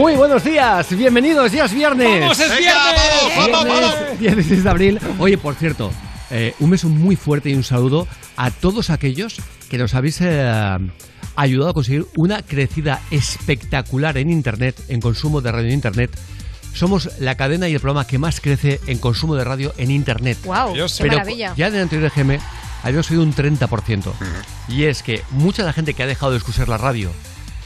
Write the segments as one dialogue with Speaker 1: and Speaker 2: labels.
Speaker 1: Muy buenos días, bienvenidos, ya es viernes.
Speaker 2: ¡Vamos, es viernes!
Speaker 1: Viernes, 16 de abril. Oye, por cierto, eh, un beso muy fuerte y un saludo a todos aquellos que nos habéis eh, ayudado a conseguir una crecida espectacular en Internet, en consumo de radio en Internet. Somos la cadena y el programa que más crece en consumo de radio en Internet.
Speaker 3: ¡Wow!
Speaker 2: Dios.
Speaker 3: ¡Qué
Speaker 1: Pero
Speaker 3: maravilla!
Speaker 1: ya en el anterior EGM habíamos subido un 30%. Y es que mucha de la gente que ha dejado de escuchar la radio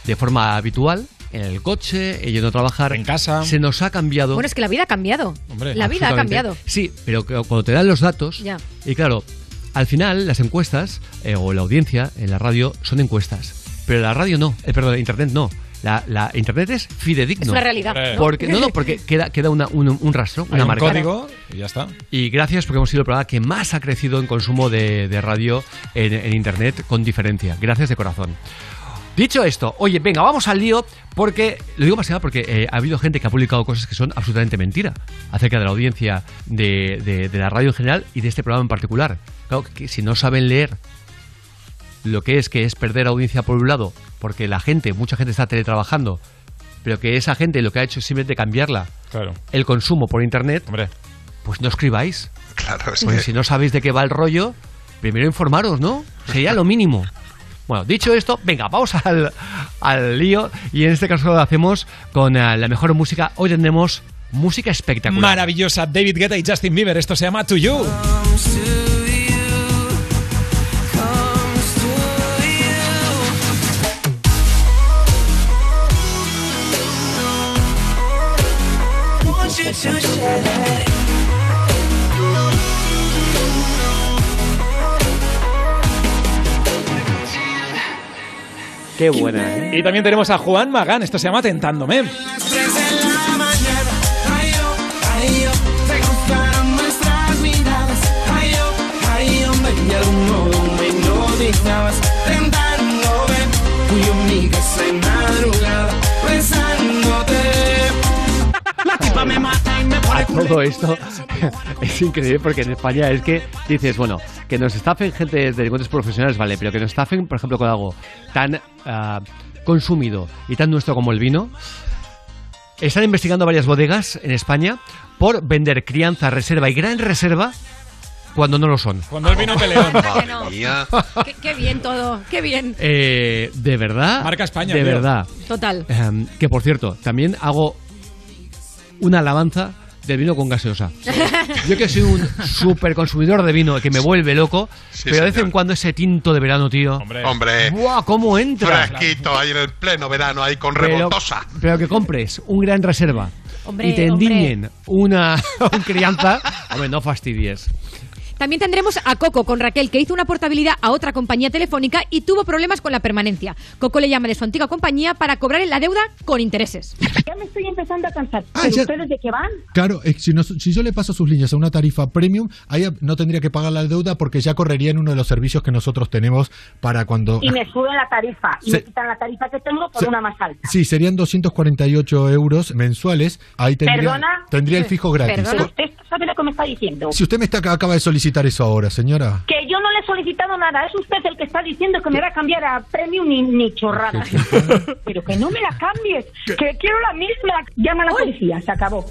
Speaker 1: de forma habitual, en el coche, yendo a trabajar,
Speaker 2: En casa.
Speaker 1: se nos ha cambiado.
Speaker 3: Bueno, es que la vida ha cambiado.
Speaker 2: Hombre,
Speaker 3: la vida ha cambiado.
Speaker 1: Sí, pero que cuando te dan los datos,
Speaker 3: Ya.
Speaker 1: y claro, al final las encuestas, eh, o la audiencia en la radio, son encuestas. Pero la radio no, eh, perdón, internet no. La, la internet es fidedigno.
Speaker 3: Es una realidad. ¿no?
Speaker 1: Porque, no, no, porque queda, queda una- un, un rastro,
Speaker 2: Hay
Speaker 1: una
Speaker 2: un
Speaker 1: marca.
Speaker 2: código y ya está.
Speaker 1: Y gracias porque hemos sido el programa que más ha crecido en consumo de, de radio en, en Internet con diferencia. Gracias de corazón. Dicho esto, oye, venga, vamos al lío porque, lo digo más que nada porque eh, ha habido gente que ha publicado cosas que son absolutamente mentira acerca de la audiencia de, de- de la radio en general y de este programa en particular. Claro, que si no saben leer lo que es que es perder audiencia por un lado, porque la gente, mucha gente está teletrabajando, pero que esa gente lo que ha hecho es simplemente cambiarla
Speaker 2: Claro.
Speaker 1: el consumo por Internet,
Speaker 2: Hombre.
Speaker 1: pues no escribáis.
Speaker 4: Claro, es
Speaker 1: Pues
Speaker 4: que
Speaker 1: si no sabéis de qué va el rollo, primero informaros, ¿no? Sería lo mínimo. Bueno, dicho esto, venga, vamos al, al lío. Y en este caso lo hacemos con eh, la mejor música. Hoy tendremos música espectacular.
Speaker 2: Maravillosa. David Guetta y Justin Bieber. Esto se llama To You.
Speaker 1: Qué buena, ¿eh?
Speaker 2: Y también tenemos a Juan Magán. Esto se llama Tentándome.
Speaker 1: A todo esto es increíble porque en España es que dices, bueno, que nos estafen gente de delincuentes profesionales, vale, pero que nos estafen, por ejemplo, con algo tan consumido y tan nuestro como el vino. Están investigando varias bodegas en España por vender crianza, reserva y gran reserva cuando no lo son.
Speaker 2: Cuando el vino peleón.
Speaker 3: Que no. Qué, qué bien todo, qué bien.
Speaker 1: Eh, de verdad.
Speaker 2: Marca España,
Speaker 1: De
Speaker 2: tío.
Speaker 1: verdad.
Speaker 3: Total.
Speaker 1: Em, que por cierto, también hago una alabanza del vino con gaseosa. Yo que soy un súper consumidor de vino que me vuelve loco,
Speaker 4: Sí,
Speaker 1: pero de vez en cuando ese tinto de verano, tío.
Speaker 2: Hombre.
Speaker 4: Hombre,
Speaker 1: ¡Buah! ¿Cómo entra?
Speaker 4: fresquito ahí en el pleno verano, ahí con
Speaker 1: Pero,
Speaker 4: rebotosa.
Speaker 1: pero que compres un gran reserva
Speaker 3: Hombre,
Speaker 1: y te endiñen una un crianza, hombre, no fastidies.
Speaker 3: También tendremos a Coco con Raquel, que hizo una portabilidad a otra compañía telefónica y tuvo problemas con la permanencia. Coco le llama de su antigua compañía para cobrar la deuda con intereses.
Speaker 5: Ya me estoy empezando a cansar.
Speaker 6: Ah,
Speaker 5: ¿Pero
Speaker 6: ya-
Speaker 5: ustedes de qué van?
Speaker 6: Claro, eh, si, nos- si yo le paso sus líneas a una tarifa premium, ahí no tendría que pagar la deuda porque ya correría en uno de los servicios que nosotros tenemos para cuando...
Speaker 5: Y me suben la tarifa. Y
Speaker 6: Se-
Speaker 5: me quitan la tarifa que tengo por
Speaker 6: Se-
Speaker 5: una más alta.
Speaker 6: Sí, serían 248 euros mensuales. Ahí tendría,
Speaker 5: ¿Perdona?
Speaker 6: tendría el fijo gratis.
Speaker 3: Perdona.
Speaker 5: Usted sabe lo que me está diciendo.
Speaker 6: Si usted me está, acaba de solicitar eso ahora, señora.
Speaker 5: Que yo no le he solicitado nada. Es usted el que está diciendo que me va a cambiar a premium ni, ni chorrada. Pero que no me la cambies. Que quiero la misma. Llama a la policía. Se acabó.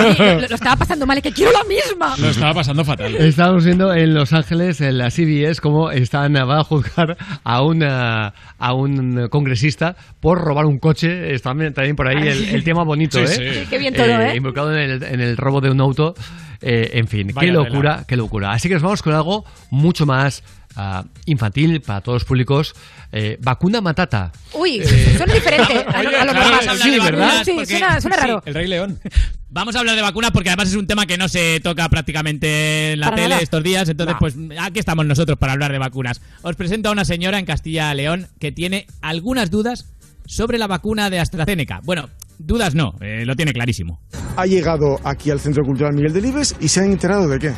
Speaker 3: Oye, lo, lo estaba pasando mal, es que quiero la misma.
Speaker 2: Lo estaba pasando fatal.
Speaker 1: Estamos viendo en Los Ángeles, en la CBS, cómo están va a juzgar a una a un congresista por robar un coche. Está también por ahí el, el tema bonito,
Speaker 2: Sí,
Speaker 1: ¿eh?
Speaker 2: sí.
Speaker 3: Qué bien todo, ¿eh?
Speaker 1: Involucrado en el, en el robo de un auto. Eh, en fin,
Speaker 2: Vaya
Speaker 1: qué locura, qué locura. Así que nos vamos con algo mucho más ah, infantil para todos los públicos. Eh, vacuna matata.
Speaker 3: Uy,
Speaker 1: Eh,
Speaker 3: suena diferente a,
Speaker 2: Oye,
Speaker 3: a lo
Speaker 2: claro,
Speaker 3: normal.
Speaker 1: Sí, ¿verdad?
Speaker 3: Sí,
Speaker 2: porque-
Speaker 3: suena, suena raro.
Speaker 2: El Rey León.
Speaker 7: Vamos a hablar de vacunas porque además es un tema que no se toca prácticamente en la
Speaker 3: Para
Speaker 7: tele
Speaker 3: nada.
Speaker 7: estos días. Entonces,
Speaker 3: No.
Speaker 7: pues aquí estamos nosotros para hablar de vacunas. Os presento a una señora en Castilla León que tiene algunas dudas sobre la vacuna de AstraZeneca. Bueno, dudas no, eh, lo tiene clarísimo.
Speaker 8: ha llegado aquí al Centro Cultural Miguel Delibes y se han enterado de qué.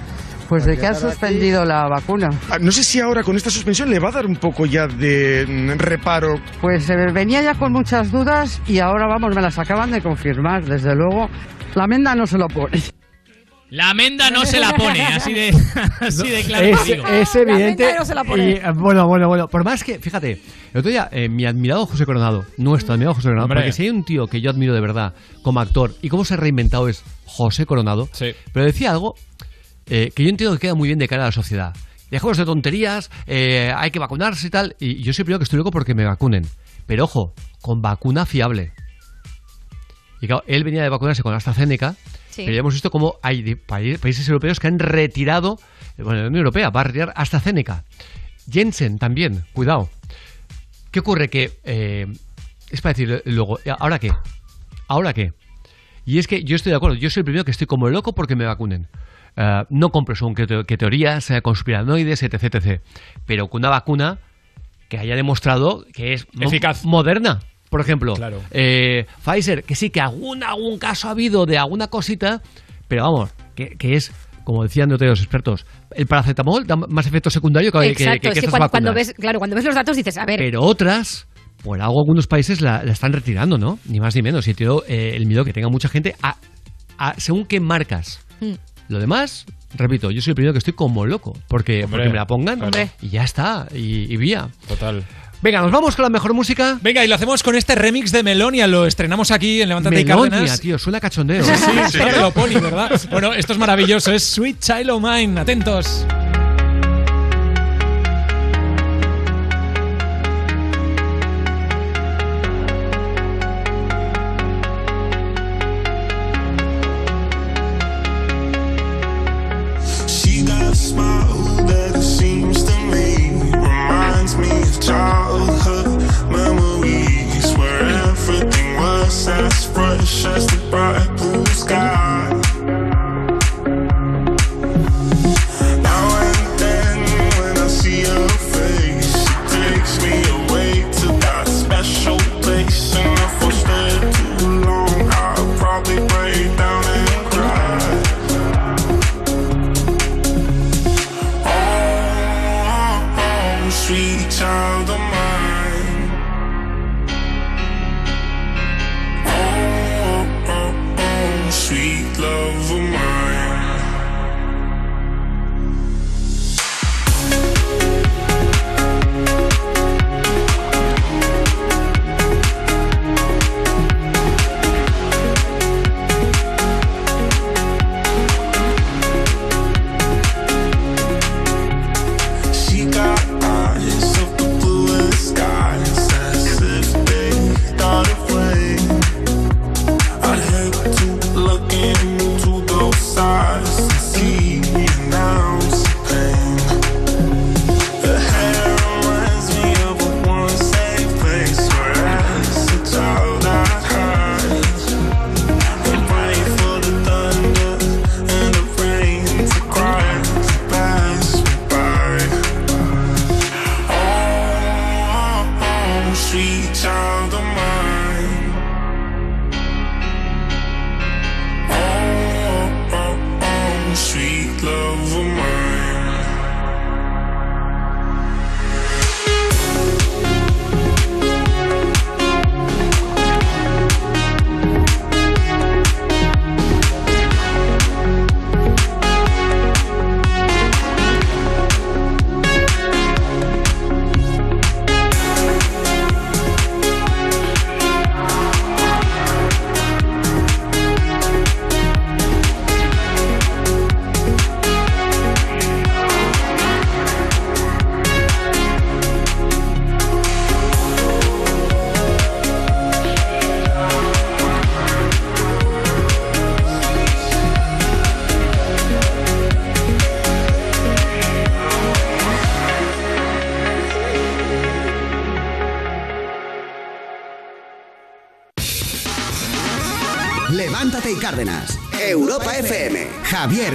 Speaker 9: Pues de que han suspendido la vacuna.
Speaker 8: Ah, No sé si ahora con esta suspensión le va a dar un poco ya de mm, reparo.
Speaker 9: Pues eh, venía ya con muchas dudas y ahora vamos, me las acaban de confirmar, desde luego. La menda no se lo pone.
Speaker 7: La menda no se la pone, así de, así de claro
Speaker 1: es,
Speaker 7: te digo.
Speaker 1: es
Speaker 3: La
Speaker 1: evidente.
Speaker 3: venta no se la pone.
Speaker 1: y, eh, bueno, bueno, bueno. Por más que, fíjate, el otro día, eh, mi admirado José Coronado, nuestro admirado José Coronado,
Speaker 2: Hombre.
Speaker 1: porque si hay un tío que yo admiro de verdad como actor y cómo se ha reinventado es José Coronado,
Speaker 2: Sí.
Speaker 1: pero decía algo eh, que yo entiendo que queda muy bien de cara a la sociedad. Dejemos de tonterías, eh, hay que vacunarse y tal. Y yo soy el primero que estoy loco porque me vacunen. Pero ojo, con vacuna fiable. Y claro, él venía de vacunarse con AstraZeneca,
Speaker 3: Sí.
Speaker 1: pero ya hemos visto cómo hay países europeos que han retirado, bueno, la Unión Europea va a retirar AstraZeneca. Jensen también, cuidado. ¿Qué ocurre? Que eh, es para decir luego, ¿ahora qué? ¿Ahora qué? Y es que yo estoy de acuerdo, yo soy el primero que estoy como loco porque me vacunen. Eh, no compro según qué, te- qué teorías, eh, conspiranoides, etc, etc. Pero con una vacuna que haya demostrado que es mo-
Speaker 2: Eficaz.
Speaker 1: moderna. Por ejemplo,
Speaker 2: Claro.
Speaker 1: eh, Pfizer, que sí, que algún, algún caso ha habido de alguna cosita, pero vamos, que, que es, como decían otros expertos, el paracetamol da más efecto secundario que, que-
Speaker 3: Exacto,
Speaker 1: que
Speaker 3: es que
Speaker 1: estas
Speaker 3: cuando, ves, claro, cuando ves los datos dices, a ver,
Speaker 1: Pero otras, por algo algunos países la, la están retirando, ¿no? Ni más ni menos. Y tengo eh, el miedo que tenga mucha gente a, a- según qué marcas.
Speaker 3: Mm.
Speaker 1: Lo demás, repito, yo soy el primero que estoy como loco. Porque,
Speaker 2: Hombre,
Speaker 1: porque me la pongan
Speaker 2: claro.
Speaker 1: Y ya está. Y, y vía.
Speaker 2: Total.
Speaker 1: Venga, nos vamos con la mejor música.
Speaker 2: Venga, y lo hacemos con este remix de Melonia. Lo estrenamos aquí en Levántate y
Speaker 1: Melonia,
Speaker 2: Cárdenas.
Speaker 1: tío, suena cachondeo.
Speaker 2: Sí, sí, te lo pone, ¿verdad? Bueno, esto es maravilloso. Es Sweet Child of Mine. Atentos.
Speaker 10: Childhood memories where everything was as fresh as the bright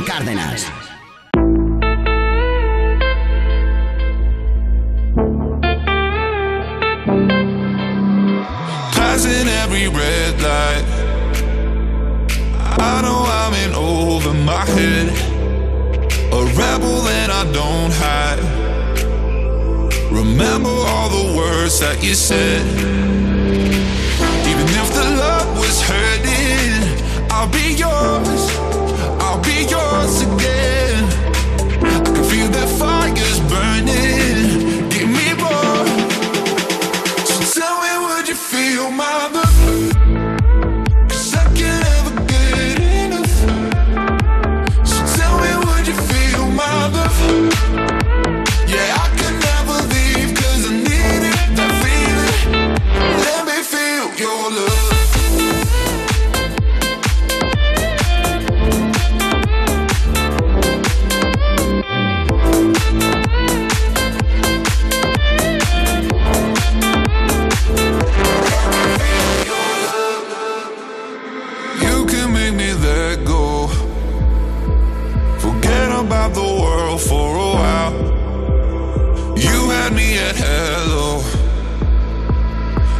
Speaker 11: Cárdenas.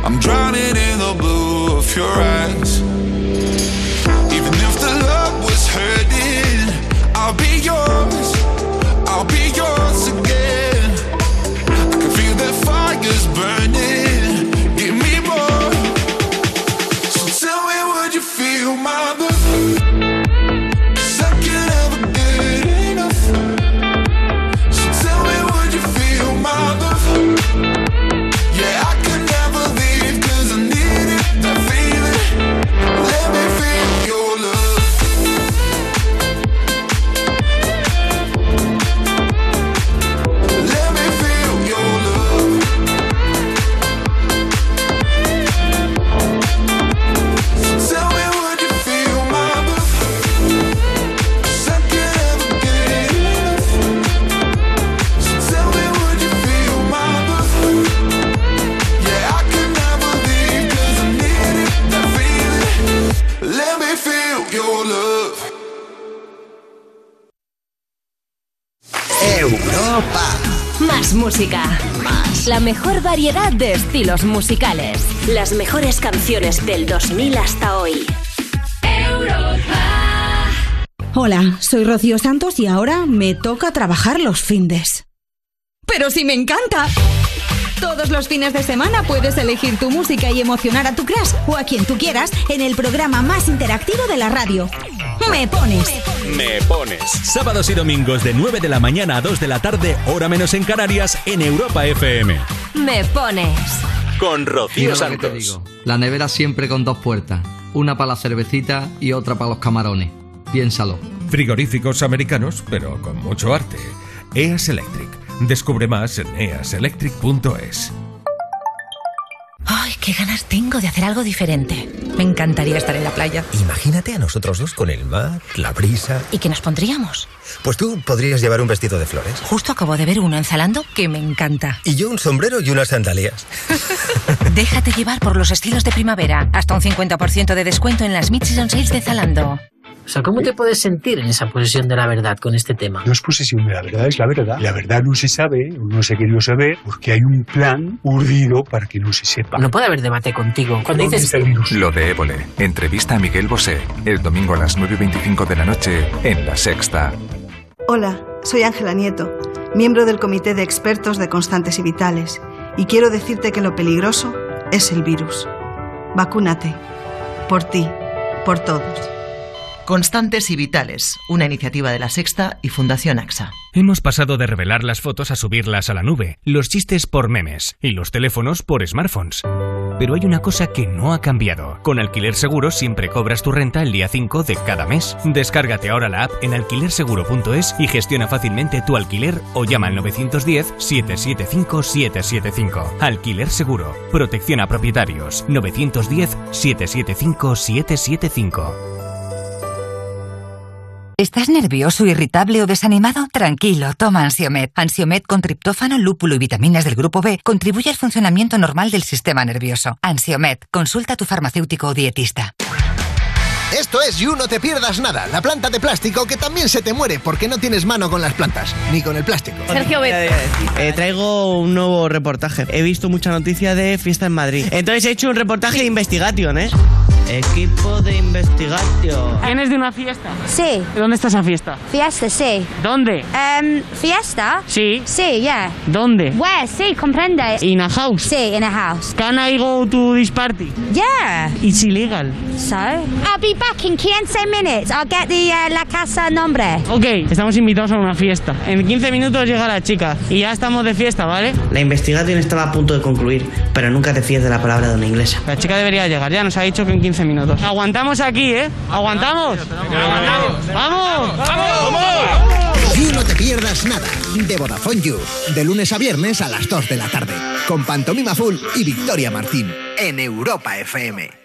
Speaker 10: I'm drowning in the blue of your eyes. Even if the love was hurting, I'll be yours.
Speaker 12: La mejor variedad de estilos musicales. Las mejores canciones del 2000 hasta hoy.
Speaker 13: Hola, soy Rocío Santos y ahora me toca trabajar los findes. ¡Pero si me encanta! Todos los fines de semana puedes elegir tu música y emocionar a tu crush o a quien tú quieras en el programa más interactivo de la radio. Me pones.
Speaker 14: Me pones. Sábados y domingos de 9 de la mañana a 2 de la tarde, hora menos en Canarias, en Europa FM.
Speaker 12: Me pones.
Speaker 14: Con Rocío
Speaker 15: Mira lo que te
Speaker 14: Santos.
Speaker 15: La nevera siempre con dos puertas, una para la cervecita y otra para los camarones. Piénsalo.
Speaker 16: Frigoríficos americanos, pero con mucho arte. EAS Electric. Descubre más en easelectric.es.
Speaker 17: Ay, qué ganas tengo de hacer algo diferente. Me encantaría estar en la playa.
Speaker 18: Imagínate a nosotros dos con el mar, la brisa.
Speaker 17: ¿Y qué nos pondríamos?
Speaker 18: Pues tú podrías llevar un vestido de flores.
Speaker 17: Justo acabo de ver uno en Zalando que me encanta.
Speaker 18: Y yo un sombrero y unas sandalias.
Speaker 17: Déjate llevar por los estilos de primavera. Hasta un 50% de descuento en las Mid-Season Sales de Zalando.
Speaker 19: O sea, ¿cómo te puedes sentir en esa posesión de la verdad con este tema?
Speaker 20: No es posesión de la verdad, es la verdad. La verdad no se sabe, o no se ha querido saber, porque hay un plan urdido para que no se sepa.
Speaker 19: No puede haber debate contigo. Cuando
Speaker 20: ¿Dónde
Speaker 19: dices...
Speaker 20: está el virus?
Speaker 21: Lo de Évole. Entrevista a Miguel Bosé. El domingo a las 9.25 de la noche en La Sexta.
Speaker 22: Hola, soy Ángela Nieto, miembro del Comité de Expertos de Constantes y Vitales, y quiero decirte que lo peligroso es el virus. Vacúnate. Por ti, por todos.
Speaker 23: Constantes y Vitales, una iniciativa de la Sexta y Fundación AXA.
Speaker 24: Hemos pasado de revelar las fotos a subirlas a la nube, los chistes por memes y los teléfonos por smartphones. Pero hay una cosa que no ha cambiado. Con Alquiler Seguro siempre cobras tu renta el día 5 de cada mes. Descárgate ahora la app en alquilerseguro.es y gestiona fácilmente tu alquiler o llama al 910-775-775. Alquiler Seguro. Protección a propietarios. 910-775-775.
Speaker 25: ¿Estás nervioso, irritable o desanimado? Tranquilo, toma Ansiomed. Ansiomed con triptófano, lúpulo y vitaminas del grupo B contribuye al funcionamiento normal del sistema nervioso. Ansiomed, consulta a tu farmacéutico o dietista.
Speaker 26: Esto es You No Te Pierdas Nada, la planta de plástico que también se te muere porque no tienes mano con las plantas, ni con el plástico.
Speaker 27: Eh, traigo un nuevo reportaje. He visto mucha noticia de fiesta en Madrid. Entonces he hecho un reportaje de investigación, ¿eh? Equipo de investigación.
Speaker 28: ¿Vienes de una fiesta?
Speaker 13: Sí.
Speaker 28: ¿Dónde está esa fiesta?
Speaker 13: Fiesta, sí.
Speaker 28: ¿Dónde?
Speaker 13: Em, ¿Fiesta?
Speaker 28: Sí.
Speaker 13: Sí, yeah.
Speaker 28: ¿Dónde?
Speaker 13: Where? Sí, comprende.
Speaker 28: In a house?
Speaker 13: Sí, in a house.
Speaker 28: Can I go to this party?
Speaker 13: Yeah.
Speaker 28: It's illegal.
Speaker 13: So? Be back in 15 minutes. I'll get the uh, La Casa nombre.
Speaker 28: Ok, estamos invitados a una fiesta. En 15 minutos llega la chica y ya estamos de fiesta, ¿vale?
Speaker 27: La investigación estaba a punto de concluir, pero nunca te fíes de la palabra de una inglesa.
Speaker 28: La chica debería llegar, ya nos ha dicho que en 15 minutos. Aguantamos aquí, ¿eh? ¿Aguantamos? ¡Vamos! ¡Vamos!
Speaker 11: You No Te Pierdas Nada, de Vodafone You, de lunes a viernes a las 2 de la tarde, con Pantomima Full y Victoria Martín, en Europa FM.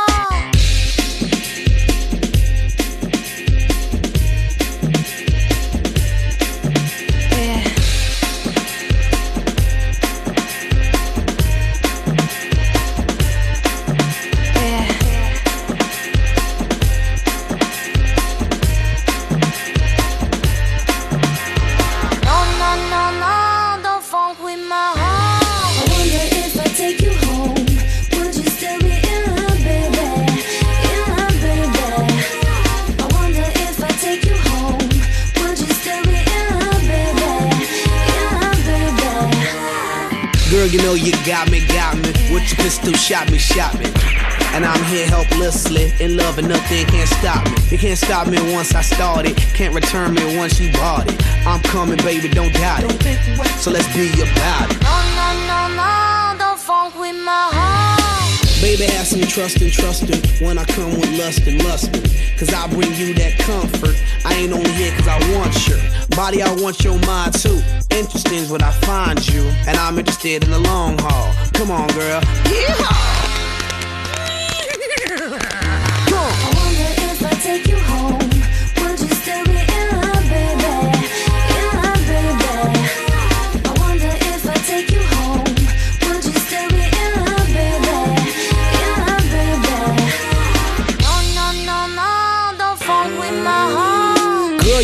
Speaker 29: You
Speaker 30: know you got me, got me. With your pistol, shot me, shot me. And I'm here helplessly, in love and nothing can't stop me. You can't stop me once I started, can't return me once you bought it. I'm coming, baby, don't doubt it. So let's be about it.
Speaker 29: No, no, no, no, don't funk with my heart.
Speaker 30: Baby, have some trust and trusting when I come with lust and lusting. Cause I bring you that comfort. I ain't only here cause I want your body, I want your mind too. Interesting is what I find you, and I'm interested in the long haul. Come on, girl. Yeehaw!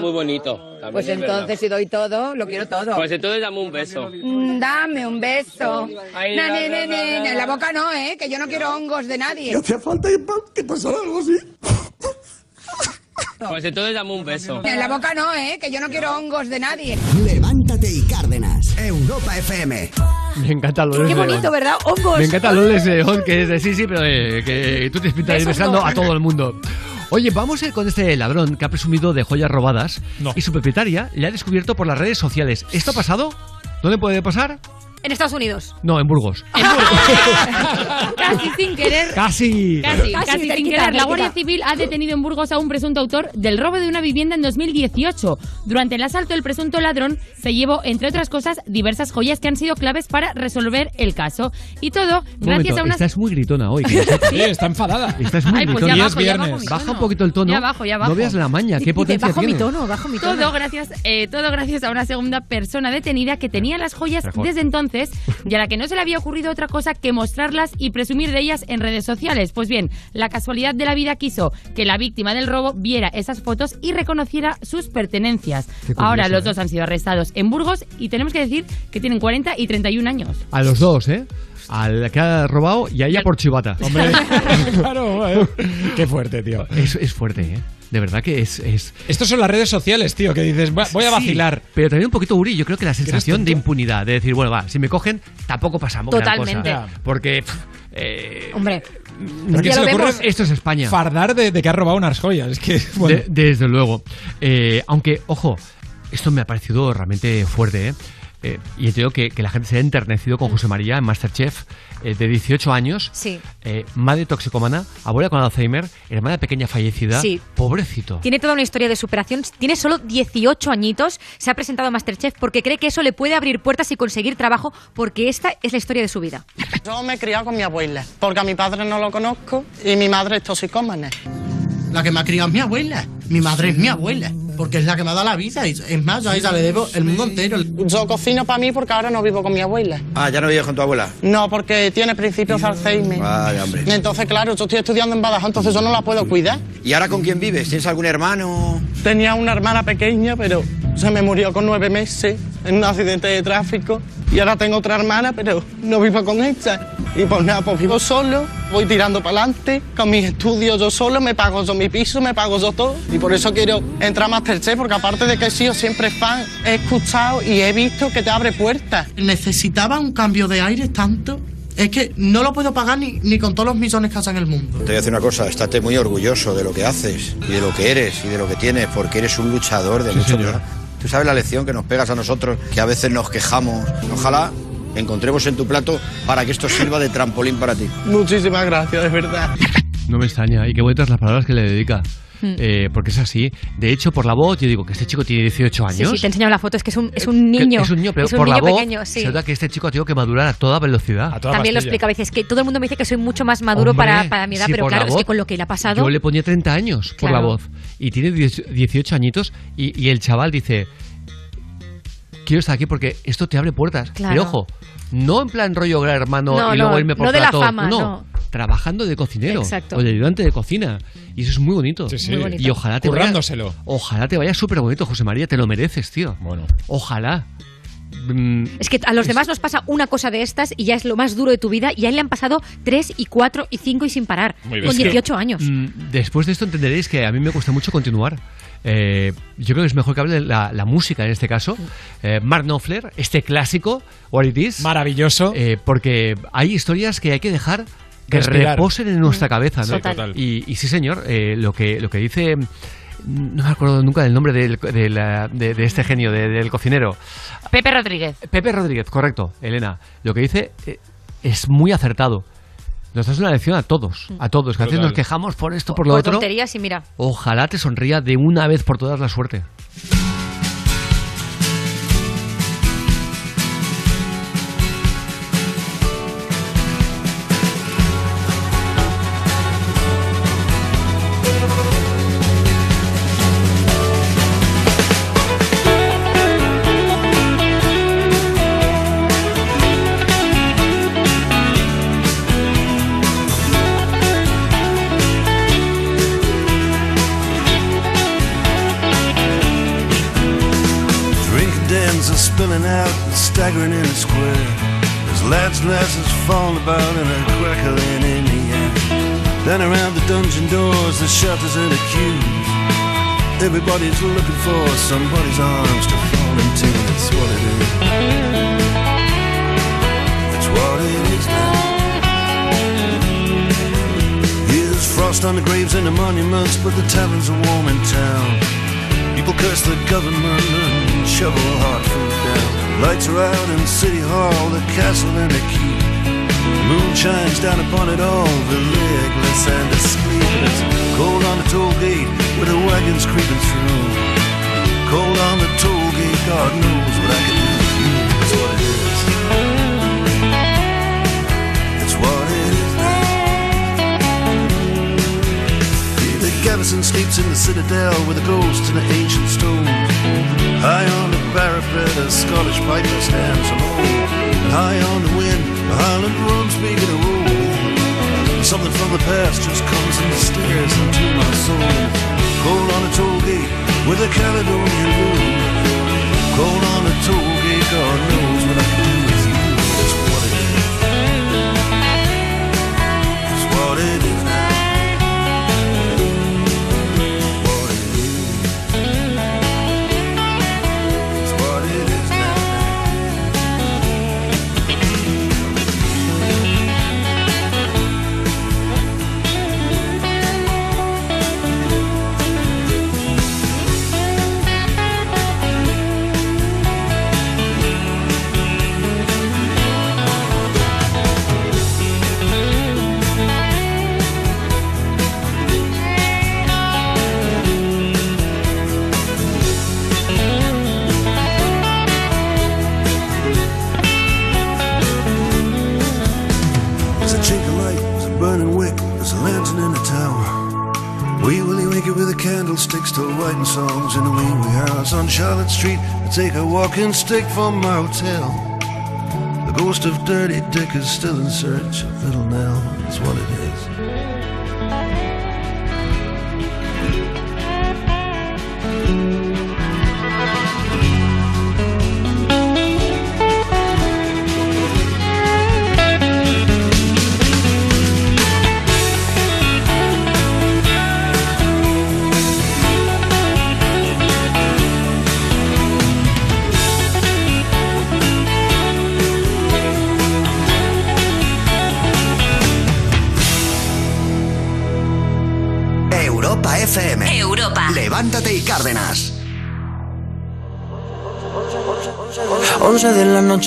Speaker 31: Muy bonito. también
Speaker 32: Pues entonces si doy todo, lo quiero todo.
Speaker 31: Pues entonces dame un beso.
Speaker 32: Mm, Dame un beso.
Speaker 31: Ay,
Speaker 32: Na, la boca no, ¿eh? Que yo no quiero hongos de nadie.
Speaker 31: hacía falta que pasara algo así. Pues entonces dame un beso.
Speaker 32: En la boca no, ¿eh? Que yo no quiero hongos de nadie.
Speaker 11: Levántate y Cárdenas, Europa FM.
Speaker 1: Me encanta lo
Speaker 3: Qué bonito, ¿verdad? Hongos.
Speaker 1: Me encanta lo de León, que es de sí, sí, pero eh, que tú te pintas besando a todo el mundo. Oye, vamos a ir con este ladrón que ha presumido de joyas robadas y su propietaria le ha descubierto por las redes sociales. ¿Esto ha pasado? ¿Dónde puede pasar?
Speaker 3: En Estados Unidos.
Speaker 1: No, en Burgos.
Speaker 3: Casi sin querer.
Speaker 1: Casi.
Speaker 3: Casi,
Speaker 33: Casi, casi sin querer. La. Guardia Civil ha detenido en Burgos a un presunto autor del robo de una vivienda en 2018. Durante el asalto, el presunto ladrón se llevó, entre otras cosas, diversas joyas que han sido claves para resolver el caso. Y todo
Speaker 1: Un
Speaker 33: gracias
Speaker 1: momento,
Speaker 33: a unas...
Speaker 1: estás muy gritona hoy.
Speaker 2: Sí, está enfadada.
Speaker 1: Estás muy
Speaker 33: Ay, pues
Speaker 1: gritona.
Speaker 33: ya bajo, ya bajo mi
Speaker 1: Baja un poquito el tono.
Speaker 33: Ya bajo, ya bajo.
Speaker 1: No veas la maña, qué potencia
Speaker 3: bajo mi
Speaker 1: tiene.
Speaker 3: tono, bajo mi tono.
Speaker 33: Todo gracias, eh, todo gracias a una segunda persona detenida que tenía las joyas
Speaker 1: Mejor.
Speaker 33: desde entonces y a la que no se le había ocurrido otra cosa que mostrarlas y presumir de ellas en redes sociales. Pues bien, la casualidad de la vida quiso que la víctima del robo viera esas fotos y reconociera sus pertenencias.
Speaker 1: Curioso,
Speaker 33: Ahora los
Speaker 1: ¿eh?
Speaker 33: dos han sido arrestados en Burgos y tenemos que decir que tienen 40 y 31 años.
Speaker 1: A los dos, ¿eh? Al que ha robado y a ella por chivata.
Speaker 2: Hombre, claro, eh. qué fuerte, tío.
Speaker 1: Es, es fuerte, ¿eh? De verdad que es... es...
Speaker 2: Estos son las redes sociales, tío, que dices, "Va- voy a
Speaker 1: Sí,
Speaker 2: vacilar.
Speaker 1: pero también un poquito, Uri, yo creo que la sensación de impunidad, de decir, bueno, va, si me cogen, tampoco pasamos gran
Speaker 33: Totalmente.
Speaker 1: cosa. Porque... pff, eh,
Speaker 3: Hombre,
Speaker 2: ¿Pero qué
Speaker 3: ya
Speaker 2: se ocurre
Speaker 1: esto es España.
Speaker 2: Fardar de, de que ha robado unas joyas. Es que, bueno.
Speaker 1: De- desde luego. Eh, aunque, ojo, esto me ha parecido realmente fuerte, ¿eh? Eh, y entiendo que, que la gente se ha enternecido con José María en Masterchef, eh, de 18 años,
Speaker 3: Sí.
Speaker 1: eh, madre toxicomana, abuela con Alzheimer, hermana pequeña fallecida,
Speaker 3: Sí.
Speaker 1: pobrecito.
Speaker 3: Tiene toda una historia de superación. Tiene solo 18 añitos. Se ha presentado a Masterchef porque cree que eso le puede abrir puertas y conseguir trabajo porque esta es la historia de su vida.
Speaker 34: Yo me he criado con mi abuela, porque a mi padre no lo conozco y mi madre es toxicómana.
Speaker 20: La que me ha criado es mi abuela. Mi madre es mi abuela. Porque es la que me ha dado la vida. y Es más, yo a ella le debo el mundo entero.
Speaker 34: Yo cocino para mí porque ahora no vivo con mi abuela.
Speaker 27: Ah, ¿ya no vives con tu abuela?
Speaker 34: No, porque tiene principios de Alzheimer.
Speaker 27: Vaya, hombre.
Speaker 34: Entonces, claro, yo estoy estudiando en Badajoz, entonces yo no la puedo cuidar.
Speaker 27: ¿Y ahora con quién vives? ¿Tienes algún hermano?
Speaker 34: Tenía una hermana pequeña, pero se me murió con nueve meses en un accidente de tráfico. Y ahora tengo otra hermana, pero no vivo con ella. Y pues nada, pues vivo solo, voy tirando para adelante, con mis estudios yo solo, me pago yo mi piso, me pago yo todo. Y por eso quiero entrar a Masterchef, porque aparte de que he sido siempre fan, he escuchado y he visto que te abre puertas.
Speaker 20: Necesitaba un cambio de aire tanto. Es que no lo puedo pagar ni, ni con todos los millones que hacen en el mundo.
Speaker 27: Te voy a decir una cosa, estate muy orgulloso de lo que haces y de lo que eres y de lo que tienes, porque eres un luchador de mucho
Speaker 1: señor.
Speaker 27: Tú sabes la lección que nos pegas a nosotros, que a veces nos quejamos. Ojalá encontremos en tu plato para que esto sirva de trampolín para ti.
Speaker 34: Muchísimas gracias, de verdad.
Speaker 1: No me extraña, y qué bonitas las palabras que le dedica.
Speaker 3: Hmm.
Speaker 1: Eh, porque es así. De hecho, por la voz, yo digo que este chico tiene 18
Speaker 3: Sí,
Speaker 1: años.
Speaker 3: sí, te he enseñado la foto. Es que es un, es un
Speaker 1: Que
Speaker 3: niño.
Speaker 1: Es un niño, pero
Speaker 3: Es un
Speaker 1: por
Speaker 3: niño
Speaker 1: la voz
Speaker 3: pequeño, sí.
Speaker 1: se nota que este chico ha tenido que madurar a toda velocidad.
Speaker 3: También lo explica a veces que todo el mundo me dice que soy mucho más maduro
Speaker 1: Hombre,
Speaker 3: para, para mi edad,
Speaker 1: sí,
Speaker 3: pero claro,
Speaker 1: la
Speaker 3: es que
Speaker 1: voz,
Speaker 3: con lo que le ha pasado.
Speaker 1: Yo le ponía 30 años por la
Speaker 3: Claro.
Speaker 1: voz. Y tiene 10 18 añitos y, y el chaval dice, quiero estar aquí porque esto te abre puertas.
Speaker 3: Claro.
Speaker 1: Pero ojo, no en plan rollo gran hermano
Speaker 3: No,
Speaker 1: y luego
Speaker 3: no,
Speaker 1: irme por
Speaker 3: no de la fama, no.
Speaker 1: trabajando de cocinero
Speaker 3: Exacto.
Speaker 1: o de ayudante de cocina. Y eso es muy bonito.
Speaker 2: sí. Muy bonito.
Speaker 1: Y ojalá te vaya, ojalá te vaya súper bonito, José María, te lo mereces, tío.
Speaker 2: Bueno.
Speaker 1: Ojalá. Mm,
Speaker 3: Es que a los demás nos pasa una cosa de estas y ya es lo más duro de tu vida y a él le han pasado tres y cuatro y cinco y sin parar.
Speaker 1: Muy bien.
Speaker 3: Con
Speaker 1: Es que-
Speaker 3: 18 años.
Speaker 1: Mm, Después de esto entenderéis que a mí me cuesta mucho continuar. Eh, yo creo que es mejor que hable la, la música en este caso. Eh, Mark Knopfler, este clásico, What It Is.
Speaker 2: Maravilloso.
Speaker 1: porque hay historias que hay que dejar que
Speaker 2: Respirar.
Speaker 1: reposen en nuestra cabeza. ¿no?
Speaker 2: Sí, total.
Speaker 1: Y, y sí, señor, eh, lo, que, lo que dice... No me acuerdo nunca del nombre del- de, la- de- de este genio, de- del cocinero.
Speaker 33: Pepe Rodríguez.
Speaker 1: Pepe Rodríguez, correcto, Elena. Lo que dice eh, es muy acertado. Nos das una lección a todos, a todos, que a veces nos quejamos por esto, por lo
Speaker 3: Por
Speaker 1: otro.
Speaker 3: tonterías y mira.
Speaker 1: Ojalá te sonría de una vez por todas la suerte.
Speaker 35: There's lads' glasses falling about and a crackling in the air. Then around the dungeon doors, the shutters and the queues. Everybody's looking for somebody's arms to fall into. That's what it is. That's what it is now. Here's frost on the graves and the monuments, but the taverns are warm in town. People curse the government and shovel hard food down. Lights are out in City Hall, the castle and the keep. The moon shines down upon it all, the legless and the sleepless. Cold on the toll gate with the wagons creeping through. Cold on the toll gate, God knows what I can do for you. That's what it is. That's what it is The garrison sleeps in the citadel with a ghost in the ancient stones. High on the parapet, a Scottish piper stands alone. High on the wind, the Highland drums begin to roll. Something from the past just comes and stares into my soul. Cold on a toll gate with a Caledonian moon. Cold on a toll gate, God knows what I house on Charlotte Street. I take a walking stick from my hotel. The ghost of Dirty Dick is still in search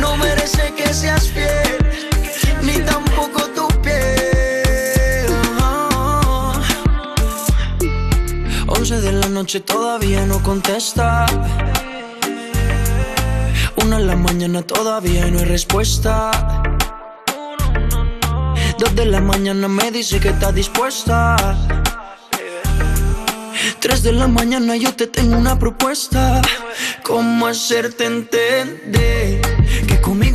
Speaker 36: No merece que seas fiel, ni tampoco tu piel. Oh. 11 de la noche todavía no contesta. Una en la mañana todavía no hay respuesta. Dos de la mañana me dice que está dispuesta. Tres de la mañana yo te tengo una propuesta. ¿Cómo hacerte entender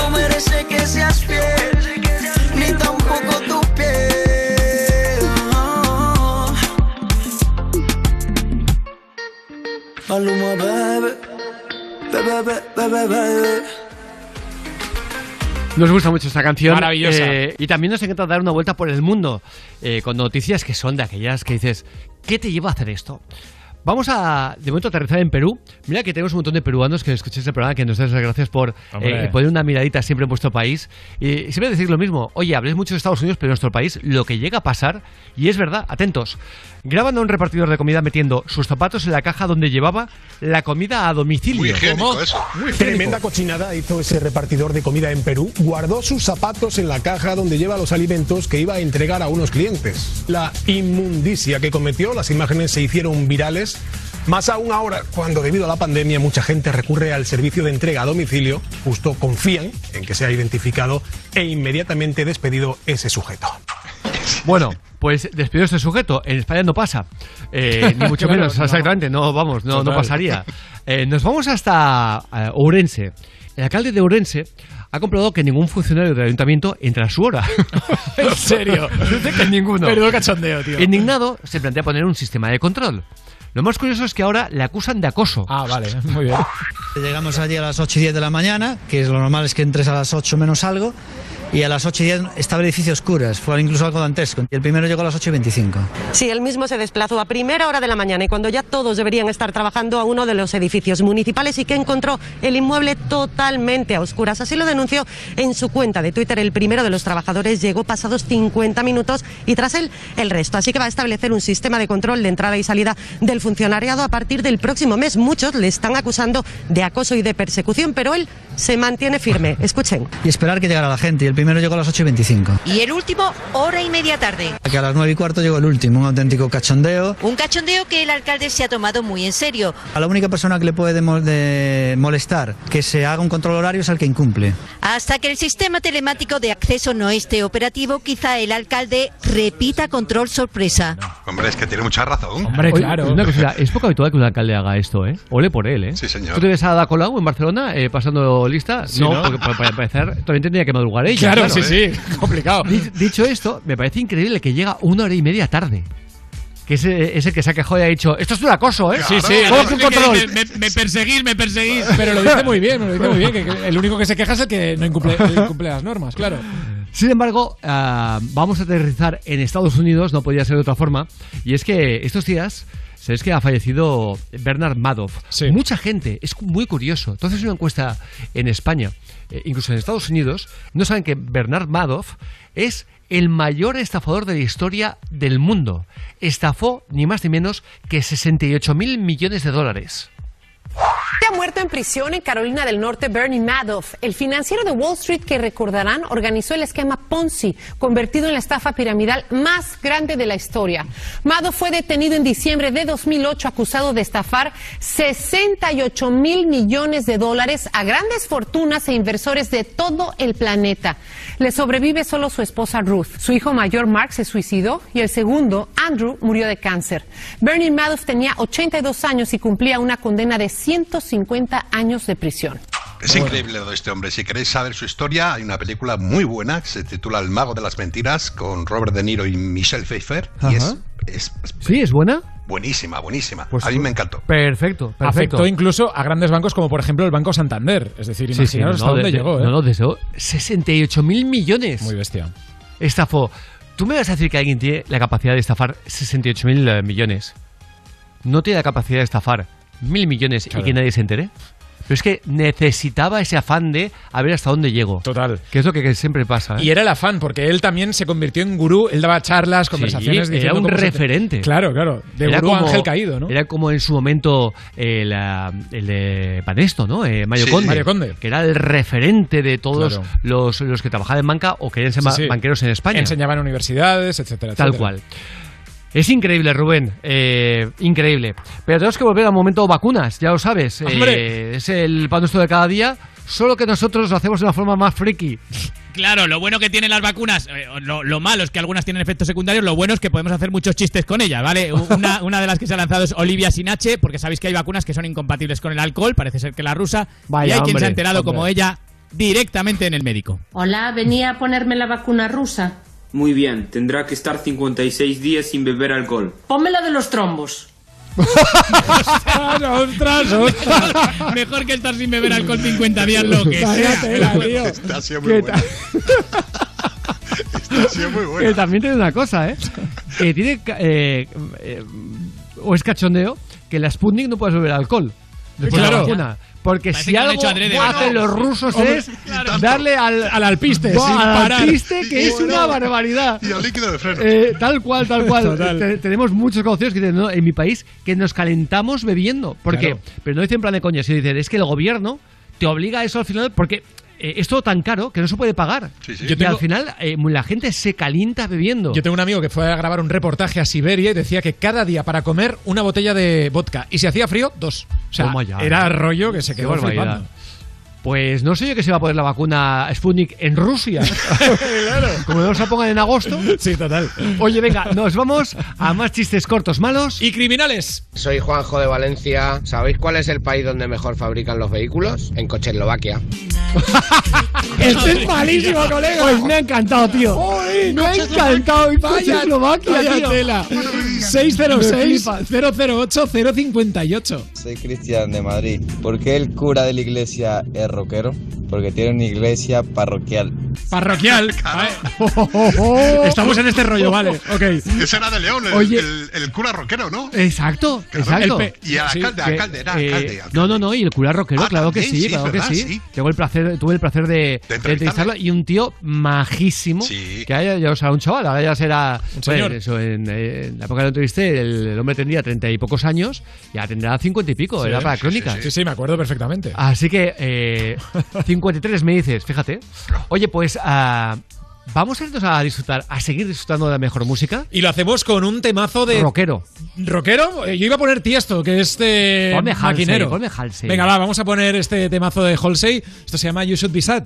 Speaker 36: No merece que seas fiel, ni tampoco tu piel. Oh. Maluma, bebé, bebé, bebé, bebé.
Speaker 1: Nos gusta mucho esta canción.
Speaker 2: Maravillosa.
Speaker 1: eh, y también nos encanta dar una vuelta por el mundo eh, con noticias que son de aquellas que dices, ¿qué te lleva a hacer esto? Vamos a, de momento, aterrizar en Perú. Mira que tenemos un montón de peruanos que escucháis el programa, que nos den las gracias por eh, poner una miradita siempre en vuestro país. Y siempre decir lo mismo. Oye, habléis mucho de Estados Unidos, pero en nuestro país lo que llega a pasar, y es verdad, atentos. Graban a un repartidor de comida metiendo sus zapatos en la caja donde llevaba la comida a domicilio.
Speaker 20: Muy higiénico eso.
Speaker 1: Muy higiénico.
Speaker 20: Tremenda cochinada hizo ese repartidor de comida en Perú. Guardó sus zapatos en la caja donde lleva los alimentos que iba a entregar a unos clientes. La inmundicia que cometió, las imágenes se hicieron virales. Más aún ahora, cuando debido a la pandemia mucha gente recurre al servicio de entrega a domicilio, justo confían en que sea identificado e inmediatamente despedido ese sujeto.
Speaker 1: Bueno, pues despidió este sujeto. En España no pasa. Eh, ni mucho
Speaker 20: Claro,
Speaker 1: menos,
Speaker 20: no.
Speaker 1: exactamente. No, vamos, no, no pasaría. Eh, nos vamos hasta eh, Ourense. El alcalde de Ourense ha comprobado que ningún funcionario del ayuntamiento entra a su hora.
Speaker 2: ¿En serio?
Speaker 1: Dice que ninguno.
Speaker 2: Menudo cachondeo, tío.
Speaker 1: Indignado, se plantea poner un sistema de control. Lo más curioso es que ahora le acusan de acoso.
Speaker 2: Ah, vale, muy bien.
Speaker 37: Llegamos allí a las 8 y 10 de la mañana, que es lo normal es que entres a las 8 menos algo, y a las 8 y 10 estaba el edificio oscuras, fue incluso algo dantesco. Y el primero llegó a las 8 y 25.
Speaker 38: Sí, él mismo se desplazó a primera hora de la mañana y cuando ya todos deberían estar trabajando a uno de los edificios municipales y que encontró el inmueble totalmente a oscuras. Así lo denunció en su cuenta de Twitter. El primero de los trabajadores llegó pasados 50 minutos y tras él el resto. Así que va a establecer un sistema de control de entrada y salida del funcionariado a partir del próximo mes. Muchos le están acusando de acoso y de persecución, pero él se mantiene firme. Escuchen.
Speaker 37: Y esperar que llegara la gente, y el primero llegó a las 8 y 25.
Speaker 39: Y el último, hora y media tarde.
Speaker 37: Que a las 9 y cuarto llegó el último, un auténtico cachondeo.
Speaker 39: Un cachondeo que el alcalde se ha tomado muy en serio.
Speaker 37: A la única persona que le puede mo- de molestar que se haga un control horario es al que incumple.
Speaker 39: Hasta que el sistema telemático de acceso no esté operativo, quizá el alcalde repita control sorpresa.
Speaker 4: Hombre, es que tiene mucha razón.
Speaker 1: Oye, una cosita, es poco habitual que un alcalde haga esto, ¿eh? Ole por él, ¿eh? Sí,
Speaker 4: señor.
Speaker 1: ¿Tú te ves a Ada Colau en Barcelona eh, pasando lista?
Speaker 2: Sí,
Speaker 1: no,
Speaker 2: ¿no?
Speaker 1: porque para, para empezar también tendría que madrugar ella.
Speaker 2: Claro, sí,
Speaker 1: ¿eh?
Speaker 2: sí, complicado.
Speaker 1: Di- Dicho esto, me parece increíble que llega una hora y media tarde. Que es, es el que se ha quejado y ha dicho, esto es un acoso, ¿eh?
Speaker 2: Sí, sí. Me, me- me perseguís, me perseguís. Pero lo dice muy bien, lo dice muy bien. Que, que el único que se queja es el que no incumple, las normas, claro.
Speaker 1: Sin embargo, ah, vamos a aterrizar en Estados Unidos, no podía ser de otra forma, y es que estos días sabéis que ha fallecido Bernard Madoff. Mucha gente, es muy curioso. Entonces, una encuesta en España, eh, incluso en Estados Unidos, no saben que Bernard Madoff es el mayor estafador de la historia del mundo. Estafó ni más ni menos que 68 mil millones de dólares.
Speaker 40: Ha muerto en prisión en Carolina del Norte Bernie Madoff, el financiero de Wall Street que recordarán organizó el esquema Ponzi, convertido en la estafa piramidal más grande de la historia. Madoff fue detenido en diciembre de 2008 acusado de estafar 68 mil millones de dólares a grandes fortunas e inversores de todo el planeta. Le sobrevive solo su esposa Ruth. Su hijo mayor Mark se suicidó y el segundo, Andrew, murió de cáncer. Bernie Madoff tenía 82 años y cumplía una condena de 150 años de prisión.
Speaker 4: Es increíble lo de este hombre. Si queréis saber su historia, hay una película muy buena que se titula El mago de las mentiras con Robert De Niro y Michelle Pfeiffer. Y es,
Speaker 1: Ajá.
Speaker 4: es- es
Speaker 1: ¿Sí? ¿Es buena?
Speaker 4: buenísima, buenísima.
Speaker 2: Pues
Speaker 4: a mí me encantó.
Speaker 1: Perfecto, perfecto.
Speaker 2: Afectó incluso a grandes bancos como por ejemplo el Banco Santander. Es decir,
Speaker 1: Sí, sí,
Speaker 2: imaginaos
Speaker 1: no,
Speaker 2: hasta
Speaker 1: de-
Speaker 2: dónde
Speaker 1: de-
Speaker 2: llegó. ¿eh?
Speaker 1: No, no, desde 68 mil millones.
Speaker 2: Muy bestia.
Speaker 1: Estafó. ¿Tú me vas a decir que alguien tiene la capacidad de estafar 68 mil eh, millones? No tiene la capacidad de estafar mil millones y que nadie se entere. Pero es que necesitaba ese afán de a ver hasta dónde llego.
Speaker 2: Total.
Speaker 1: Que es lo que, que siempre pasa. ¿eh?
Speaker 2: Y era el afán, porque él también se convirtió en gurú, él daba charlas, conversaciones.
Speaker 1: Sí, era un referente.
Speaker 2: Claro, claro. De
Speaker 1: Era
Speaker 2: gurú
Speaker 1: como-
Speaker 2: ángel caído, ¿no?
Speaker 1: Era como en su momento eh, la- el de Banesto, ¿no? Eh, Mario,
Speaker 2: Sí.
Speaker 1: Conde,
Speaker 2: Mario Conde.
Speaker 1: Que era el referente de todos
Speaker 2: Claro.
Speaker 1: los, los que trabajaban en banca o querían ser
Speaker 2: Sí,
Speaker 1: banqueros en España.
Speaker 2: Enseñaban en universidades, etcétera,
Speaker 1: Tal
Speaker 2: etcétera.
Speaker 1: cual. Es increíble, Rubén. eh, increíble. Pero tenemos que volver al momento vacunas, ya lo sabes.
Speaker 2: ¡Hombre!
Speaker 1: Eh, es el pan nuestro de cada día, solo que nosotros lo hacemos de una forma más friki.
Speaker 7: Claro, lo bueno que tienen las vacunas, eh, lo, lo malo es que algunas tienen efectos secundarios, lo bueno es que podemos hacer muchos chistes con ellas, ¿vale? Una, una de las que se ha lanzado es Olivia sin H, porque sabéis que hay vacunas que son incompatibles con el alcohol, parece ser que la rusa, y
Speaker 1: Vaya,
Speaker 7: hay quien se ha enterado
Speaker 1: hombre.
Speaker 7: como ella directamente en el médico.
Speaker 41: Hola, venía a ponerme la vacuna rusa.
Speaker 42: Muy bien, tendrá que estar 56 días sin beber alcohol.
Speaker 41: Ponme la de los trombos.
Speaker 2: ¡Ostras, ostras!
Speaker 7: Mejor que estar sin beber alcohol 50 días, lo que sea.
Speaker 2: tela, tío.
Speaker 4: Sido
Speaker 1: ¿Qué
Speaker 4: muy buena. Esta ha sido muy
Speaker 1: Que
Speaker 4: buena.
Speaker 1: también tiene una cosa, ¿eh? Que tiene. ca- eh, eh, o es cachondeo que la Sputnik no puede beber alcohol. Después de
Speaker 2: Claro.
Speaker 1: la vacuna. Porque
Speaker 7: Parece
Speaker 1: si algo
Speaker 7: hecho adrede,
Speaker 1: hacen
Speaker 7: ¿no?
Speaker 1: los rusos
Speaker 2: Hombre,
Speaker 1: es
Speaker 2: claro.
Speaker 1: darle al,
Speaker 2: Al alpiste, sin
Speaker 1: al
Speaker 2: parar.
Speaker 1: alpiste, que es una barbaridad.
Speaker 4: Y al líquido de freno.
Speaker 1: Eh, tal cual, tal cual. Te- tenemos muchos conocidos que dicen, no, en mi país, que nos calentamos bebiendo. Porque,
Speaker 2: Claro.
Speaker 1: pero no dicen en plan de coña, sino dicen, es que el gobierno te obliga a eso al final porque eh, es todo tan caro que no se puede pagar.
Speaker 4: Sí, sí.
Speaker 1: Y
Speaker 2: Yo tengo-
Speaker 1: al final eh, la gente se calienta bebiendo.
Speaker 2: Yo tengo un amigo que fue a grabar un reportaje a Siberia y decía que cada día para comer una botella de vodka. Y si hacía frío, dos. O sea,
Speaker 1: Toma ya.
Speaker 2: era rollo que se quedó flipando.
Speaker 1: Pues no sé yo que se va a poner la vacuna Sputnik en Rusia. claro. Como no se la pongan en agosto.
Speaker 2: Sí, total.
Speaker 1: Oye, venga, nos vamos a más chistes cortos, malos
Speaker 2: y criminales.
Speaker 20: Soy Juanjo de Valencia. ¿Sabéis cuál es el país donde mejor fabrican los vehículos? En Cocheslovaquia.
Speaker 1: este es malísimo, colega. Pues me ha encantado, tío. Me ha encantado.
Speaker 2: Cocheslovaquia,
Speaker 1: tío.
Speaker 2: Tela.
Speaker 43: 606 008 058.
Speaker 20: Soy Cristian de Madrid. ¿Por qué el cura de la iglesia rockero porque tiene una iglesia parroquial.
Speaker 43: Parroquial. Ah. Estamos en este rollo, vale. Ok.
Speaker 4: Ese era de León, el,
Speaker 1: Oye.
Speaker 4: el, cura rockero, ¿no?
Speaker 1: Exacto, exacto.
Speaker 4: y el alcalde,
Speaker 1: sí,
Speaker 4: alcalde, era
Speaker 1: eh,
Speaker 4: alcalde,
Speaker 1: No, no, no, y el cura rockero,
Speaker 4: ah,
Speaker 1: claro que sí, claro que sí.
Speaker 4: sí.
Speaker 1: Tengo el placer, tuve el placer de, entrevistarlo y un tío majísimo. Sí. Que haya, o sea, un chaval, ahora ya será.
Speaker 43: Un
Speaker 1: pues, en, la época que lo entrevisté, el, hombre tendría treinta y pocos años, ya tendrá cincuenta y pico, era para crónicas.
Speaker 43: Sí, sí, me acuerdo perfectamente.
Speaker 1: Así que eh, 53 me dices, fíjate. Oye, pues ah, vamos a irnos a disfrutar, a seguir disfrutando de la mejor música.
Speaker 43: Y lo hacemos con un temazo de.
Speaker 1: Rockero.
Speaker 43: ¿Rockero? Eh, yo iba a poner tiesto, que es de.
Speaker 1: Ponme Halsey,
Speaker 43: Venga, va, vamos a poner este temazo de Halsey. Esto se llama You Should Be Sad.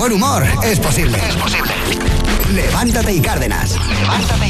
Speaker 11: buen humor es posible. Es posible. Levántate y Cárdenas. Levántate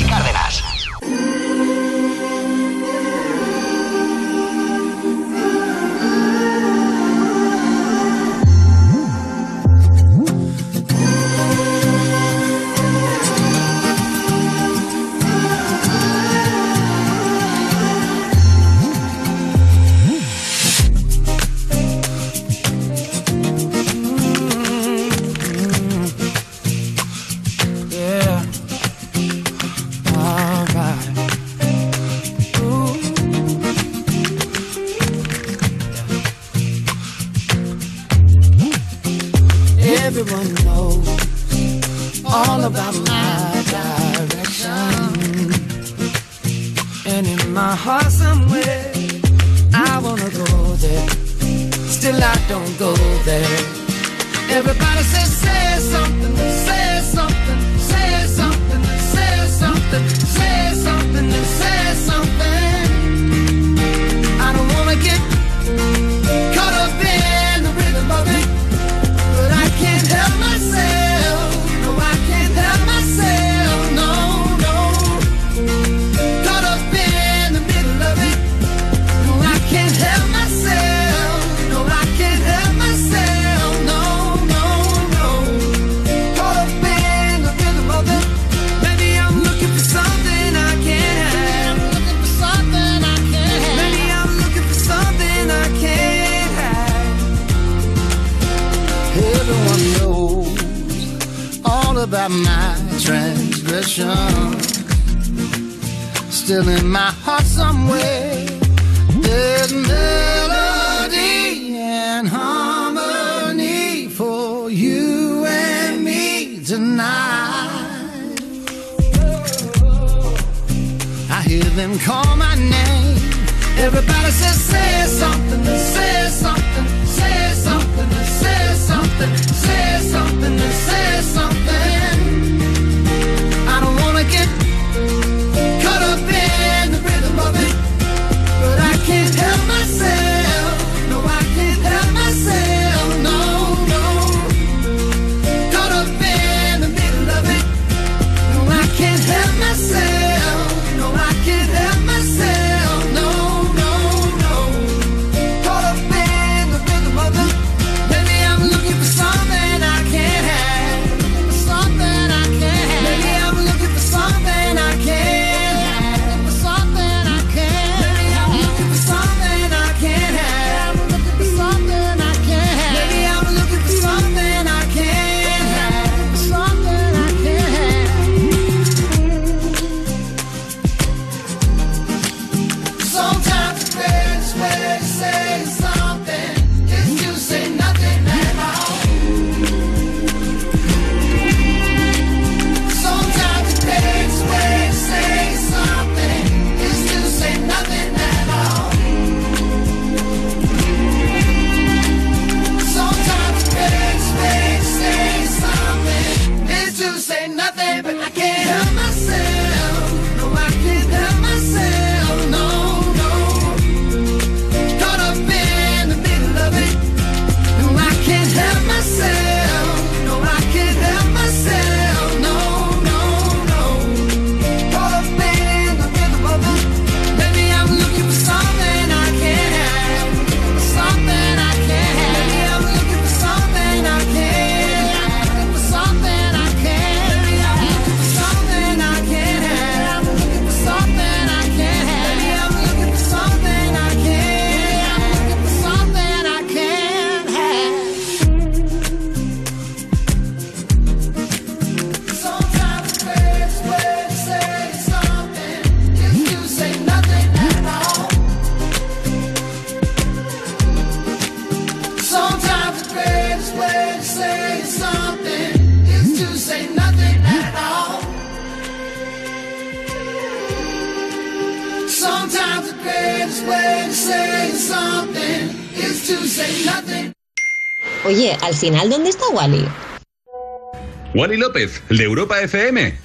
Speaker 44: De Europa FM?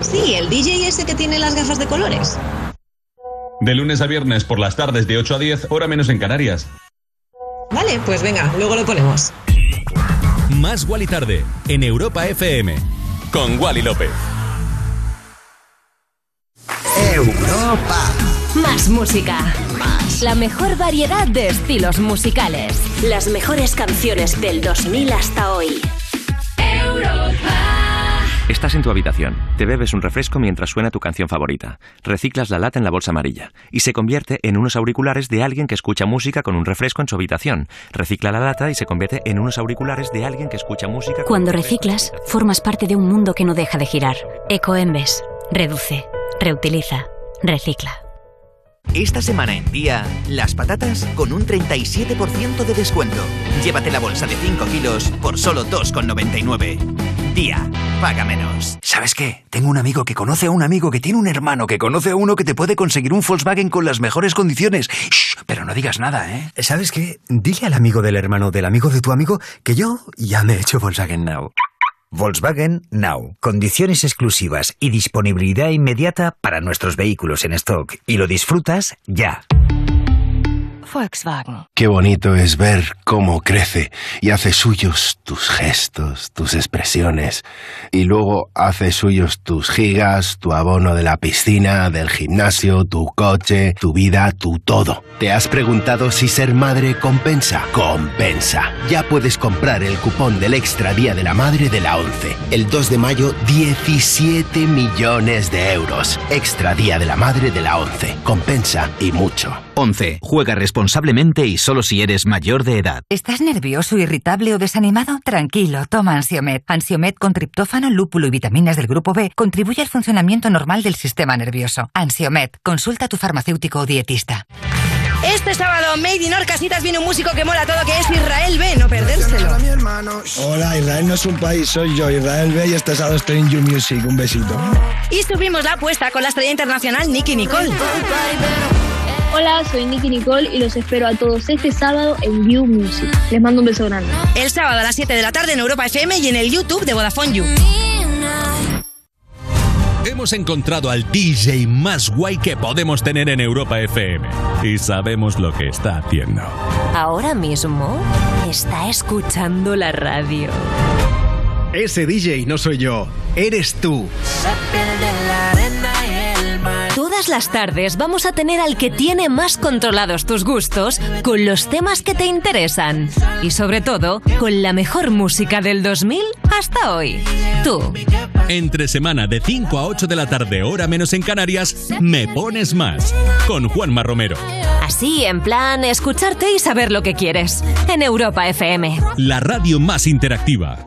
Speaker 45: Sí, el DJ ese que tiene las gafas de colores.
Speaker 44: De lunes a viernes por las tardes de 8 a 10, hora menos en Canarias.
Speaker 45: Vale, pues venga, luego lo ponemos.
Speaker 14: Más Wally Tarde, en Europa FM, con Wally López.
Speaker 11: Europa.
Speaker 12: Más música. Más. La mejor variedad de estilos musicales. Las mejores canciones del 2000 hasta hoy
Speaker 46: Estás en tu habitación, te bebes un refresco mientras suena tu canción favorita, reciclas la lata en la bolsa amarilla y se convierte en unos auriculares de alguien que escucha música con un refresco en su habitación. Recicla la lata y se convierte en unos auriculares de alguien que escucha música.
Speaker 47: Cuando reciclas, formas parte de un mundo que no deja de girar. Ecoembes, reduce, reutiliza, recicla.
Speaker 24: Esta semana en día, las patatas con un 37% de descuento. Llévate la bolsa de 5 kilos por solo 2,99. Día, paga menos.
Speaker 48: ¿Sabes qué? Tengo un amigo que conoce a un amigo que tiene un hermano que conoce a uno que te puede conseguir un Volkswagen con las mejores condiciones. Shh, pero no digas nada, ¿eh?
Speaker 49: ¿Sabes qué? Dile al amigo del hermano del amigo de tu amigo que yo ya me he hecho Volkswagen Now. Volkswagen Now. Condiciones exclusivas y disponibilidad inmediata para nuestros vehículos en stock. Y lo disfrutas ya.
Speaker 17: Volkswagen.
Speaker 50: Qué bonito es ver cómo crece y hace suyos tus gestos, tus expresiones, y luego hace suyos tus gigas, tu abono de la piscina, del gimnasio, tu coche, tu vida, tu todo. ¿Te has preguntado si ser madre compensa? Compensa. Ya puedes comprar el cupón del Extra Día de la Madre de la 11. El 2 de mayo, 17 millones de euros. Extra Día de la Madre de la 11. Compensa y mucho.
Speaker 11: 11. Juega responsablemente y solo si eres mayor de edad.
Speaker 51: ¿Estás nervioso, irritable o desanimado? Tranquilo, toma Ansiomet. Ansiomet con triptófano, lúpulo y vitaminas del grupo B contribuye al funcionamiento normal del sistema nervioso. Ansiomet, consulta a tu farmacéutico o dietista.
Speaker 52: Este sábado, Made in Orcasitas viene un músico que mola todo, que es Israel B, no perdérselo.
Speaker 53: Hola, Israel no es un país, soy yo, Israel B, y este sábado estoy en You Music. Un besito.
Speaker 52: Y subimos la apuesta con la estrella internacional Nicky Nicole.
Speaker 29: Hola, soy Nicky Nicole y los espero a todos este sábado en View Music. Les mando un beso grande.
Speaker 52: El sábado a las 7 de la tarde en Europa FM y en el YouTube de Vodafone You.
Speaker 14: Hemos encontrado al DJ más guay que podemos tener en Europa FM y sabemos lo que está haciendo.
Speaker 12: Ahora mismo está escuchando la radio.
Speaker 36: Ese DJ no soy yo, eres tú.
Speaker 12: Todas las tardes vamos a tener al que tiene más controlados tus gustos con los temas que te interesan. Y sobre todo, con la mejor música del 2000 hasta hoy. Tú.
Speaker 14: Entre semana de 5 a 8 de la tarde, hora menos en Canarias, Me Pones Más. Con Juanma Romero.
Speaker 12: Así, en plan, escucharte y saber lo que quieres. En Europa FM.
Speaker 14: La radio más interactiva.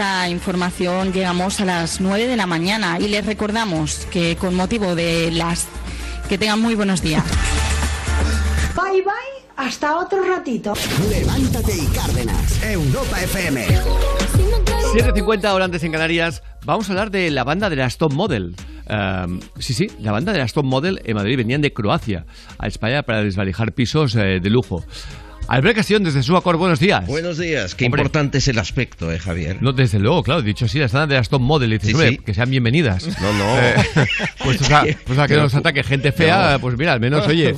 Speaker 54: Esta información llegamos a las 9 de la mañana y les recordamos que con motivo de las... que tengan muy buenos días.
Speaker 41: Bye bye, hasta otro ratito.
Speaker 11: Levántate y Cárdenas. Europa FM.
Speaker 1: 7.50 horas antes en Canarias. Vamos a hablar de la banda de la Stop Model. Um, sí, sí, la banda de la Stop Model en Madrid venían de Croacia a España para desvalijar pisos eh, de lujo. Albert Castillón, desde Suacor, buenos días.
Speaker 55: Buenos días, qué
Speaker 1: Hombre.
Speaker 55: importante es el aspecto, ¿eh, Javier?
Speaker 1: No, desde luego, claro, dicho así, las de las top model, y dices,
Speaker 55: Sí,
Speaker 1: hombre,
Speaker 55: sí.
Speaker 1: que sean bienvenidas.
Speaker 55: No, no.
Speaker 1: Eh, pues, o sea, pues a que
Speaker 55: Pero-
Speaker 1: nos ataque gente fea,
Speaker 55: No.
Speaker 1: pues mira, al menos, oye.
Speaker 55: Eh,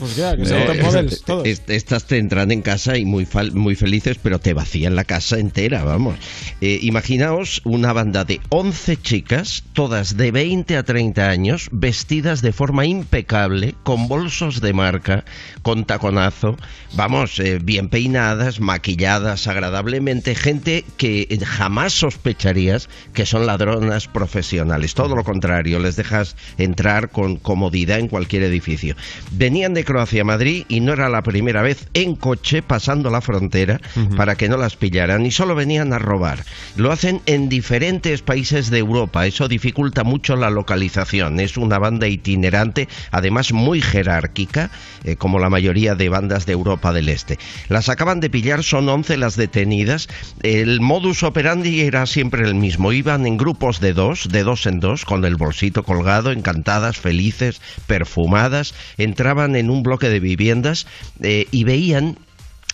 Speaker 55: est- Estas te entran en casa y muy, fal- muy felices, pero te vacían la casa entera, vamos. Eh, imaginaos una banda de 11 chicas, todas de 20 a 30 años, vestidas de forma impecable, con bolsos de marca, con taconazo, vamos, eh, bien peinadas, maquilladas agradablemente, gente que jamás sospecharías que son ladronas profesionales. Todo lo contrario, les dejas entrar con comodidad en cualquier edificio. Venían de Croacia a Madrid y no era la primera vez en coche pasando la frontera para que no las pillaran y solo venían a robar. Lo hacen en diferentes países de Europa, eso dificulta mucho la localización. Es una banda itinerante, además muy jerárquica, eh, como la mayoría de bandas de Europa del Este. Las acaban de pillar, son 11 las detenidas. El modus operandi era siempre el mismo. Iban en grupos de dos, de dos en dos, con el bolsito colgado, encantadas, felices, perfumadas. Entraban en un bloque de viviendas eh, y veían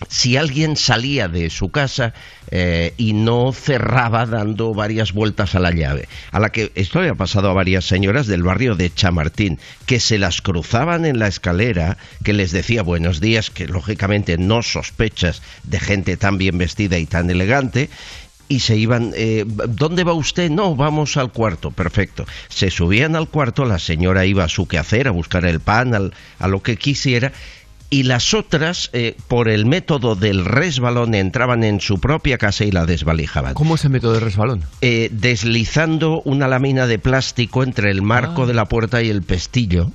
Speaker 55: si alguien salía de su casa eh, y no cerraba dando varias vueltas a la llave. A la que esto le ha pasado a varias señoras del barrio de Chamartín, que se las cruzaban en la escalera, que les decía buenos días, que lógicamente no sospechas de gente tan bien vestida y tan elegante, y se iban, eh, ¿dónde va usted? No, vamos al cuarto, perfecto. Se subían al cuarto, la señora iba a su quehacer, a buscar el pan, al- a lo que quisiera, y las otras, eh, por el método del resbalón, entraban en su propia casa y la desvalijaban.
Speaker 1: ¿Cómo es el método de resbalón?
Speaker 55: Eh, deslizando una lámina de plástico entre el marco
Speaker 1: Ah.
Speaker 55: de la puerta y el pestillo.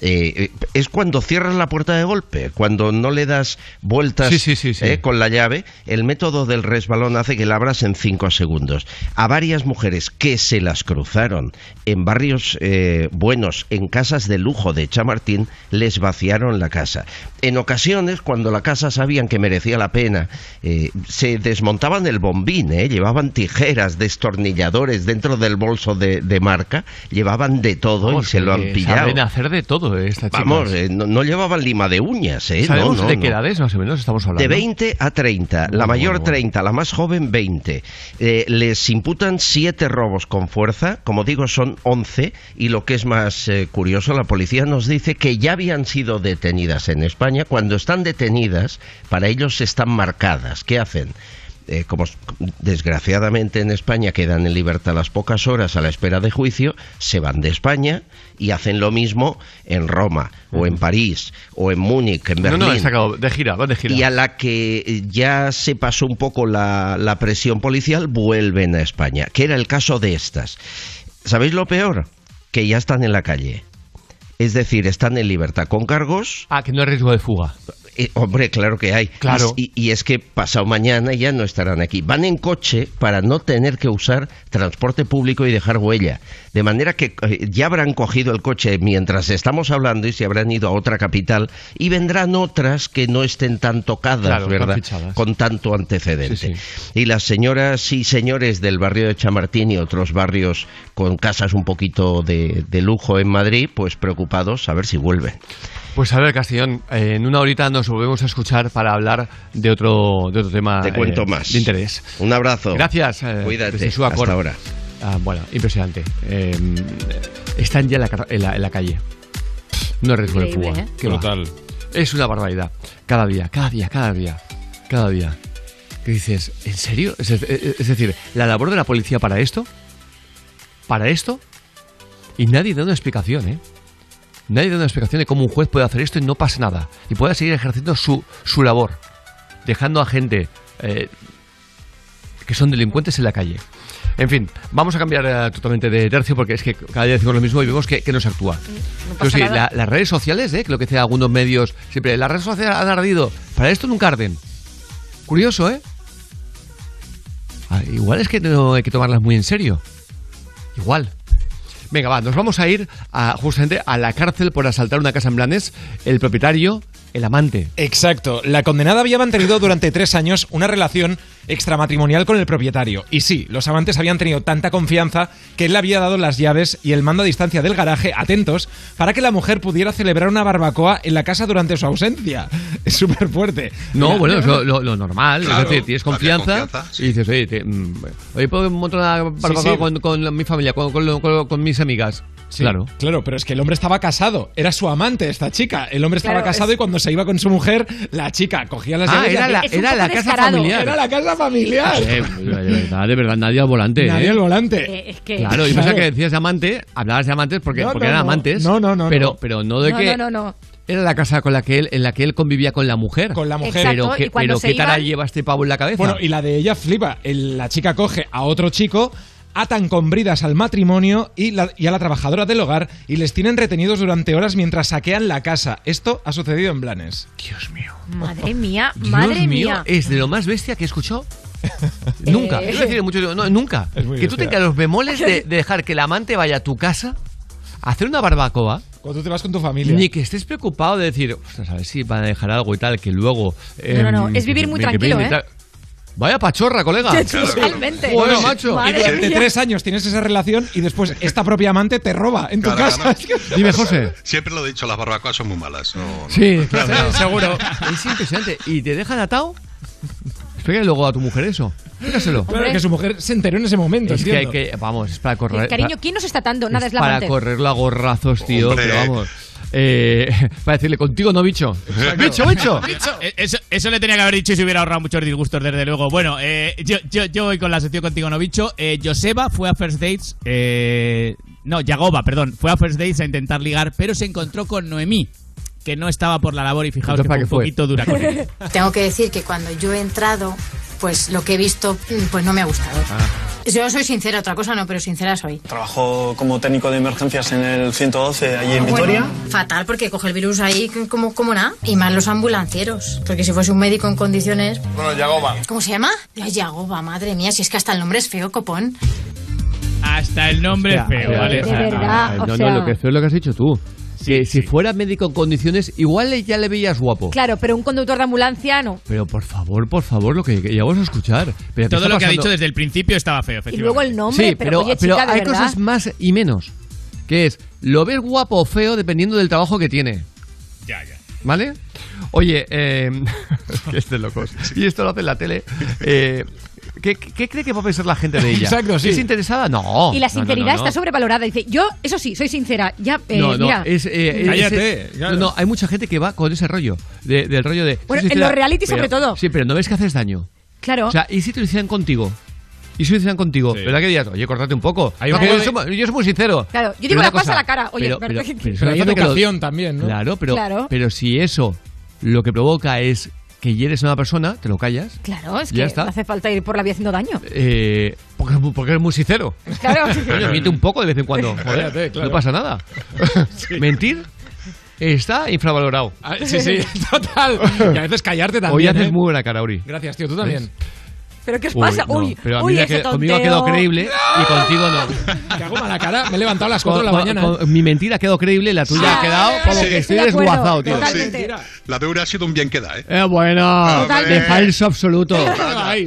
Speaker 55: Eh, eh, es cuando cierras la puerta de golpe, cuando no le das vueltas
Speaker 1: Sí, sí, sí, sí.
Speaker 55: eh, con la llave, el método del resbalón hace que la abras en cinco segundos. A varias mujeres que se las cruzaron en barrios eh, buenos, en casas de lujo de Chamartín, les vaciaron la casa. En ocasiones, cuando la casa sabían que merecía la pena, eh, se desmontaban el bombín, eh, llevaban tijeras, destornilladores dentro del bolso de, de marca, llevaban de todo
Speaker 1: Vamos,
Speaker 55: y se lo han pillado.
Speaker 1: Saben hacer de todo, eh, estas chicas.
Speaker 55: Vamos, eh, no, no llevaban lima de uñas, ¿eh?
Speaker 1: ¿Sabemos
Speaker 55: no, no,
Speaker 1: de qué edades más o menos estamos hablando?
Speaker 55: De 20 a 30, la mayor
Speaker 1: bueno, bueno.
Speaker 55: 30, la más joven 20. Eh, les imputan siete robos con fuerza, como digo son 11 y lo que es más eh, curioso, la policía nos dice que ya habían sido detenidas en España. Cuando están detenidas, para ellos están marcadas. ¿Qué hacen? Eh, como desgraciadamente en España quedan en libertad las pocas horas a la espera de juicio, se van de España y hacen lo mismo en Roma o en París o en Múnich, en
Speaker 1: No,
Speaker 55: Berlín.
Speaker 1: no, he sacado de gira, van de gira.
Speaker 55: Y a la que eh, ya se pasó un poco la, la presión policial, vuelven a España, que era el caso de estas. ¿Sabéis lo peor? Que ya están en la calle. Es decir, están en libertad con cargos.
Speaker 1: Ah, que no hay riesgo de fuga.
Speaker 55: Eh, hombre, claro que hay.
Speaker 1: Claro.
Speaker 55: Y, y es que pasado mañana ya no estarán aquí. Van en coche para no tener que usar transporte público y dejar huella. De manera que eh, ya habrán cogido el coche mientras estamos hablando y se habrán ido a otra capital y vendrán otras que no estén tan tocadas,
Speaker 1: Claro,
Speaker 55: ¿verdad? Con tanto antecedente. Y las señoras y señores del barrio de Chamartín y otros barrios con casas un poquito de, de lujo en Madrid, pues preocupados a ver si vuelven.
Speaker 1: Pues a ver, Castellón, eh, en una horita nos volvemos a escuchar para hablar de otro, de otro tema
Speaker 55: Te cuento
Speaker 1: eh,
Speaker 55: más.
Speaker 1: de interés.
Speaker 55: Un abrazo.
Speaker 1: Gracias. eh,
Speaker 55: Cuídate. Hasta ahora.
Speaker 1: Ah, bueno, impresionante. Eh, están ya en la, en la- en la calle. No hay riesgo de fuga.
Speaker 2: ¿eh?
Speaker 1: ¿Qué va?
Speaker 2: Brutal.
Speaker 1: Es una barbaridad. Cada día, cada día, cada día, cada día. ¿Qué dices? ¿En serio? Es, es- es decir, la labor de la policía para esto, para esto, y nadie da una explicación, ¿eh? Nadie da una explicación de cómo un juez puede hacer esto y no pasa nada. Y pueda seguir ejerciendo su, su labor, dejando a gente eh, que son delincuentes en la calle. En fin, vamos a cambiar eh, totalmente de tercio porque es que cada día decimos lo mismo y vemos que, que no se actúa. Pero sí, la- las redes sociales, ¿eh? que lo que dicen algunos medios, siempre, las redes sociales han ardido. Para esto nunca arden. Curioso, ¿eh? Ah, igual es que no hay que tomarlas muy en serio. Igual. Venga, va, nos vamos a ir a, justamente a la cárcel por asaltar una casa en Blanes. El propietario, el amante.
Speaker 2: Exacto. La condenada había mantenido durante tres años una relación extramatrimonial con el propietario. Y sí, los amantes habían tenido tanta confianza que él le había dado las llaves y el mando a distancia del garaje, atentos, para que la mujer pudiera celebrar una barbacoa en la casa durante su ausencia. Es súper fuerte.
Speaker 1: No,
Speaker 2: Mira,
Speaker 1: bueno, es lo, lo- lo normal.
Speaker 2: Claro,
Speaker 1: es decir, tienes confianza,
Speaker 2: confianza,
Speaker 1: y dices, oye, te- mm, oye, ¿puedo montar una barbacoa
Speaker 2: sí.
Speaker 1: Con, con mi familia, con, con- con- con mis amigas?
Speaker 2: Sí,
Speaker 1: Claro.
Speaker 2: Claro, pero es que el hombre estaba casado. Era su amante, esta chica. El hombre estaba
Speaker 1: Claro,
Speaker 2: casado
Speaker 1: es-
Speaker 2: y cuando se iba con su mujer, la chica cogía las
Speaker 1: Ah,
Speaker 2: llaves
Speaker 1: era la- era la casa familiar.
Speaker 2: Era la casa familiar.
Speaker 1: Eh, de verdad, de verdad, nadie al volante.
Speaker 2: Nadie
Speaker 1: ¿eh?
Speaker 2: al volante.
Speaker 56: Eh, es que-
Speaker 1: Claro, y
Speaker 2: Claro.
Speaker 1: pasa que decías de amante, hablabas de amantes porque,
Speaker 2: No,
Speaker 1: porque
Speaker 2: no,
Speaker 1: eran
Speaker 2: no.
Speaker 1: amantes.
Speaker 2: No, no, no,
Speaker 1: Pero,
Speaker 2: no.
Speaker 1: pero no de
Speaker 56: no,
Speaker 1: que.
Speaker 56: no, no, no.
Speaker 1: Era la casa con la que él, en la que él convivía con la mujer.
Speaker 2: Con la mujer.
Speaker 1: Pero,
Speaker 56: Exacto,
Speaker 1: que-
Speaker 56: y cuando
Speaker 1: pero ¿qué
Speaker 56: iban-
Speaker 1: lleva este pavo en la cabeza?
Speaker 2: Bueno, y la de ella flipa. El- la chica coge a otro chico, atan con bridas al matrimonio y, la- y a la trabajadora del hogar y les tienen retenidos durante horas mientras saquean la casa. Esto ha sucedido en Blanes.
Speaker 1: Dios mío.
Speaker 3: Madre mía,
Speaker 1: Dios
Speaker 3: madre
Speaker 1: mío,
Speaker 3: mía.
Speaker 1: es de lo más bestia que he escuchado. nunca.
Speaker 3: Eh.
Speaker 1: Decir mucho, no, nunca. Que tú tengas los bemoles de, de dejar que el amante vaya a tu casa a hacer una barbacoa.
Speaker 2: Cuando tú te vas con tu familia.
Speaker 1: Ni que estés preocupado de decir, ostras, a ver si van a dejar algo y tal, que luego.
Speaker 3: No, no, no,
Speaker 1: em,
Speaker 3: es vivir muy tranquilo, ¿eh?
Speaker 1: Vaya pachorra, colega.
Speaker 3: Totalmente.
Speaker 1: Joder, macho.
Speaker 2: Y durante tres años tienes esa relación y después esta propia amante te roba en tu
Speaker 4: Claro,
Speaker 2: casa.
Speaker 4: claro.
Speaker 1: Dime, José.
Speaker 4: Siempre lo he dicho, las barbacoas son muy malas. No, no.
Speaker 1: Sí, claro.
Speaker 2: Seguro.
Speaker 1: Es impresionante. ¿Y te dejan atado? Explícale luego a tu mujer eso. Explícaselo.
Speaker 2: Claro, que su mujer se enteró en ese momento.
Speaker 1: Es que hay
Speaker 2: entiendo.
Speaker 1: que. Vamos, es para correr.
Speaker 3: Cariño, ¿quién nos está atando? Nada, es, la
Speaker 1: para
Speaker 3: amante.
Speaker 1: correrlo a gorrazos, tío.
Speaker 4: Hombre.
Speaker 1: Pero vamos. Eh, para decirle contigo no, bicho. Bicho, bicho.
Speaker 57: Eh, Eso, eso le tenía que haber dicho y se hubiera ahorrado muchos disgustos, desde luego. Bueno, eh, yo, yo, yo voy con la sección contigo, no bicho. Eh, Joseba fue a First Dates. eh, no, Yagoba, perdón. Fue a First Dates a intentar ligar, pero se encontró con Noemí, que no estaba por la labor y fijaos
Speaker 1: Entonces,
Speaker 57: que
Speaker 1: ¿para
Speaker 57: fue un poquito dura con él.
Speaker 58: Tengo que decir que cuando yo he entrado, pues lo que he visto, mm, pues no me ha gustado. Yo soy sincera, otra cosa no, pero sincera soy.
Speaker 59: Trabajo como técnico de emergencias en el 112 allí en Vitoria.
Speaker 58: Bueno, fatal, porque coge el virus ahí como, como nada. Y más los ambulancieros. Porque si fuese un médico en condiciones.
Speaker 59: Bueno, Yagoba.
Speaker 58: ¿Cómo se llama? Ay, Yagoba, madre mía, si es que hasta el nombre es feo, copón.
Speaker 57: Hasta el nombre es feo, ¿vale?
Speaker 58: De verdad,
Speaker 1: no,
Speaker 58: o
Speaker 1: no,
Speaker 58: sea-
Speaker 1: lo que es feo es lo que has dicho tú. Que si fuera médico en condiciones, igual le- ya le veías guapo.
Speaker 3: Claro, pero un conductor de ambulancia no.
Speaker 1: Pero por favor, por favor, lo que, ya vamos a escuchar. Pero ¿qué
Speaker 57: Todo lo que ha dicho desde el principio estaba feo,
Speaker 3: Y
Speaker 57: efectivamente.
Speaker 3: luego el nombre,
Speaker 1: Sí,
Speaker 3: pero, oye, chica,
Speaker 1: hay
Speaker 3: verdad.
Speaker 1: cosas más y menos. Que es, lo ves guapo o feo dependiendo del trabajo que tiene. ¿Vale? Oye, eh, este es locos. Y esto lo hace en la tele. Eh, ¿qué, qué cree que va a pensar la gente de ella?
Speaker 2: Exacto, sí.
Speaker 1: ¿Es interesada? No.
Speaker 3: y la
Speaker 1: no,
Speaker 3: sinceridad
Speaker 1: no, no.
Speaker 3: está sobrevalorada. Dice, yo, eso sí, soy sincera. Ya, eh,
Speaker 1: no, no,
Speaker 3: mira.
Speaker 1: es, eh, es-
Speaker 2: Cállate,
Speaker 1: es-
Speaker 2: claro.
Speaker 1: no, no, hay mucha gente que va con ese rollo. de- del rollo de.
Speaker 3: Bueno, en los reality sobre todo.
Speaker 1: Sí, pero no ves que haces daño.
Speaker 3: Claro.
Speaker 1: O sea, ¿y si te lo hicieran contigo? ¿Y hicieran contigo? ¿Verdad que dirías, oye, córtate un poco?
Speaker 2: Hay un
Speaker 1: yo, soy, yo soy muy sincero.
Speaker 3: Claro, yo digo cosas
Speaker 1: cosa,
Speaker 3: a la cara. Oye,
Speaker 1: pero,
Speaker 3: pero-
Speaker 1: pero, pero
Speaker 2: Pero
Speaker 1: hay
Speaker 2: hay
Speaker 1: gente que lo-
Speaker 2: educación también, ¿no?
Speaker 1: Claro, pero,
Speaker 3: Claro.
Speaker 1: pero si eso lo que provoca es que hieres a una persona, te lo callas.
Speaker 3: Claro, es que no hace falta ir por la vía haciendo daño.
Speaker 1: Eh, porque, porque eres muy sincero.
Speaker 3: Claro.
Speaker 1: Coño, miente un poco de vez en cuando. Joder,
Speaker 2: Fíjate, claro.
Speaker 1: No pasa nada. Mentir está infravalorado.
Speaker 2: Ah, sí, sí, total. Y a veces callarte también.
Speaker 1: Hoy haces
Speaker 2: ¿eh?
Speaker 1: muy buena cara, Uri.
Speaker 2: Gracias, tío, tú también.
Speaker 3: ¿Pero qué os
Speaker 1: Uy,
Speaker 3: pasa?
Speaker 1: no,
Speaker 3: Uy,
Speaker 1: pero a mí
Speaker 3: uy,
Speaker 1: me
Speaker 3: ese
Speaker 1: quedado- conmigo ha
Speaker 3: tonteo.
Speaker 1: quedado creíble y contigo no.
Speaker 2: Te hago mala cara. Me he levantado a las 4 de la
Speaker 1: Con-
Speaker 2: mañana.
Speaker 1: con- mi mentira ha quedado creíble, la tuya ha quedado como
Speaker 3: sí,
Speaker 1: que estoy
Speaker 3: estoy de acuerdo,
Speaker 1: desguazado, tío.
Speaker 3: totalmente.
Speaker 4: La Uri ha sido un bien queda, ¿eh?
Speaker 1: Eh, bueno, de falso absoluto.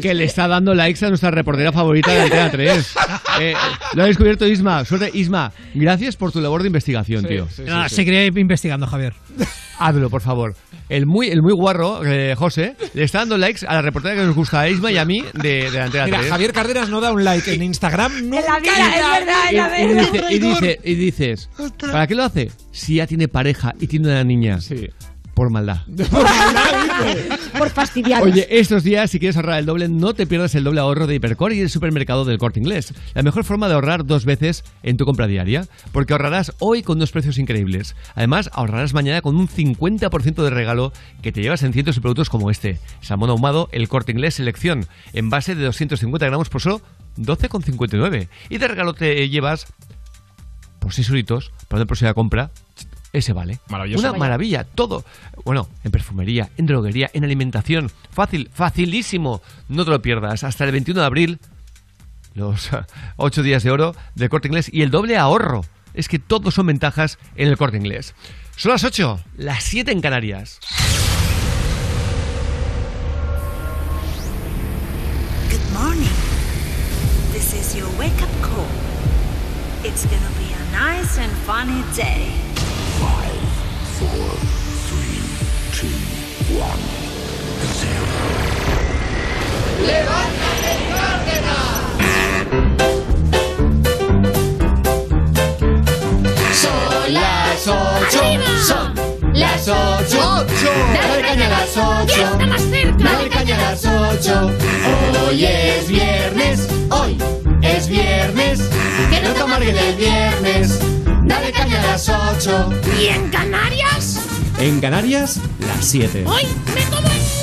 Speaker 1: Que le está dando likes a nuestra reportera favorita de Antena 3. Eh, lo ha descubierto Isma. Suerte, Isma. Gracias por tu labor de investigación, tío.
Speaker 2: Sí, sí,
Speaker 60: Ah,
Speaker 2: sí.
Speaker 60: Seguiré investigando, Javier.
Speaker 1: Hazlo, por favor. El muy, el muy guarro, eh, José, le está dando likes a la reportera que nos gusta a Isma y a mí de, de Antena
Speaker 2: Mira,
Speaker 1: 3.
Speaker 2: Javier Carderas no da un like en Instagram.
Speaker 3: En
Speaker 2: nunca
Speaker 3: la vida, es verdad,
Speaker 1: y,
Speaker 3: en la
Speaker 1: y
Speaker 3: vida.
Speaker 1: dice- y dice- y dices, ¿para qué lo hace? Si ya tiene pareja y tiene una niña.
Speaker 2: Sí.
Speaker 1: Por maldad.
Speaker 3: Por fastidiar.
Speaker 1: Oye, estos días, si quieres ahorrar el doble, no te pierdas el doble ahorro de Hipercor y el supermercado del corte inglés. La mejor forma de ahorrar dos veces en tu compra diaria, porque ahorrarás hoy con unos precios increíbles. Además, ahorrarás mañana con un 50% de regalo que te llevas en cientos de productos como este. Salmón ahumado, el corte inglés selección, en base de 250 gramos por solo 12,59. Y de regalo te llevas por 6 euritos para una próxima compra. Ese vale.
Speaker 2: Maravilloso.
Speaker 1: Una maravilla. Todo. Bueno, en perfumería, en droguería, en alimentación. Fácil, facilísimo. No te lo pierdas. Hasta el 21 de abril los 8 días de oro del corte inglés y el doble ahorro. Es que todos son ventajas en el corte inglés. Son las 8, las 7 en Canarias.
Speaker 61: Good morning. This is your wake up call. It's gonna be a nice and funny day.
Speaker 62: Five, four, three, two, one, zero.
Speaker 41: ¡Levántate,
Speaker 63: Son las ocho. Las ocho. Dale caña a las ocho. Dale caña a las ocho. Hoy es viernes. Hoy es viernes. Que no te amarguen el viernes. Dale caña a las ocho.
Speaker 41: ¿Y en Canarias?
Speaker 64: En Canarias, las 7.
Speaker 41: ¡Hoy me como el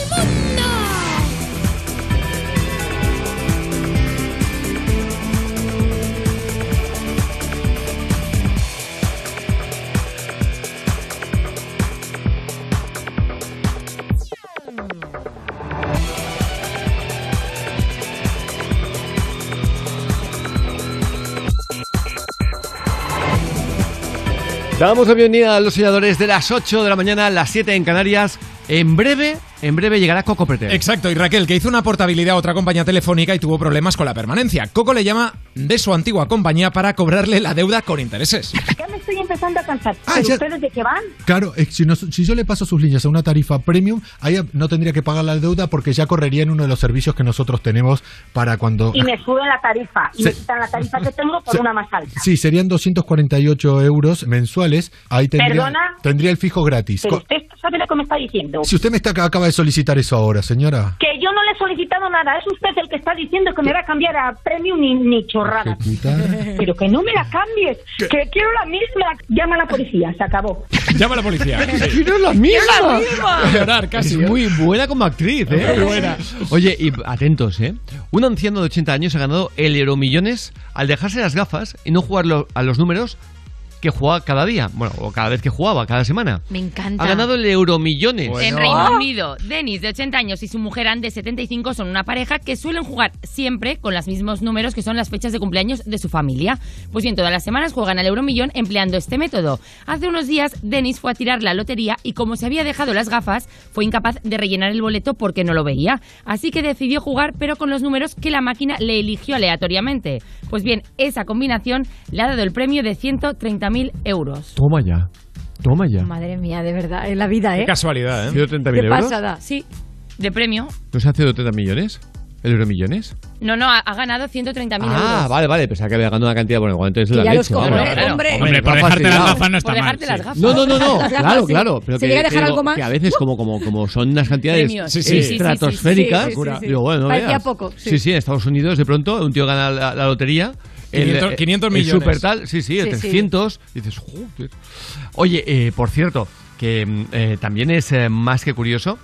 Speaker 1: Damos la bienvenida a los soñadores de las 8 de la mañana a las 7 en Canarias. En breve, en breve llegará Coco Pretel.
Speaker 2: Exacto, y Raquel, que hizo una portabilidad a otra compañía telefónica y tuvo problemas con la permanencia. Coco le llama de su antigua compañía para cobrarle la deuda con intereses.
Speaker 5: Ya me estoy empezando a cansar.
Speaker 60: Ah,
Speaker 5: ¿Pero
Speaker 60: ya-
Speaker 5: ustedes de qué van?
Speaker 60: Claro, eh, si, yo le paso sus líneas a una tarifa premium, ahí no tendría que pagar la deuda porque ya correría en uno de los servicios que nosotros tenemos para cuando...
Speaker 5: Y me suben la tarifa. Y
Speaker 60: Se-
Speaker 5: me quitan la tarifa que tengo por
Speaker 60: Se-
Speaker 5: una más alta.
Speaker 60: Sí, serían 248 euros mensuales. Ahí tendría,
Speaker 5: ¿Perdona?
Speaker 60: tendría el fijo gratis.
Speaker 5: Pero usted sabe lo que me está diciendo.
Speaker 60: Si usted me está, acaba de solicitar eso ahora, señora.
Speaker 5: Que yo no le he solicitado nada. Es usted el que está diciendo que me va a cambiar a premium ni, ni chorrada. Pero que no me la cambies. Que quiero la misma. Llama a la policía. Se acabó.
Speaker 2: Llama a la policía.
Speaker 1: ¡No es la misma!
Speaker 5: ¡Es la misma!
Speaker 2: Llorar casi.
Speaker 1: Es muy buena como actriz, ¿eh?
Speaker 2: Muy buena.
Speaker 1: Oye, y atentos, ¿eh? Un anciano de 80 años ha ganado el Euromillones al dejarse las gafas y no jugar lo- a los números que jugaba cada día. Bueno, o cada vez que jugaba, cada semana.
Speaker 33: Me encanta.
Speaker 1: Ha ganado el Euromillones.
Speaker 33: En Reino Unido, Denis, de 80 años, y su mujer Anne, de 75, son una pareja que suelen jugar siempre con los mismos números que son las fechas de cumpleaños de su familia. Pues bien, todas las semanas juegan al Euromillón empleando este método. Hace unos días, Denis fue a tirar la lotería y como se había dejado las gafas, fue incapaz de rellenar el boleto porque no lo veía. Así que decidió jugar, pero con los números que la máquina le eligió aleatoriamente. Pues bien, esa combinación le ha dado el premio de 130.000 euros.
Speaker 1: Toma ya. Toma ya.
Speaker 3: Madre mía, de verdad, en la vida, ¿eh?
Speaker 2: casualidad, ¿eh?
Speaker 1: 130.000
Speaker 3: Qué
Speaker 1: euros.
Speaker 3: pasada.
Speaker 33: Sí, de premio.
Speaker 1: ¿No se hace de 30 millones? ¿El Euromillones?
Speaker 33: No, no, ha, ha ganado 130.000
Speaker 1: Ah,
Speaker 33: euros.
Speaker 1: vale, vale. Pensaba que había ganado una cantidad. Bueno, igual entonces la
Speaker 33: ya
Speaker 1: leche,
Speaker 33: los. Claro, hombre.
Speaker 57: Hombre, por dejarte las gafas no está
Speaker 33: Por
Speaker 57: mal.
Speaker 33: dejarte las gafas.
Speaker 1: No, no, no, no. Claro,
Speaker 3: sí.
Speaker 1: claro. Pero
Speaker 3: ¿Se
Speaker 1: que,
Speaker 3: llega a dejar
Speaker 1: digo,
Speaker 3: algo más?
Speaker 1: que a veces, como, como, como son unas cantidades
Speaker 33: Premios. Sí, sí, sí, sí,
Speaker 1: estratosféricas,
Speaker 3: sí, sí, sí, sí.
Speaker 1: digo, bueno, no
Speaker 3: Parecía
Speaker 1: veas.
Speaker 3: poco, sí.
Speaker 1: Sí, sí, en Estados Unidos de pronto un tío gana la, la lotería. El-
Speaker 2: 500 500
Speaker 1: el
Speaker 2: millones.
Speaker 1: super tal, sí, sí, el
Speaker 3: Sí, sí.
Speaker 1: 300. Y dices, joder. Oye, eh, por cierto, que mm, eh, también es eh, más que curioso.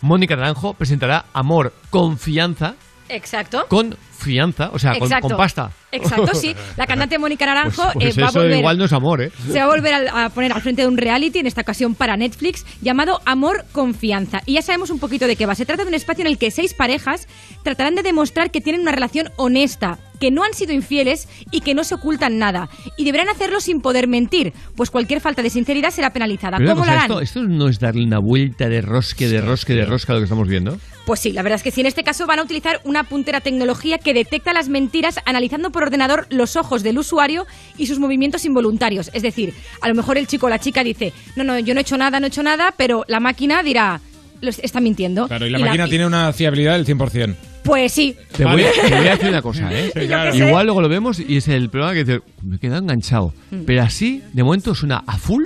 Speaker 1: Mónica Naranjo presentará Amor, Confianza
Speaker 3: Exacto.
Speaker 1: con fianza, o sea, con, pasta.
Speaker 3: Exacto, sí. La cantante Mónica Naranjo
Speaker 1: Pues, pues
Speaker 3: eh, va a volver.
Speaker 1: igual no es amor, ¿eh?
Speaker 3: Se va a volver a, poner al frente de un reality, en esta ocasión para Netflix, llamado Amor Confianza. Y ya sabemos un poquito de qué va. Se trata de un espacio en el que seis parejas tratarán de demostrar que tienen una relación honesta, que no han sido infieles y que no se ocultan nada. Y deberán hacerlo sin poder mentir, pues cualquier falta de sinceridad será penalizada.
Speaker 1: Pero
Speaker 3: ¿Cómo lo harán?
Speaker 1: esto, esto no es darle una vuelta de rosque, de rosque, de rosca a lo que estamos viendo.
Speaker 3: Pues sí, la verdad es que sí. En este caso van a utilizar una puntera tecnología que detecta las mentiras analizando por ordenador los ojos del usuario y sus movimientos involuntarios. Es decir, a lo mejor el chico o la chica dice, no, no, yo no he hecho nada, no he hecho nada, pero la máquina dirá, "Lo est- está mintiendo.
Speaker 2: Claro, y la máquina tiene una fiabilidad del 100%.
Speaker 3: Pues sí.
Speaker 1: Te voy, te voy a decir una cosa, ¿eh?
Speaker 2: Sí, claro.
Speaker 1: Igual luego lo vemos y es el programa que dice, me he quedado enganchado.
Speaker 3: Mm.
Speaker 1: Pero así, de momento, suena a full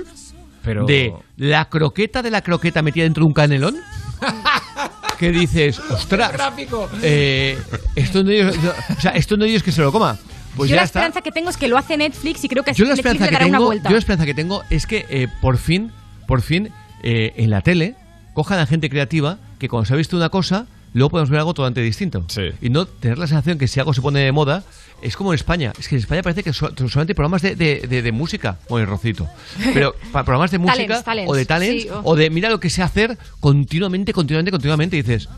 Speaker 2: Pero...
Speaker 1: de la croqueta de la croqueta metida dentro de un canelón. que dices, ostras,
Speaker 2: Gráfico.
Speaker 1: eh, esto no ellos, o sea, esto no ellos que se lo coma. Pues
Speaker 3: yo
Speaker 1: ya
Speaker 3: la
Speaker 1: está.
Speaker 3: esperanza que tengo es que lo hace Netflix y creo que
Speaker 1: Yo la
Speaker 3: Netflix
Speaker 1: esperanza
Speaker 3: le
Speaker 1: que
Speaker 3: dará una
Speaker 1: tengo,
Speaker 3: vuelta.
Speaker 1: yo la esperanza que tengo es que eh, por fin, por fin, eh, en la tele cojan a gente creativa que cuando se ha visto una cosa, luego podemos ver algo totalmente distinto. Y no tener la sensación que si algo se pone de moda, es como en España. Es que en España parece que so- solamente hay programas de, de- de- de música, o el rocito. Pero programas de música
Speaker 3: Talents, talents,
Speaker 1: o de talents,
Speaker 3: sí, oh.
Speaker 1: o de mira lo que sé hacer continuamente, continuamente, continuamente, y dices,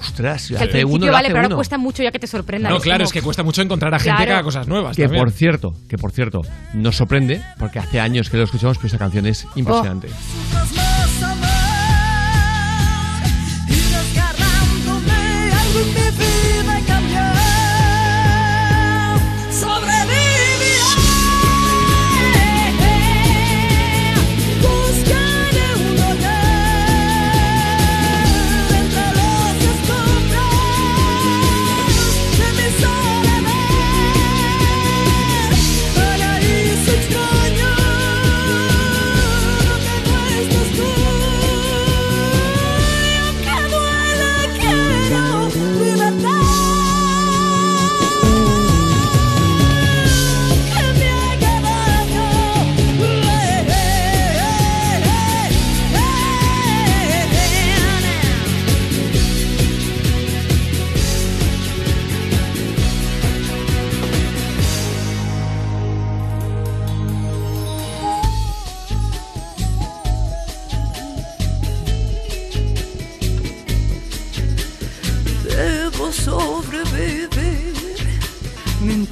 Speaker 1: Ostras,
Speaker 3: Que al
Speaker 1: hace uno
Speaker 3: vale,
Speaker 1: hace
Speaker 3: pero ahora cuesta mucho ya que te sorprenda.
Speaker 2: No, claro,
Speaker 3: como-
Speaker 2: es que cuesta mucho encontrar a gente
Speaker 3: Claro.
Speaker 2: que haga cosas nuevas.
Speaker 1: Que
Speaker 2: también.
Speaker 1: por cierto, que por cierto, nos sorprende, porque hace años que lo escuchamos, pero esta canción es impresionante.
Speaker 41: Y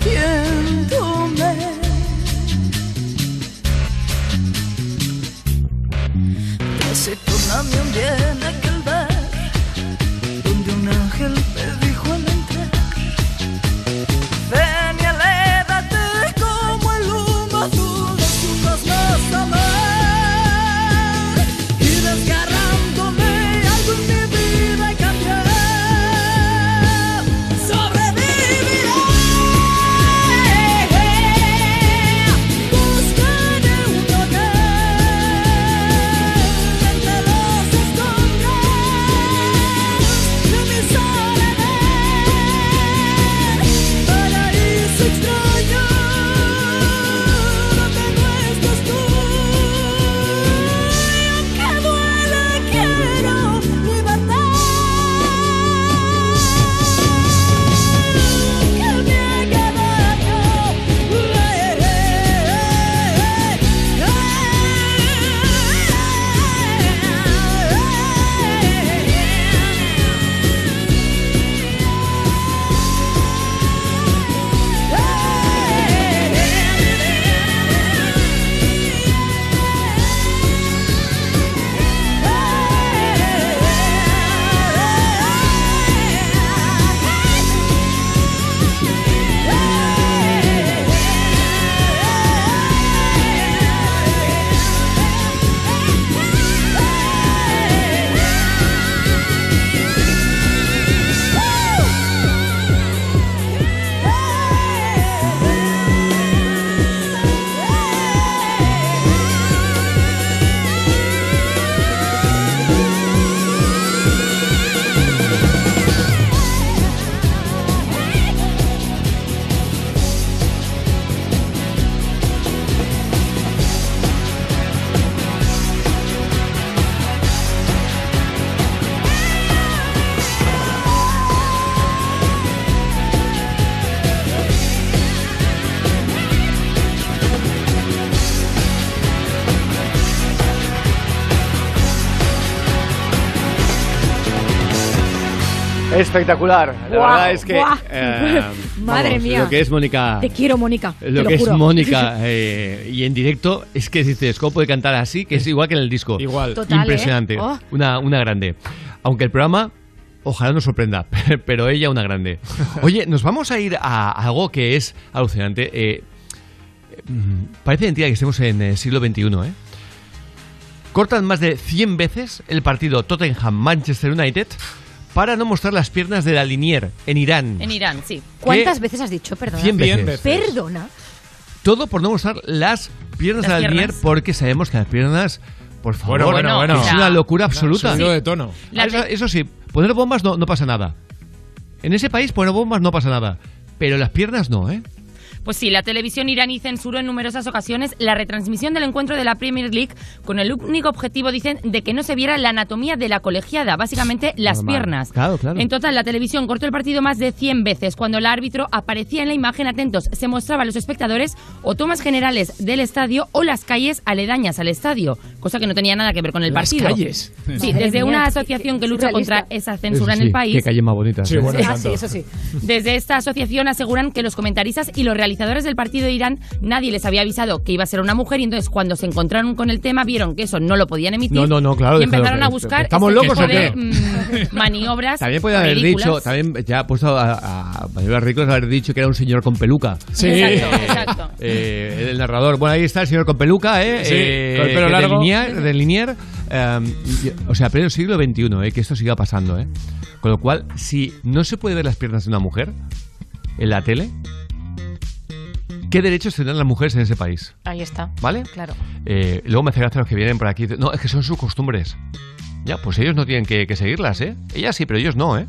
Speaker 41: mintiéndome. Tras tornarme un día en aquel
Speaker 1: Espectacular. La verdad es que.
Speaker 3: guau.
Speaker 1: eh,
Speaker 3: Madre
Speaker 1: vamos,
Speaker 3: mía.
Speaker 1: Lo que es Mónica.
Speaker 3: Te quiero, Mónica. te
Speaker 1: Lo que es. Mónica eh, y en directo es que dices, ¿cómo puede cantar así? Que es igual que en el disco.
Speaker 2: Igual.
Speaker 3: Total,
Speaker 1: Impresionante.
Speaker 3: ¿eh? Oh.
Speaker 1: Una, una grande. Aunque el programa, ojalá nos sorprenda, pero ella una grande. Oye, nos vamos a ir a algo que es alucinante. Eh, mm, parece mentira que estemos en el siglo XXI, ¿eh? Cortan más de 100 veces el partido Tottenham-Manchester United para no mostrar las piernas de la Linier en Irán.
Speaker 33: En Irán, sí.
Speaker 3: ¿Cuántas veces has dicho? Perdona.
Speaker 1: 100 veces.
Speaker 3: Perdona.
Speaker 1: Todo por no mostrar las piernas
Speaker 33: Las
Speaker 1: de la Linier porque sabemos que las piernas, por favor,
Speaker 2: Bueno, bueno, bueno.
Speaker 1: es una locura absoluta.
Speaker 2: Subido de tono.
Speaker 33: La
Speaker 1: eso, eso sí, poner bombas no, no pasa nada. En ese país poner bombas no pasa nada. Pero las piernas no, ¿eh?
Speaker 33: Pues sí, la televisión iraní censuró en numerosas ocasiones la retransmisión del encuentro de la Premier League con el único objetivo, dicen, de que no se viera la anatomía de la colegiada, básicamente las
Speaker 1: Normal.
Speaker 33: piernas.
Speaker 1: Claro, claro.
Speaker 33: En total, la televisión cortó el partido más de 100 veces. Cuando el árbitro aparecía en la imagen, atentos, se mostraba a los espectadores o tomas generales del estadio o las calles aledañas al estadio, cosa que no tenía nada que ver con el
Speaker 57: Las
Speaker 33: partido.
Speaker 57: calles.
Speaker 33: Sí, desde una asociación que lucha contra esa censura
Speaker 1: Eso
Speaker 33: en el
Speaker 1: sí,
Speaker 33: país.
Speaker 1: Qué calle más bonita.
Speaker 2: Sí, bueno,
Speaker 3: Ah, sí, eso sí.
Speaker 33: Desde esta asociación aseguran que los comentaristas y los realizadores del partido de Irán nadie les había avisado que iba a ser una mujer y entonces cuando se encontraron con el tema vieron que eso no lo podían emitir
Speaker 1: No, no, no, claro,
Speaker 33: y empezaron a buscar
Speaker 1: ¿estamos
Speaker 33: este
Speaker 1: locos
Speaker 33: tipo
Speaker 1: o qué?
Speaker 33: de, mm, maniobras
Speaker 1: También puede haber
Speaker 33: ridículas.
Speaker 1: dicho, también ya ha puesto a, a Manuel Ricos haber dicho que era un señor con peluca.
Speaker 57: Sí.
Speaker 33: Exacto, exacto.
Speaker 1: Eh, el narrador, bueno, ahí está el señor con peluca, ¿eh?
Speaker 57: Sí,
Speaker 1: Eh,
Speaker 57: con el pelo
Speaker 1: de
Speaker 57: largo.
Speaker 1: Linier, de Linier, eh, y- o sea, pleno siglo XXI, ¿eh? Que esto siga pasando, ¿eh? Con lo cual, si no se puede ver las piernas de una mujer en la tele, ¿qué derechos tendrán las mujeres en ese país?
Speaker 33: Ahí está.
Speaker 1: ¿Vale?
Speaker 33: Claro.
Speaker 1: Eh, luego me hace gracia los que vienen por aquí. No, es que son sus costumbres. Ya, pues ellos no tienen que, que seguirlas, ¿eh? Ellas sí, pero ellos no, ¿eh?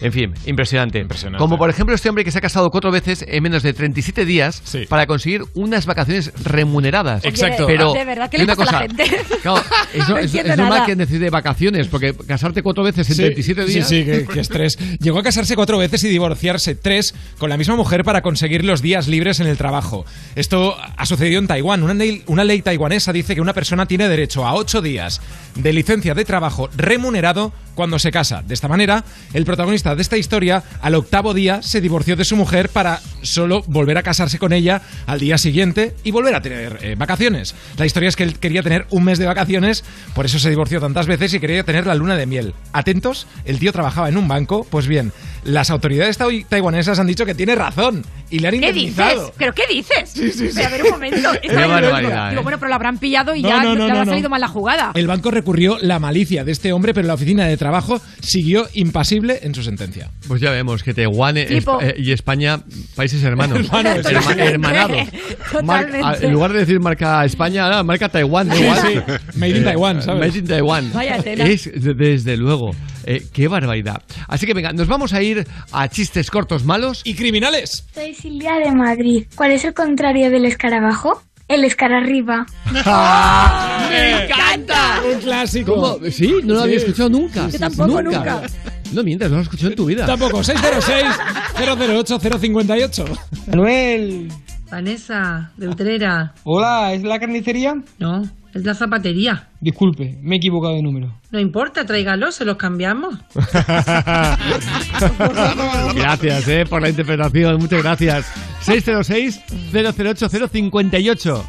Speaker 1: En fin, impresionante.
Speaker 2: Impresionante.
Speaker 1: Como por ejemplo este hombre que se ha casado cuatro veces en menos de 37 días
Speaker 2: Sí.
Speaker 1: para conseguir unas vacaciones remuneradas.
Speaker 2: Exacto.
Speaker 1: Pero,
Speaker 3: de verdad, ¿qué le pasa a la
Speaker 1: cosa,
Speaker 3: gente?
Speaker 1: claro, es,
Speaker 3: No
Speaker 1: es- normal que necesite vacaciones, porque casarte cuatro veces en
Speaker 2: Sí,
Speaker 1: 37
Speaker 2: sí,
Speaker 1: días...
Speaker 2: Sí, qué, qué estrés. Llegó a casarse cuatro veces y divorciarse tres con la misma mujer para conseguir los días libres en el trabajo. Esto ha sucedido en Taiwán. Una ley, una ley taiwanesa dice que una persona tiene derecho a ocho días de licencia de trabajo remunerado cuando se casa. De esta manera, el protagonista de esta historia, al octavo día, se divorció de su mujer para solo volver a casarse con ella al día siguiente y volver a tener eh, vacaciones. La historia es que él quería tener un mes de vacaciones, por eso se divorció tantas veces y quería tener la luna de miel. Atentos, el tío trabajaba en un banco, pues bien, las autoridades tai- taiwanesas han dicho que tiene razón y le han
Speaker 3: ¿Qué
Speaker 2: indemnizado.
Speaker 3: dices? ¿Pero qué dices?
Speaker 2: Sí, sí, sí.
Speaker 3: Pero a ver un momento.
Speaker 1: Barbaridad,
Speaker 3: Digo,
Speaker 1: ¿eh?
Speaker 3: bueno, pero lo habrán pillado y
Speaker 2: No,
Speaker 3: ya
Speaker 2: no, no,
Speaker 3: le habrá salido mal la jugada.
Speaker 2: El banco recurrió la malicia de este hombre, pero la oficina de trabajo siguió impasible en su sentencia.
Speaker 1: Pues ya vemos que Taiwán es- eh, y España, países hermanos.
Speaker 2: Hermanos, sí,
Speaker 1: Herma-
Speaker 2: sí.
Speaker 1: hermanados. Mar- a- en lugar de decir marca España, ahora marca Taiwán. igual.
Speaker 2: sí. Made in
Speaker 1: Eh,
Speaker 2: Taiwan, ¿sabes?
Speaker 1: Made in Taiwan.
Speaker 3: Vaya tela.
Speaker 1: Es, de- desde luego. Eh, qué barbaridad. Así que venga, nos vamos a ir a chistes cortos malos.
Speaker 2: ¡Y criminales!
Speaker 65: Soy Silvia de Madrid. ¿Cuál es el contrario del escarabajo? El escararriba.
Speaker 1: ¡Me encanta!
Speaker 2: Un clásico.
Speaker 1: ¿Cómo? ¿Sí? No lo
Speaker 2: Sí.
Speaker 1: había escuchado nunca.
Speaker 3: Yo tampoco, nunca.
Speaker 1: No mientas, no lo has escuchado en tu vida.
Speaker 2: Tampoco, 606-008-058.
Speaker 66: Manuel.
Speaker 67: Vanessa, de Utrera.
Speaker 66: Hola, ¿es la carnicería?
Speaker 67: No, es la zapatería.
Speaker 66: Disculpe, me he equivocado de número.
Speaker 67: No importa, tráigalo, se los cambiamos.
Speaker 1: Gracias, eh, por la interpretación. Muchas gracias. 606-008-058.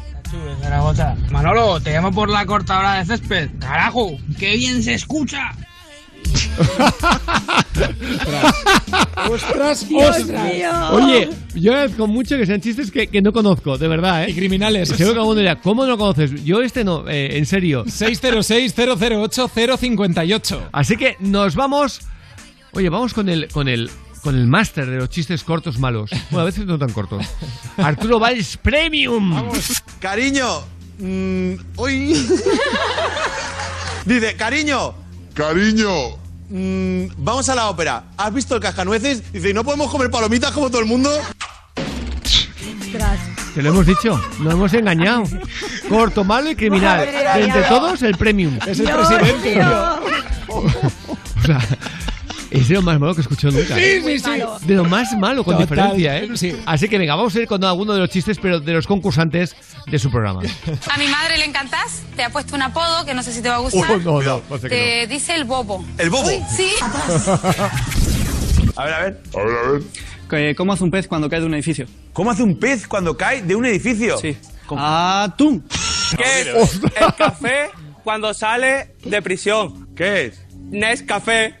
Speaker 66: Zaragoza. Manolo, te llamo por la cortadora de césped. ¡Carajo! ¡Qué bien se escucha!
Speaker 2: ¡Ostras!
Speaker 3: Dios
Speaker 2: ¡Ostras!
Speaker 3: mío.
Speaker 1: Oye, yo agradezco mucho que sean chistes que, que no conozco, de verdad, ¿eh?
Speaker 2: Y criminales.
Speaker 1: Seguro que alguno dirá, ¿cómo no lo conoces? Yo este no, eh, en serio.
Speaker 2: 606-008-058.
Speaker 1: Así que nos vamos. Oye, vamos con el, con el, con el máster de los chistes cortos malos. Bueno, a veces no tan cortos. Arturo Valls Premium.
Speaker 68: Cariño, mm, hoy. Dice, cariño,
Speaker 62: Cariño,
Speaker 68: mm, vamos a la ópera. ¿Has visto el cascanueces? Dice, ¿y no podemos comer palomitas como todo el mundo?
Speaker 1: Te lo hemos dicho, nos hemos engañado. Corto, malo y criminal. De entre todos, el Premium.
Speaker 2: Es el
Speaker 3: Dios,
Speaker 2: presidente.
Speaker 1: O sea, es de lo más malo que he escuchado nunca.
Speaker 2: Sí,
Speaker 1: ¿eh?
Speaker 2: sí, sí.
Speaker 1: De lo más malo, con
Speaker 2: Total,
Speaker 1: diferencia, ¿eh?
Speaker 2: sí.
Speaker 1: Así que venga, vamos a ir con alguno de los chistes, pero de los concursantes de su programa.
Speaker 69: A mi madre le encantás, te ha puesto un apodo que no sé si te va a gustar.
Speaker 1: Oh, no, no, no sé
Speaker 69: te dice el bobo.
Speaker 68: ¿El bobo?
Speaker 69: Uy, sí.
Speaker 68: A ver, a ver.
Speaker 62: a ver, a ver.
Speaker 59: ¿Cómo hace un pez cuando cae de un edificio?
Speaker 68: ¿Cómo hace un pez cuando cae de un edificio?
Speaker 59: Sí. ¡Atún!
Speaker 68: ¿Qué
Speaker 59: es el café cuando sale de prisión?
Speaker 68: ¿Qué es?
Speaker 59: Nescafé.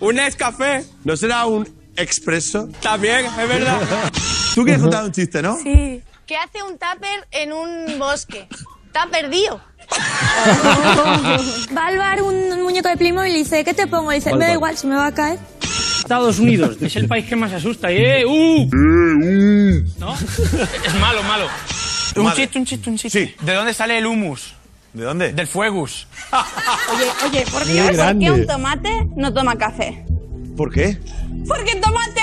Speaker 59: ¿Un Nescafé?
Speaker 68: ¿No será un expreso?
Speaker 59: También, es verdad.
Speaker 68: Tú quieres contar un chiste, ¿no?
Speaker 69: Sí. ¿Qué hace un tupper en un bosque? Está perdido.
Speaker 65: Va al bar un muñeco de Playmobil y dice, ¿qué te pongo? Y dice, me da igual, se me va a caer.
Speaker 59: Estados Unidos es el país que más asusta. ¡Eh! ¡Uh! ¿No? Es malo, malo. Un
Speaker 68: Madre.
Speaker 59: chiste, un chiste, un chiste.
Speaker 68: Sí.
Speaker 59: ¿De dónde sale el humus?
Speaker 68: ¿De dónde?
Speaker 59: Del Fuegus.
Speaker 69: Oye, oye, ¿por qué, ¿por qué un tomate no toma café?
Speaker 68: ¿Por qué?
Speaker 69: Porque tomate.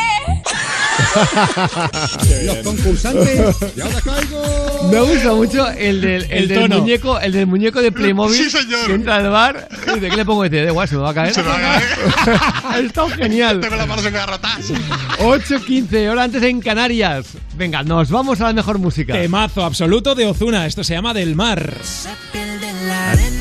Speaker 2: Los concursantes. ¡Ya ahora caigo!
Speaker 1: Me gusta mucho el del, el
Speaker 2: El
Speaker 1: del muñeco, el del muñeco de Playmobil.
Speaker 2: Sí, señor.
Speaker 1: Que entra al bar y dice, ¿qué le pongo este? De igual, se me va a caer.
Speaker 4: Se me va a caer.
Speaker 1: Está genial.
Speaker 4: Tengo las manos en garrotas.
Speaker 1: 8.15, hora antes en Canarias. Venga, nos vamos a la mejor música.
Speaker 29: Temazo absoluto de Ozuna. Esto se llama Del Mar.
Speaker 12: Macarena.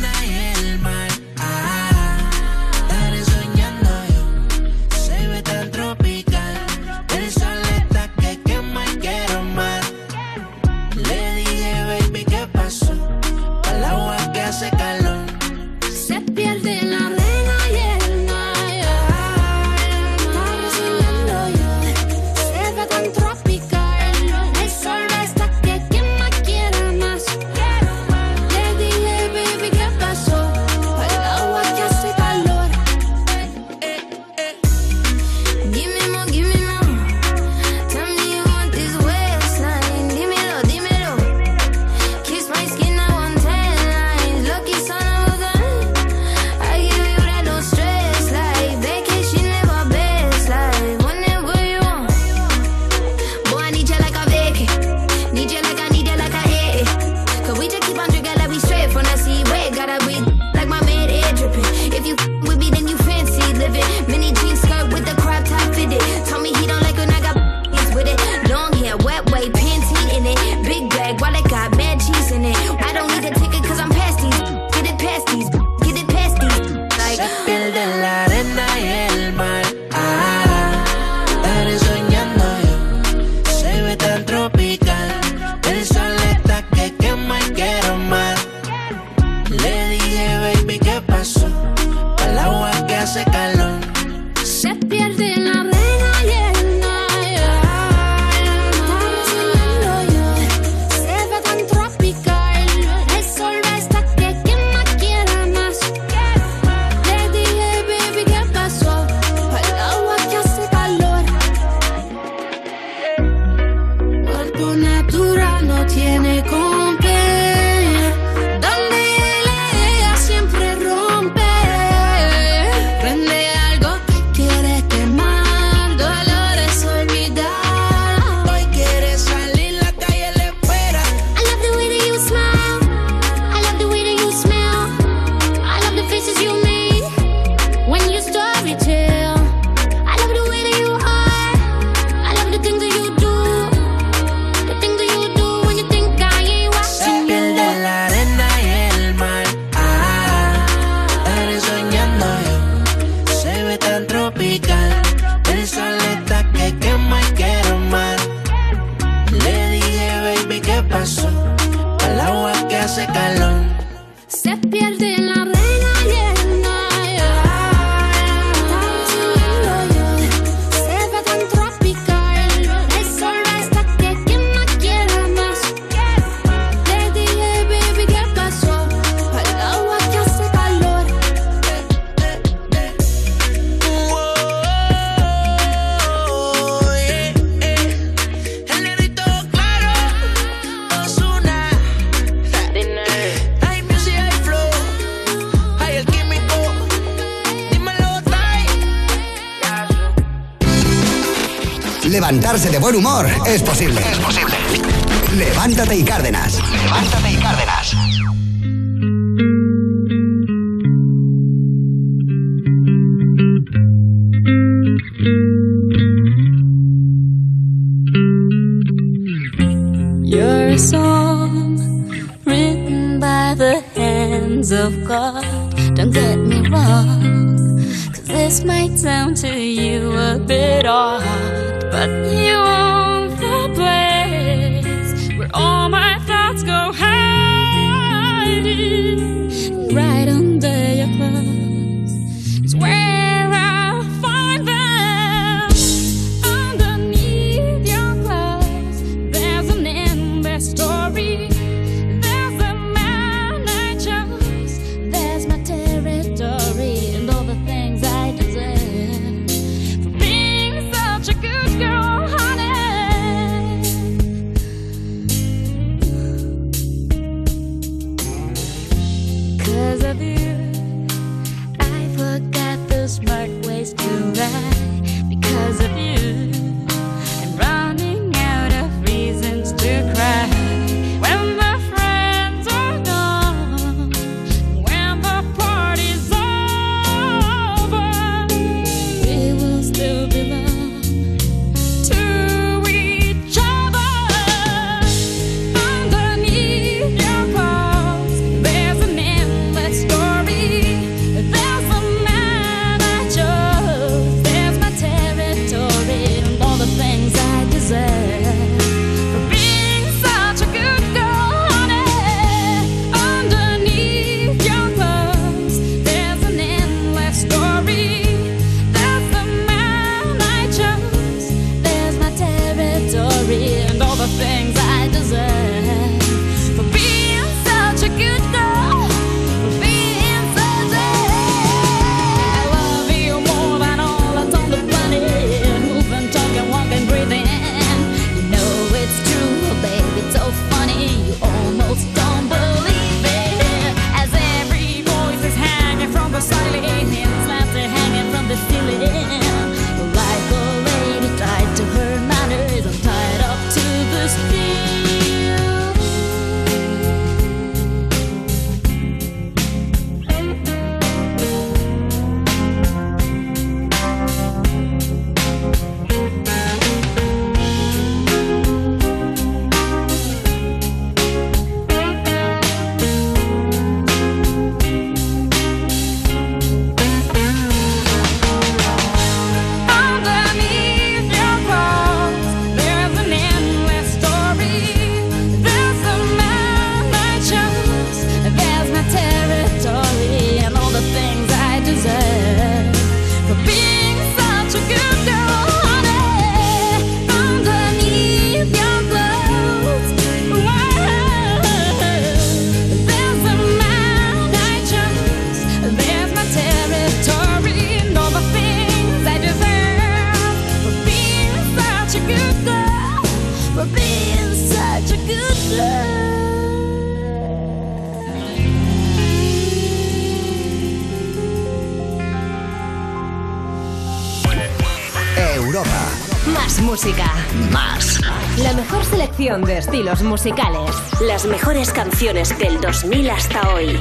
Speaker 12: Selección de estilos musicales. Las mejores canciones del 2000 hasta hoy.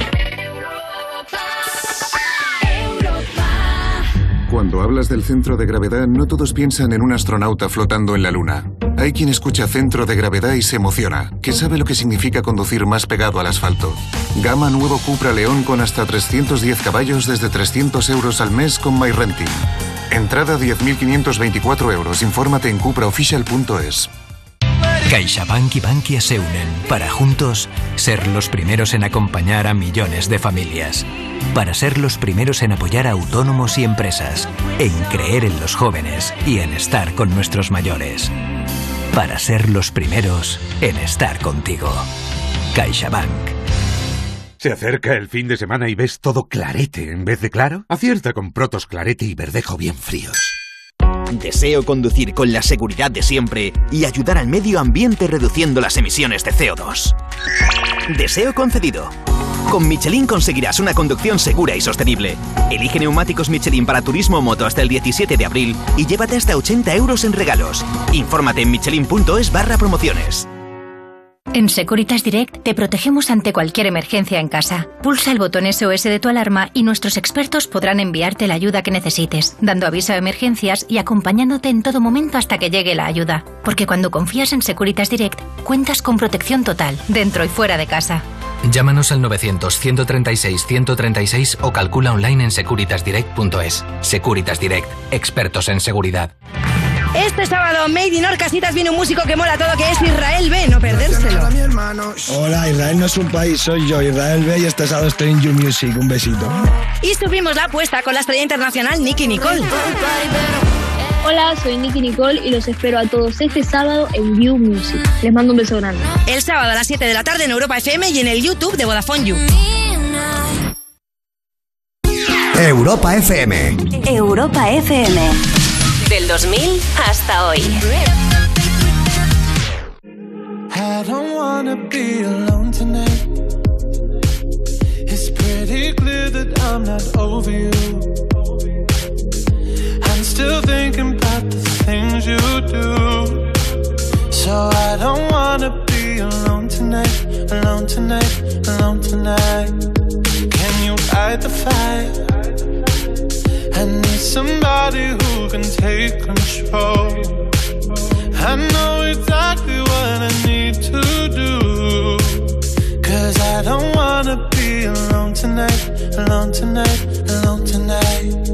Speaker 70: Cuando hablas del centro de gravedad, no todos piensan en un astronauta flotando en la Luna. Hay quien escucha centro de gravedad y se emociona, que sabe lo que significa conducir más pegado al asfalto. Gama nuevo Cupra León con hasta 310 caballos desde 300 euros al mes con MyRenting. Entrada 10.524 euros. Infórmate en cupraofficial.es.
Speaker 71: CaixaBank y Bankia se unen para juntos ser los primeros en acompañar a millones de familias. Para ser los primeros en apoyar a autónomos y empresas, en creer en los jóvenes y en estar con nuestros mayores. Para ser los primeros en estar contigo. CaixaBank.
Speaker 72: ¿Se acerca el fin de semana y ves todo clarete en vez de claro? Acierta con Protos Clarete y Verdejo bien fríos.
Speaker 24: Deseo conducir con la seguridad de siempre y ayudar al medio ambiente reduciendo las emisiones de CO2. Deseo concedido. Con Michelin conseguirás una conducción segura y sostenible. Elige neumáticos Michelin para turismo o moto hasta el 17 de abril y llévate hasta 80 euros en regalos. Infórmate en michelin.es barra promociones.
Speaker 51: En Securitas Direct te protegemos ante cualquier emergencia en casa. Pulsa el botón SOS de tu alarma y nuestros expertos podrán enviarte la ayuda que necesites, dando aviso a emergencias y acompañándote en todo momento hasta que llegue la ayuda. Porque cuando confías en Securitas Direct, cuentas con protección total, dentro y fuera de casa.
Speaker 73: Llámanos al 900-136-136 o calcula online en securitasdirect.es. Securitas Direct, expertos en seguridad.
Speaker 74: Este sábado, Made in Orcasitas viene un músico que mola todo, que es Israel B, no perdérselo.
Speaker 75: Hola, Israel no es un país, soy yo, Israel B. Y este sábado estoy en You Music. Un besito.
Speaker 74: Y subimos la apuesta con la estrella internacional Nicky Nicole.
Speaker 76: Hola, soy Nicky Nicole y los espero a todos este sábado en View Music. Les mando un beso grande.
Speaker 74: El sábado a las 7 de la tarde en Europa FM y en el YouTube de Vodafone You.
Speaker 11: Europa FM.
Speaker 12: Europa FM. Del 2000 hasta hoy.
Speaker 77: I don't wanna be alone tonight. It's pretty clear that I'm not over you. I'm still thinking about the things you do. So I don't wanna be alone tonight, alone tonight, alone tonight. Can you fight the fight? I need somebody who can take control. I know exactly what I need to do. Cause I don't wanna be alone tonight, alone tonight, alone tonight.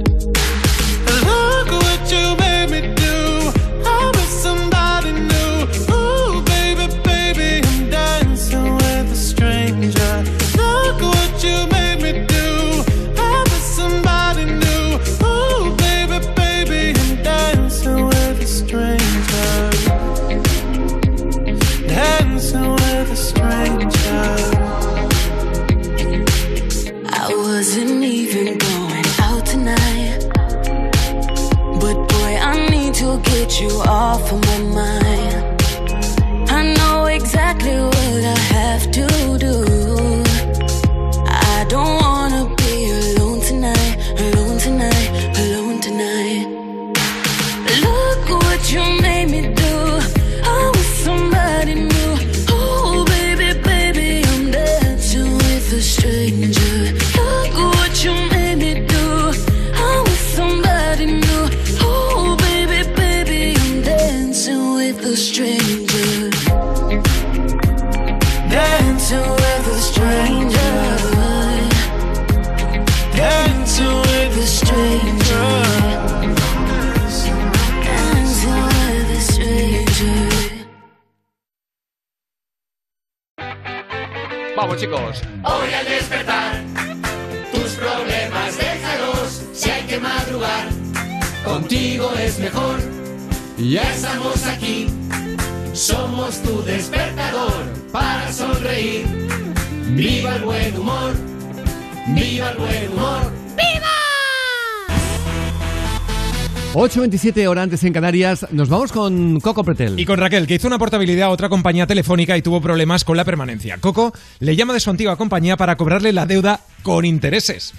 Speaker 1: 8.27 horas antes en Canarias. Nos vamos con Coco Pretel.
Speaker 2: Y con Raquel, que hizo una portabilidad a otra compañía telefónica y tuvo problemas con la permanencia. Coco le llama de su antigua compañía para cobrarle la deuda con intereses.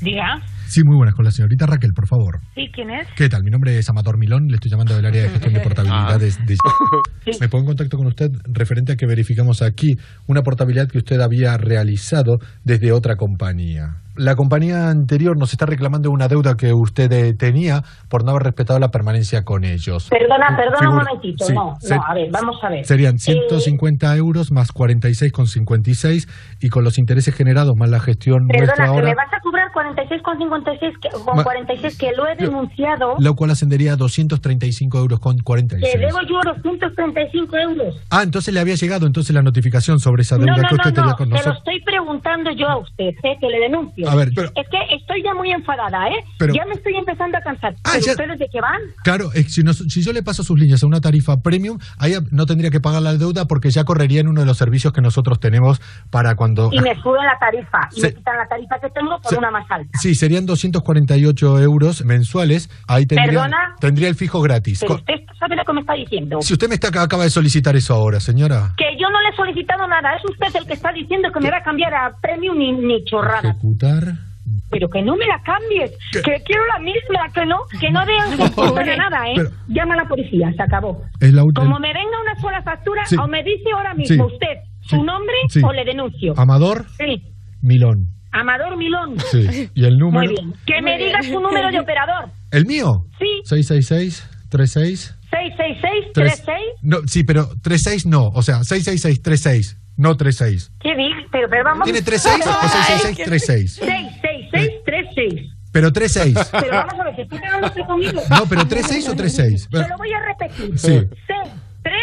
Speaker 5: Diga.
Speaker 6: Sí, muy buenas. Con la señorita Raquel, por favor.
Speaker 5: ¿Sí? ¿Quién es?
Speaker 6: ¿Qué tal? Mi nombre es Amador Milón, le estoy llamando del área de gestión de portabilidades de... Me pongo en contacto con usted referente a que verificamos aquí una portabilidad que usted había realizado desde otra compañía. La compañía anterior nos está reclamando una deuda que usted eh, tenía por no haber respetado la permanencia con ellos.
Speaker 5: Perdona, perdona un momentito.
Speaker 6: sí,
Speaker 5: no, no, a ver, vamos a ver.
Speaker 6: Serían
Speaker 5: Eh,
Speaker 6: 150 euros más 46,56 y con los intereses generados más la gestión nuestra
Speaker 5: Perdona, que
Speaker 6: ahora,
Speaker 5: me vas a 46,56 que, con
Speaker 6: Ma-
Speaker 5: 46 que lo he denunciado,
Speaker 6: lo cual ascendería a 235 euros con 46.
Speaker 5: que debo yo 235 euros.
Speaker 6: Ah, entonces le había llegado entonces la notificación sobre esa
Speaker 5: No,
Speaker 6: deuda
Speaker 5: no,
Speaker 6: que usted
Speaker 5: no,
Speaker 6: tenía
Speaker 5: no,
Speaker 6: con nosotros.
Speaker 5: estoy preguntando yo a usted, ¿eh? que le denuncio.
Speaker 6: A ver, pero-
Speaker 5: Es que estoy ya muy enfadada, ¿eh?
Speaker 6: Pero-
Speaker 5: ya me estoy empezando a cansar.
Speaker 6: Ah,
Speaker 5: ¿Pero
Speaker 6: ya-
Speaker 5: ustedes de qué van?
Speaker 6: Claro, si, nos- si yo le paso sus líneas a una tarifa premium, ahí no tendría que pagar la deuda porque ya correría en uno de los servicios que nosotros tenemos para cuando...
Speaker 5: Y me suben la tarifa, y
Speaker 6: Se-
Speaker 5: me quitan la tarifa que tengo por
Speaker 6: Se-
Speaker 5: una más alta.
Speaker 6: Sí, serían 248 euros mensuales. Ahí tendría,
Speaker 5: ¿Perdona?
Speaker 6: tendría el fijo gratis.
Speaker 5: Pero
Speaker 6: Co-
Speaker 5: usted sabe lo que me está diciendo.
Speaker 6: Si usted me está, acaba de solicitar eso ahora, señora.
Speaker 5: Que yo no le he solicitado nada, es usted el que está diciendo que me va a cambiar a premium ni, ni chorrada.
Speaker 6: Ejecutar.
Speaker 5: Pero que no me la cambies, que quiero la misma, que no, que no vean funciona nada, ¿eh?
Speaker 6: Pero-
Speaker 5: Llama a la policía, se acabó.
Speaker 6: Es la última.
Speaker 5: Como me venga una sola factura,
Speaker 6: Sí.
Speaker 5: o me dice ahora mismo
Speaker 6: Sí.
Speaker 5: usted su nombre o le denuncio.
Speaker 6: Amador
Speaker 5: Sí,
Speaker 6: Milón.
Speaker 5: Amador Milón.
Speaker 6: Sí. Y el número.
Speaker 5: Muy bien. Que me diga su número de operador.
Speaker 6: ¿El mío?
Speaker 5: Sí.
Speaker 6: 666 36
Speaker 5: 666
Speaker 6: Tres-
Speaker 5: 36
Speaker 6: No, sí, pero 36 no. O sea, 666 36, no 36.
Speaker 5: ¿Qué dices? Pero, pero vamos.
Speaker 6: ¿Tiene 36 o 666 36?
Speaker 5: 666 36
Speaker 6: Pero 36.
Speaker 5: Pero vamos a ver, ¿se está quedando usted conmigo?
Speaker 6: No, pero 36 o 36.
Speaker 5: Se lo voy a repetir.
Speaker 6: Sí.
Speaker 5: 6, 3,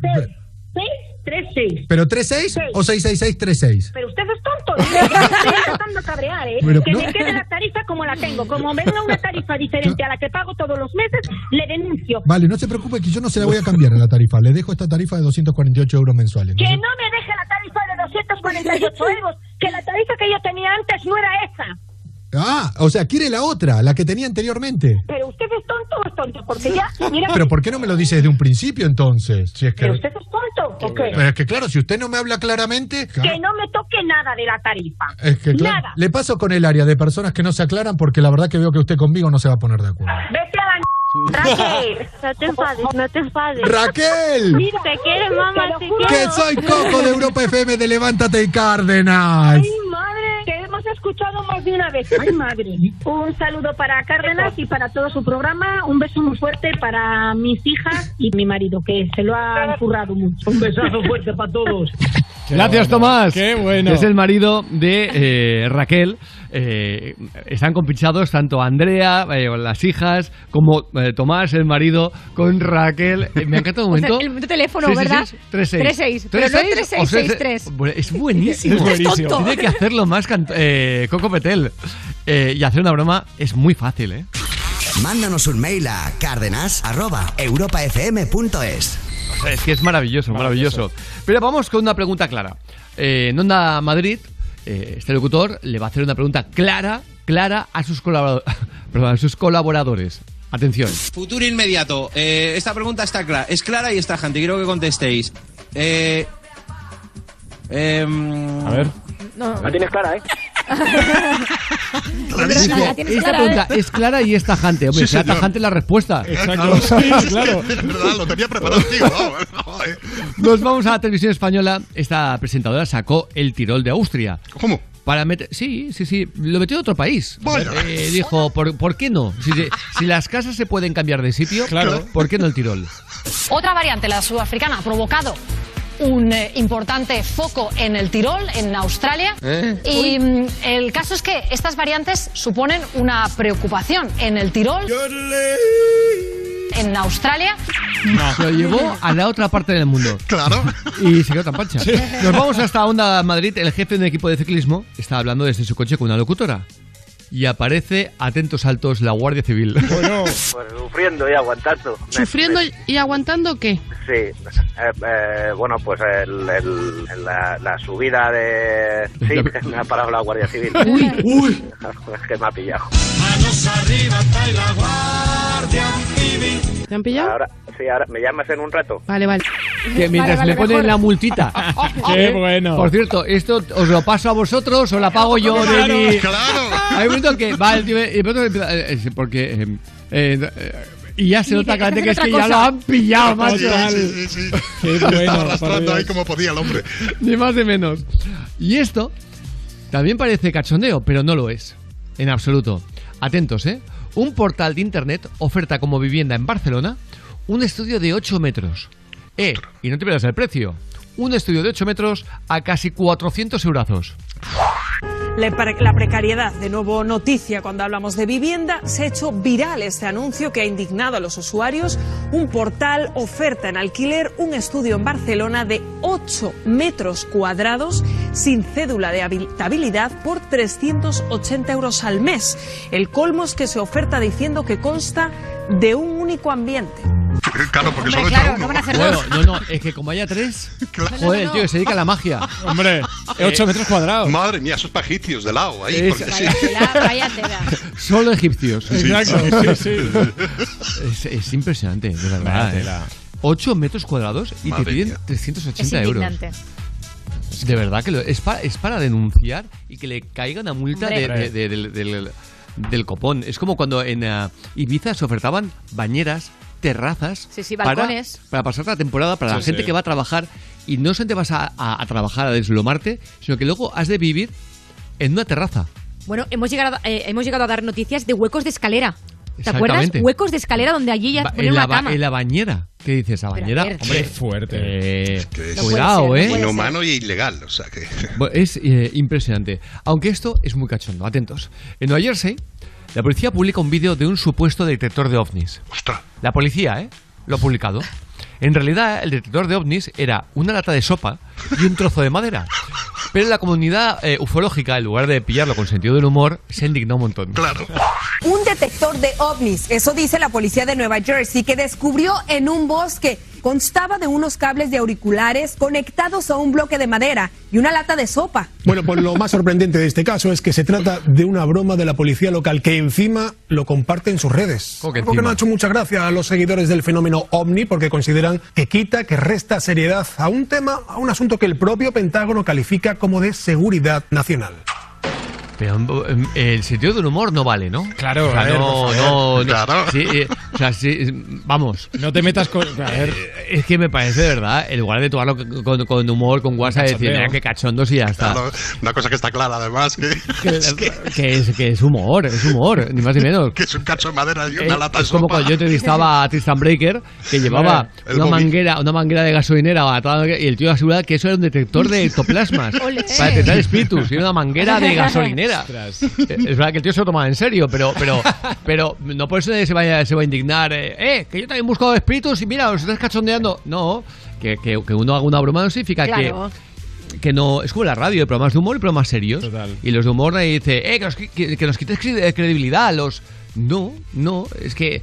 Speaker 5: 6, 6, 3, 6.
Speaker 6: ¿Pero 36 o 666 36?
Speaker 5: Pero usted es tonto. Estoy empezando a cabrear, ¿eh?
Speaker 6: Pero
Speaker 5: que
Speaker 6: no-
Speaker 5: me quede la tarifa como la tengo. Como venga una tarifa diferente a la que pago todos los meses, le denuncio.
Speaker 6: Vale, no se preocupe que yo no se la voy a cambiar a la tarifa. Le dejo esta tarifa de 248 euros mensuales.
Speaker 5: Que no me deje la tarifa de 248 euros. Que la tarifa que yo tenía antes no era esa.
Speaker 6: Ah, o sea, quiere la otra, la que tenía anteriormente.
Speaker 5: Pero usted es tonto o es tonto. Porque ya, mira.
Speaker 6: Pero ¿por qué no me lo dice desde un principio entonces? Si es que...
Speaker 5: Pero usted es tonto. ¿O qué?
Speaker 6: Pero es que claro, si usted no me habla claramente... claro,
Speaker 5: Que no me toque nada de la tarifa.
Speaker 6: es que claro,
Speaker 5: Nada.
Speaker 6: le paso con el área de personas que no se aclaran porque la verdad que veo que usted conmigo no se va a poner de acuerdo.
Speaker 5: Vete a la Raquel, no te enfades, no te enfades.
Speaker 6: ¡Raquel!
Speaker 5: Mira, te quieres, mamá, te quiero.
Speaker 6: Que soy Coco de Europa FM de Levántate y Cárdenas.
Speaker 5: Ay, madre, hemos escuchado más de una vez. Ay, madre. Un saludo para Cárdenas y para todo su programa. Un beso muy fuerte para mis hijas y mi marido, que se lo han currado mucho. Un besazo fuerte para todos.
Speaker 1: Gracias, Tomás.
Speaker 2: Qué bueno.
Speaker 1: Es el marido de eh, Raquel. Eh, están compinchados tanto Andrea, eh, las hijas, como eh, Tomás, el marido, con Raquel. Me encanta un
Speaker 78: O sea,
Speaker 1: momento.
Speaker 78: el teléfono, ¿verdad?
Speaker 1: sí, 36.
Speaker 78: 36, pero no
Speaker 1: 36 o
Speaker 78: 3663.
Speaker 1: Bueno, Es buenísimo.
Speaker 78: Es buenísimo.
Speaker 1: Tiene que hacerlo más eh, Coco Petel. Eh, y hacer una broma es muy fácil, ¿eh?
Speaker 29: Mándanos un mail a cárdenas.europafm.es.
Speaker 1: O sea, es que es maravilloso, maravilloso. Pero vamos con una pregunta clara. Eh, en Onda Madrid, eh, este locutor le va a hacer una pregunta clara, clara a sus, perdón, a sus colaboradores. Atención.
Speaker 79: Futuro inmediato. Eh, esta pregunta está clara. Es clara y está tajante. Quiero que contestéis. Eh, em,
Speaker 2: A ver.
Speaker 78: No.
Speaker 79: La tienes clara, ¿eh?
Speaker 1: Dice,
Speaker 78: la tienes
Speaker 1: esta
Speaker 78: clara,
Speaker 1: pregunta
Speaker 78: ¿eh?
Speaker 1: es clara y es tajante. Hombre,
Speaker 4: Sí, señor.
Speaker 1: tajante la respuesta.
Speaker 2: Exacto. Sí, claro.
Speaker 4: Es verdad, lo tenía preparado, tío. Vamos, joder.
Speaker 1: Nos vamos a la televisión española. Esta presentadora sacó el Tirol de Austria.
Speaker 4: ¿Cómo?
Speaker 1: Para meter, sí, sí, sí, lo metió en otro país.
Speaker 4: Vaya.
Speaker 1: Eh, dijo, ¿por, por qué no? Si, se- si las casas se pueden cambiar de sitio,
Speaker 2: Claro.
Speaker 1: ¿por qué no el Tirol?
Speaker 80: Otra variante, la sudafricana, ha provocado un eh, importante foco en el Tirol, en Australia.
Speaker 1: ¿Eh?
Speaker 80: Y mm, el caso es que estas variantes suponen una preocupación en el Tirol, en Australia.
Speaker 1: Se lo llevó a la otra parte del mundo.
Speaker 4: Claro.
Speaker 1: Y se quedó tan pancha. Nos vamos hasta Onda Madrid. El jefe de un equipo de ciclismo está hablando desde su coche con una locutora. Y aparece, atentos altos, la Guardia Civil.
Speaker 81: Pues sufriendo y aguantando.
Speaker 7: ¿Sufriendo
Speaker 81: me-
Speaker 7: y aguantando qué?
Speaker 81: sí. Eh, eh, bueno, pues el, el- la, la subida de... Sí, me ha parado la Guardia Civil.
Speaker 7: Uy.
Speaker 81: Uy. Es que me ha pillado.
Speaker 7: ¿Te han pillado?
Speaker 81: Ahora, Sí, ahora me llamas en un rato.
Speaker 82: Vale, vale.
Speaker 1: Que mientras
Speaker 82: Vale,
Speaker 1: le
Speaker 82: vale,
Speaker 1: ponen
Speaker 82: mejor.
Speaker 1: la multita.
Speaker 2: Qué bueno.
Speaker 1: Por cierto, esto os lo paso a vosotros o la pago yo de
Speaker 4: Claro,
Speaker 1: mi...
Speaker 4: claro.
Speaker 1: Hay un momento que va el tío y de pronto empieza, eh, eh, porque eh, eh, eh, y ya se
Speaker 82: Y
Speaker 1: nota claramente que es
Speaker 82: "Hacer
Speaker 1: que
Speaker 82: otra
Speaker 1: ya lo
Speaker 82: cosa".
Speaker 1: han pillado, macho.
Speaker 4: Sí, sí, sí.
Speaker 2: Qué
Speaker 4: Estaba
Speaker 2: bueno, por
Speaker 4: arrastrando ahí como podía el hombre.
Speaker 1: Ni más ni menos. Y esto también parece cachondeo, pero no lo es. En absoluto. Atentos, ¿eh? Un portal de internet oferta como vivienda en Barcelona un estudio de 8 metros. Eh, y no te pierdas el precio. Un estudio de 8 metros a casi 400 eurazos.
Speaker 78: La pre- la precariedad, de nuevo noticia cuando hablamos de vivienda, se ha hecho viral este anuncio que ha indignado a los usuarios. Un portal oferta en alquiler un estudio en Barcelona de 8 metros cuadrados sin cédula de habitabilidad por 380 euros al mes. El colmo es que se oferta diciendo que consta de un único ambiente.
Speaker 4: Claro, porque
Speaker 82: Hombre,
Speaker 4: solo
Speaker 82: claro,
Speaker 4: entra
Speaker 82: ¿qué
Speaker 4: uno.
Speaker 82: van a hacer
Speaker 1: Bueno,
Speaker 82: dos?
Speaker 1: no, no, es que como haya tres, joder, el tío que se dedica a la magia.
Speaker 2: Hombre, 8 metros cuadrados.
Speaker 4: Madre mía, esos pagicios de lado ahí.
Speaker 1: Es-
Speaker 4: porque sí.
Speaker 82: Vaya tela, vaya tela.
Speaker 1: Solo egipcios.
Speaker 2: Exacto, sí, sí.
Speaker 1: Es, es impresionante, de verdad.
Speaker 2: Vaya
Speaker 1: ¿eh?
Speaker 2: tela.
Speaker 1: 8 metros cuadrados y
Speaker 4: Madre
Speaker 1: te piden
Speaker 4: mía.
Speaker 1: 380
Speaker 82: Es
Speaker 1: euros. De verdad que lo, es, para, es para denunciar y que le caiga una multa de-
Speaker 82: Hombre.
Speaker 1: de- de- del, del- del copón. Es como cuando en eh, Ibiza se ofertaban bañeras, terrazas
Speaker 82: Sí, sí,
Speaker 1: para,
Speaker 82: balcones.
Speaker 1: para pasar la temporada, para
Speaker 2: Sí,
Speaker 1: la gente
Speaker 2: sí.
Speaker 1: que va a trabajar y no solamente vas a, a- a trabajar, a deslomarte, sino que luego has de vivir en una terraza.
Speaker 82: Bueno, hemos llegado, eh, hemos llegado a dar noticias de huecos de escalera. ¿Te acuerdas? Huecos de escalera donde allí ya
Speaker 1: Ba-
Speaker 82: ponen
Speaker 1: en, la,
Speaker 82: una cama.
Speaker 1: en la bañera. ¿Qué dices? ¿La
Speaker 82: Pero a
Speaker 1: bañera?
Speaker 82: ver.
Speaker 1: Hombre,
Speaker 2: Qué fuerte.
Speaker 1: eh,
Speaker 4: que es-
Speaker 82: No puede
Speaker 1: cuidado,
Speaker 82: ser, no
Speaker 1: ¿eh?
Speaker 4: Inhumano y ilegal, o sea que.
Speaker 1: Es eh, impresionante. Aunque esto es muy cachondo. Atentos. En Nueva Jersey, la policía publica un vídeo de un supuesto detector de ovnis.
Speaker 4: Ostras.
Speaker 1: La policía, ¿eh? Lo ha publicado. En realidad, el detector de ovnis era una lata de sopa y un trozo de madera. Pero la comunidad eh, ufológica, en lugar de pillarlo con sentido del humor, se indignó un montón.
Speaker 4: Claro.
Speaker 78: Un detector de ovnis, eso dice la policía de Nueva Jersey, que descubrió en un bosque. Constaba de unos cables de auriculares conectados a un bloque de madera y una lata de sopa.
Speaker 83: Bueno, pues lo más sorprendente de este caso es que se trata de una broma de la policía local que encima lo comparte en sus redes.
Speaker 1: ¿Cómo que
Speaker 83: Algo que no ha hecho mucha gracia a los seguidores del fenómeno ovni porque consideran que quita, que resta seriedad a un tema, a un asunto que el propio Pentágono califica como de seguridad nacional.
Speaker 1: Pero em, el sentido del humor no vale, ¿no?
Speaker 2: Claro,
Speaker 1: O sea,
Speaker 2: a ver,
Speaker 1: no, no, no.
Speaker 4: Claro.
Speaker 1: Sí, eh, o sea, sí, vamos.
Speaker 2: No te metas con. A ver.
Speaker 1: Es que me parece de verdad, en lugar de tomarlo con, con humor, con WhatsApp, decir, mira, qué cachondos y ya está.
Speaker 4: Claro, una cosa que está clara, además,
Speaker 1: que, es, que es humor, es humor, ni más ni menos.
Speaker 4: que es un cacho de madera y
Speaker 1: Eh,
Speaker 4: una lata de
Speaker 1: es como
Speaker 4: sopa.
Speaker 1: cuando yo entrevistaba a Tristan Breaker, que llevaba
Speaker 4: El
Speaker 1: una manguera, una manguera de gasolinera a toda la- y el tío aseguraba que eso era un detector de ectoplasmas para detectar espíritus, y era una manguera de gasolinera.
Speaker 2: Ostras.
Speaker 1: Eh, Es verdad que el tío se lo tomaba en serio, pero, pero, pero no por eso se vaya, se va a indignar. Eh, "Eh, que yo también busco espíritus y mira, os estás cachondeando. No, que, que, que uno haga una broma no significa
Speaker 82: Claro.
Speaker 1: que, que no. Es como la radio, de programas de humor y programas serios.
Speaker 2: Total.
Speaker 1: Y los de humor nadie dice, eh, que nos, que, que nos quites cre- credibilidad. Los. No, no, es que.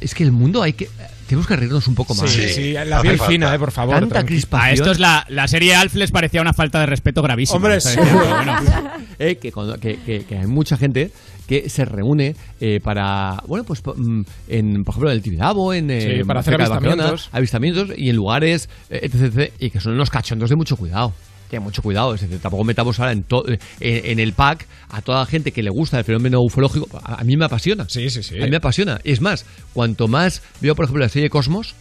Speaker 1: Es que el mundo hay que. Tenemos que reírnos un poco más.
Speaker 2: Sí, sí, la piel fina, eh, por favor.
Speaker 1: Tanta
Speaker 2: tranqui-
Speaker 1: crispación.
Speaker 7: A estos la, la serie Alf les parecía una falta de respeto gravísima.
Speaker 2: Hombre, sí.
Speaker 7: bueno.
Speaker 1: Eh, que, cuando- que, que- que hay mucha gente que se reúne eh, para, bueno, pues po- mm, en, por ejemplo, en el Tibidabo, en, eh,
Speaker 2: Sí, para hacer
Speaker 1: cerca de Barcelona,
Speaker 2: avistamientos.
Speaker 1: avistamientos y en lugares, eh, etc, etc, y que son unos cachondos de mucho cuidado. Mucho cuidado, es decir, tampoco metamos ahora en, en, en el pack a toda la gente que le gusta el fenómeno ufológico. A, a mí me apasiona.
Speaker 2: Sí, sí, sí.
Speaker 1: A mí me apasiona. Es más, cuanto más veo, por ejemplo, la serie Cosmos,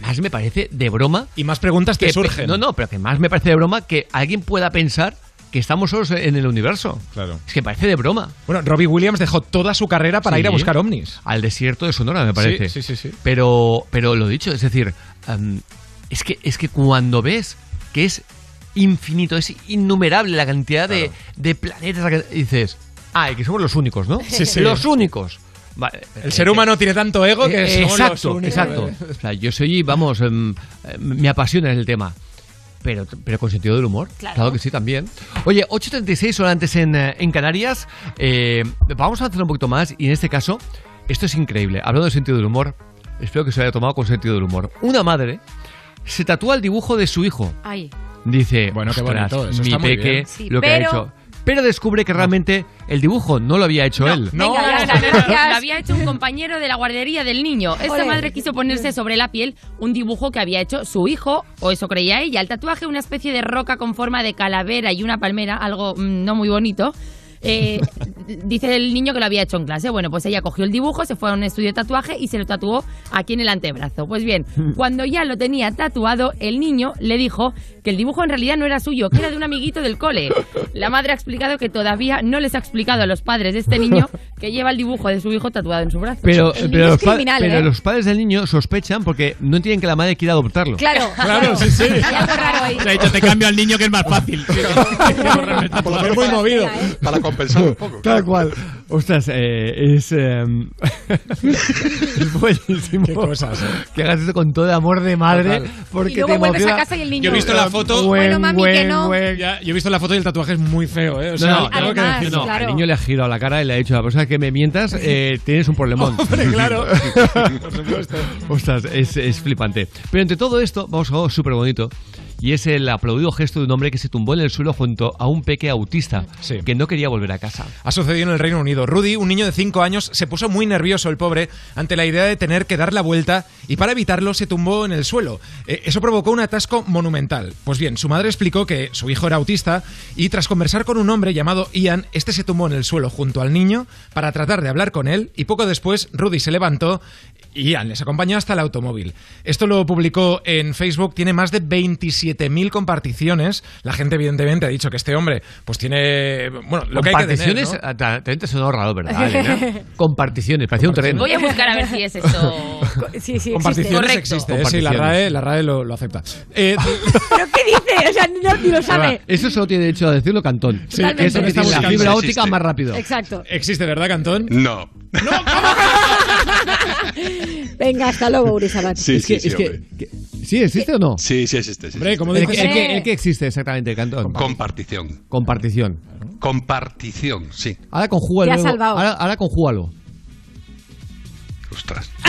Speaker 1: más me parece de broma.
Speaker 2: Y más preguntas te
Speaker 1: que-
Speaker 2: surgen.
Speaker 1: No, no, pero que más me parece de broma que alguien pueda pensar que estamos solos en el universo.
Speaker 2: Claro.
Speaker 1: Es que parece de broma.
Speaker 2: Bueno, Robbie Williams dejó toda su carrera para
Speaker 1: Sí.
Speaker 2: ir a buscar ovnis.
Speaker 1: Al desierto de Sonora, me parece.
Speaker 2: Sí, sí, sí, sí.
Speaker 1: Pero, pero lo dicho, es decir, em, es, que, es que cuando ves que es infinito, es innumerable la cantidad de, de planetas, la que- dices, ah, y que somos los únicos, ¿no?
Speaker 2: Sí, sí.
Speaker 1: Los únicos. Vale,
Speaker 2: El ser humano tiene tanto ego que
Speaker 1: Eh,
Speaker 2: somos
Speaker 1: exacto,
Speaker 2: los únicos.
Speaker 1: exacto. O sea, yo soy, vamos, em, em, me apasiona el tema. Pero, pero con sentido del humor.
Speaker 82: Claro.
Speaker 1: que sí, también. Oye, 8.36 horas antes en, eh, en Canarias. Eh, vamos a hacer un poquito más y en este caso, esto es increíble. Hablando de sentido del humor, espero que se haya tomado con sentido del humor. Una madre se tatúa el dibujo de su hijo.
Speaker 82: Ay.
Speaker 1: Dice,
Speaker 2: Bueno, qué
Speaker 1: "Ostras,
Speaker 2: bonito, eso
Speaker 1: mi peque,
Speaker 2: bien".
Speaker 82: Sí,
Speaker 1: lo que
Speaker 82: pero-
Speaker 1: ha hecho. pero descubre que realmente el dibujo no lo había hecho él.
Speaker 33: Venga, ya está, no, lo había hecho un compañero de la guardería del niño. Esta madre quiso ponerse sobre la piel un dibujo que había hecho su hijo, o eso creía ella. El tatuaje, una especie de roca con forma de calavera y una palmera, algo mm, no muy bonito. Eh, dice el niño que lo había hecho en clase. Bueno, pues ella cogió el dibujo, se fue a un estudio de tatuaje y se lo tatuó aquí en el antebrazo. Pues bien, cuando ya lo tenía tatuado, el niño le dijo que el dibujo en realidad no era suyo, que era de un amiguito del cole. La madre ha explicado que todavía no les ha explicado a los padres de este niño que lleva el dibujo de su hijo tatuado en su brazo.
Speaker 1: Pero, los, pa-
Speaker 33: criminal,
Speaker 1: pero
Speaker 33: ¿eh?
Speaker 1: los padres del niño sospechan porque no entienden que la madre quiera adoptarlo.
Speaker 3: Claro,
Speaker 7: Claro, sí, sí.
Speaker 3: Raro ahí.
Speaker 7: Te cambio al niño que es más fácil.
Speaker 84: Por lo es muy movido.
Speaker 4: Para compensar un poco.
Speaker 1: Tal cual. Ostras, eh, es, eh, es buenísimo.
Speaker 2: Qué cosas, ¿eh?
Speaker 1: Que hagas eso con todo el amor de madre.
Speaker 2: Total.
Speaker 1: Porque
Speaker 3: Y luego
Speaker 1: te
Speaker 3: vuelves
Speaker 1: emociona.
Speaker 3: a casa y el niño.
Speaker 2: Yo he visto la foto.
Speaker 3: Bueno, mami, que no.
Speaker 2: Ya, yo he visto la foto y el tatuaje es muy feo, ¿eh? O
Speaker 1: No,
Speaker 2: sea,
Speaker 1: no,
Speaker 2: tengo que
Speaker 3: además,
Speaker 2: decirlo.
Speaker 1: No,
Speaker 3: claro.
Speaker 1: al niño le ha girado la cara y le ha dicho a la persona que me mientas, eh, tienes un problemón.
Speaker 2: Hombre, claro. Por supuesto.
Speaker 1: Ostras, es, es flipante. Pero entre todo esto, vamos a algo súper bonito. Y es el aplaudido gesto de un hombre que se tumbó en el suelo junto a un peque autista
Speaker 2: Sí.
Speaker 1: que no quería volver a casa.
Speaker 2: Ha sucedido en el Reino Unido. Rudy, un niño de 5 años, se puso muy nervioso el pobre ante la idea de tener que dar la vuelta y para evitarlo se tumbó en el suelo. Eh, eso provocó un atasco monumental. Pues bien, su madre explicó que su hijo era autista y tras conversar con un hombre llamado Ian, este se tumbó en el suelo junto al niño para tratar de hablar con él y poco después Rudy se levantó y Ian les acompañó hasta el automóvil. Esto lo publicó en Facebook, tiene más de 27.000 comparticiones. La gente evidentemente ha dicho que este hombre pues tiene, bueno, lo que hay que tener,
Speaker 1: Comparticiones,
Speaker 2: ¿no?
Speaker 1: ah, ta- también te sonó raro, ¿verdad? Elena? Comparticiones, parecía un tren.
Speaker 33: Voy a buscar a ver si es esto.
Speaker 3: Sí, sí,
Speaker 2: Comparticiones existe, ¿eh? sí, la RAE, la RAE lo, lo acepta. Eh,
Speaker 3: ¿Pero qué dice? O sea, no, ni lo sabe.
Speaker 1: Eso solo tiene derecho a decirlo Cantón.
Speaker 2: Sí,
Speaker 1: que tiene la
Speaker 2: buscando.
Speaker 1: fibra óptica
Speaker 4: existe.
Speaker 1: más rápido.
Speaker 3: Exacto.
Speaker 2: existe, ¿verdad, Cantón?
Speaker 4: No.
Speaker 3: Venga, hasta luego, Uri Sabat.
Speaker 4: Sí,
Speaker 1: es que,
Speaker 4: sí, sí,
Speaker 1: es que, ¿Sí existe o no?
Speaker 4: Sí, sí existe. sí.
Speaker 2: Hombre, ¿cómo
Speaker 1: El que, el el que existe exactamente, Cantón.
Speaker 4: Compartición.
Speaker 1: Compartición.
Speaker 4: Compartición, sí.
Speaker 1: Ahora conjúgalo. Ahora, ahora conjúgalo.
Speaker 4: Ostras.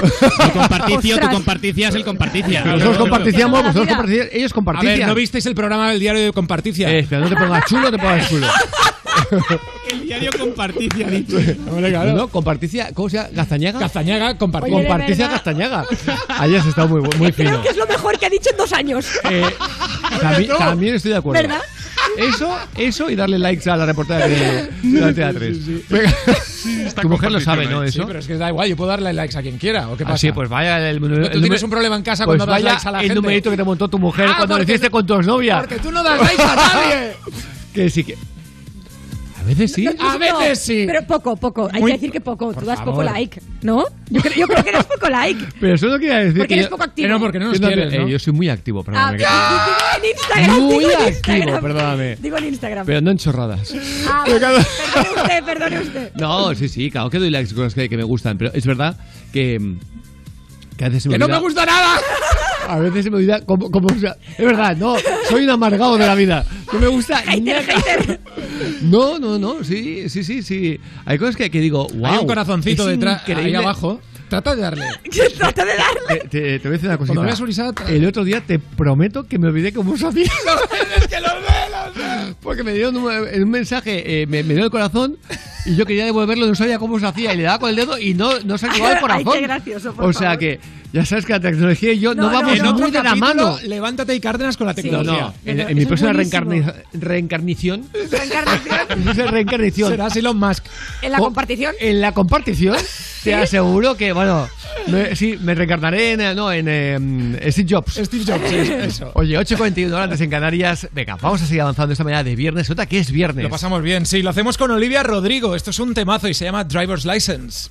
Speaker 7: Tu comparticio, tu
Speaker 3: Ostras.
Speaker 7: comparticia es el comparticia.
Speaker 1: Nosotros comparticiamos,
Speaker 3: la
Speaker 1: vosotros
Speaker 3: vida.
Speaker 1: comparticiamos, ellos
Speaker 2: A
Speaker 1: compartician.
Speaker 2: ver, ¿no visteis el programa del diario de Comparticia?
Speaker 1: Eh, espera, no te pongas chulo, no te pongas chulo.
Speaker 7: El diario comparticia, ha dicho.
Speaker 2: Hombre, claro.
Speaker 1: No, comparticia, ¿cómo se llama? ¿Gazañaga?
Speaker 2: Castañaga, comparticia.
Speaker 3: Oye,
Speaker 1: Comparticia. Ahí has estado muy, muy fino.
Speaker 3: Creo que es lo mejor que ha dicho en dos años.
Speaker 1: Eh, también, también estoy de acuerdo.
Speaker 3: ¿Verdad?
Speaker 1: Eso, eso y darle likes a la reportera de, de Antena 3. Venga.
Speaker 4: está
Speaker 1: tu mujer lo sabe,
Speaker 4: compartición
Speaker 1: ¿no? Eso.
Speaker 2: Sí, pero es que da igual, yo puedo darle likes a quien quiera. ¿O qué pasa?
Speaker 1: Así, pues vaya el,
Speaker 2: ¿Tú
Speaker 1: el
Speaker 2: tienes
Speaker 1: numer-
Speaker 2: un problema en casa
Speaker 1: pues
Speaker 2: cuando das likes a la
Speaker 1: el
Speaker 2: gente?
Speaker 1: numerito que te montó tu mujer
Speaker 2: Ah,
Speaker 1: cuando lo hiciste con tu exnovia.
Speaker 2: Porque tú no das likes a nadie.
Speaker 1: Que sí que. A veces sí.
Speaker 2: A veces sí.
Speaker 3: Pero poco, poco. Hay
Speaker 2: Muy-
Speaker 3: que decir que poco. Tú das
Speaker 2: favor.
Speaker 3: poco like, ¿no? Yo creo, yo creo que das poco like.
Speaker 1: Pero eso no quiere decir
Speaker 3: Porque
Speaker 1: que
Speaker 3: eres poco activo.
Speaker 2: Que no, porque no nos
Speaker 1: yo,
Speaker 2: quieres, ¿no?
Speaker 1: eh, yo soy muy activo,
Speaker 3: Ah,
Speaker 1: perdóname.
Speaker 3: digo en Instagram.
Speaker 1: Muy
Speaker 3: digo en
Speaker 1: activo,
Speaker 3: Instagram.
Speaker 1: perdóname.
Speaker 3: Digo en Instagram.
Speaker 1: Pero no en chorradas.
Speaker 3: Ah, perdone usted, perdone usted.
Speaker 1: No, sí, sí, claro que doy likes con cosas que, que me gustan, pero es verdad que, mm, que a veces se me
Speaker 2: ¡Que no me gusta nada!
Speaker 1: A veces se me olvida cómo, cómo- o sea, es verdad, no, soy un amargado de la vida. No me gusta ni nada. No, no, no, sí, sí, sí, sí. Hay cosas que, que digo, wow.
Speaker 2: Hay un corazoncito detrás, ahí abajo. Trata de darle.
Speaker 3: Trata de darle.
Speaker 1: Te, te- te voy a decir una cosita.
Speaker 2: Cuando veas
Speaker 1: El otro día te prometo que me olvidé cómo se hacía.
Speaker 2: es que los velos.
Speaker 1: Porque me dieron un, un mensaje, eh, me, me dio el corazón y yo quería devolverlo, no sabía cómo se hacía y le daba con el dedo y no, no se activaba el
Speaker 3: Ay,
Speaker 1: corazón.
Speaker 3: qué gracioso, por
Speaker 1: o sea
Speaker 3: favor.
Speaker 1: que ya sabes que la tecnología y yo no,
Speaker 3: No, no,
Speaker 1: vamos
Speaker 2: en otro
Speaker 1: muy de la
Speaker 2: capítulo,
Speaker 1: mano.
Speaker 2: levántate y Cárdenas con la
Speaker 1: No,
Speaker 2: tecnología.
Speaker 1: no, en,
Speaker 3: No,
Speaker 1: en mi
Speaker 3: eso es
Speaker 1: próxima reencarni- reencarnición,
Speaker 3: Reencarnación.
Speaker 1: en mi próxima reencarnición,
Speaker 2: Serás Elon Musk.
Speaker 3: En la
Speaker 1: Co-
Speaker 3: compartición.
Speaker 1: en la compartición, te aseguro que, bueno, me- sí, me reencarnaré en, eh, no, en eh, Steve Jobs.
Speaker 2: Steve Jobs, eso. eso.
Speaker 1: Oye, 8.41 horas antes en Canarias. Venga, vamos a seguir avanzando de esta manera de viernes. Otra que es viernes.
Speaker 2: Lo pasamos bien, sí. Lo hacemos con Olivia Rodrigo. Esto es un temazo y se llama Driver's License.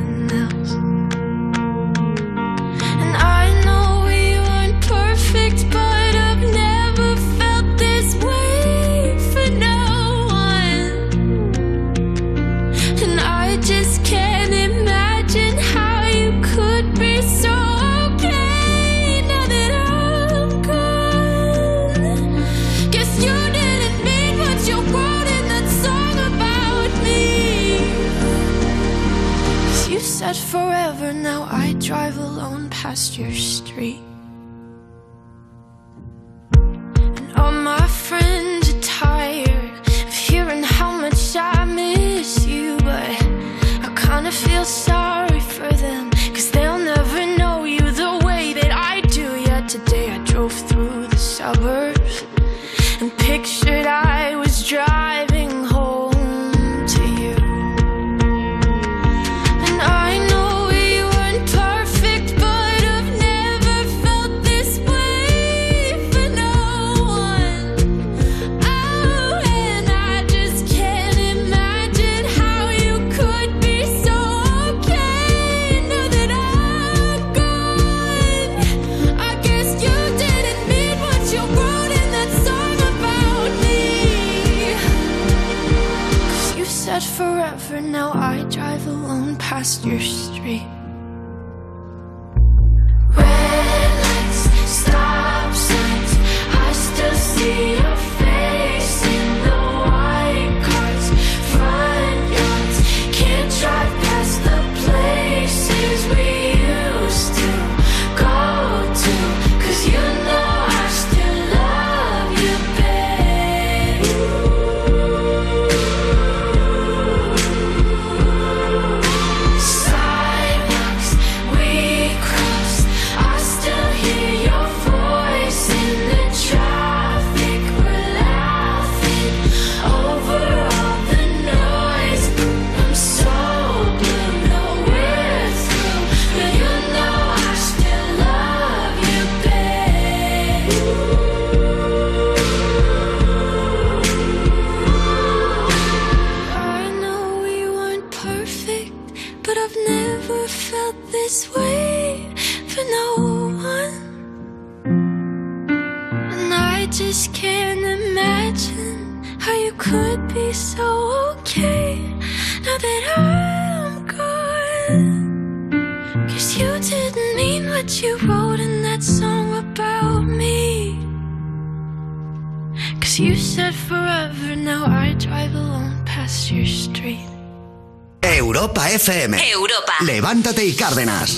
Speaker 29: Cárdenas.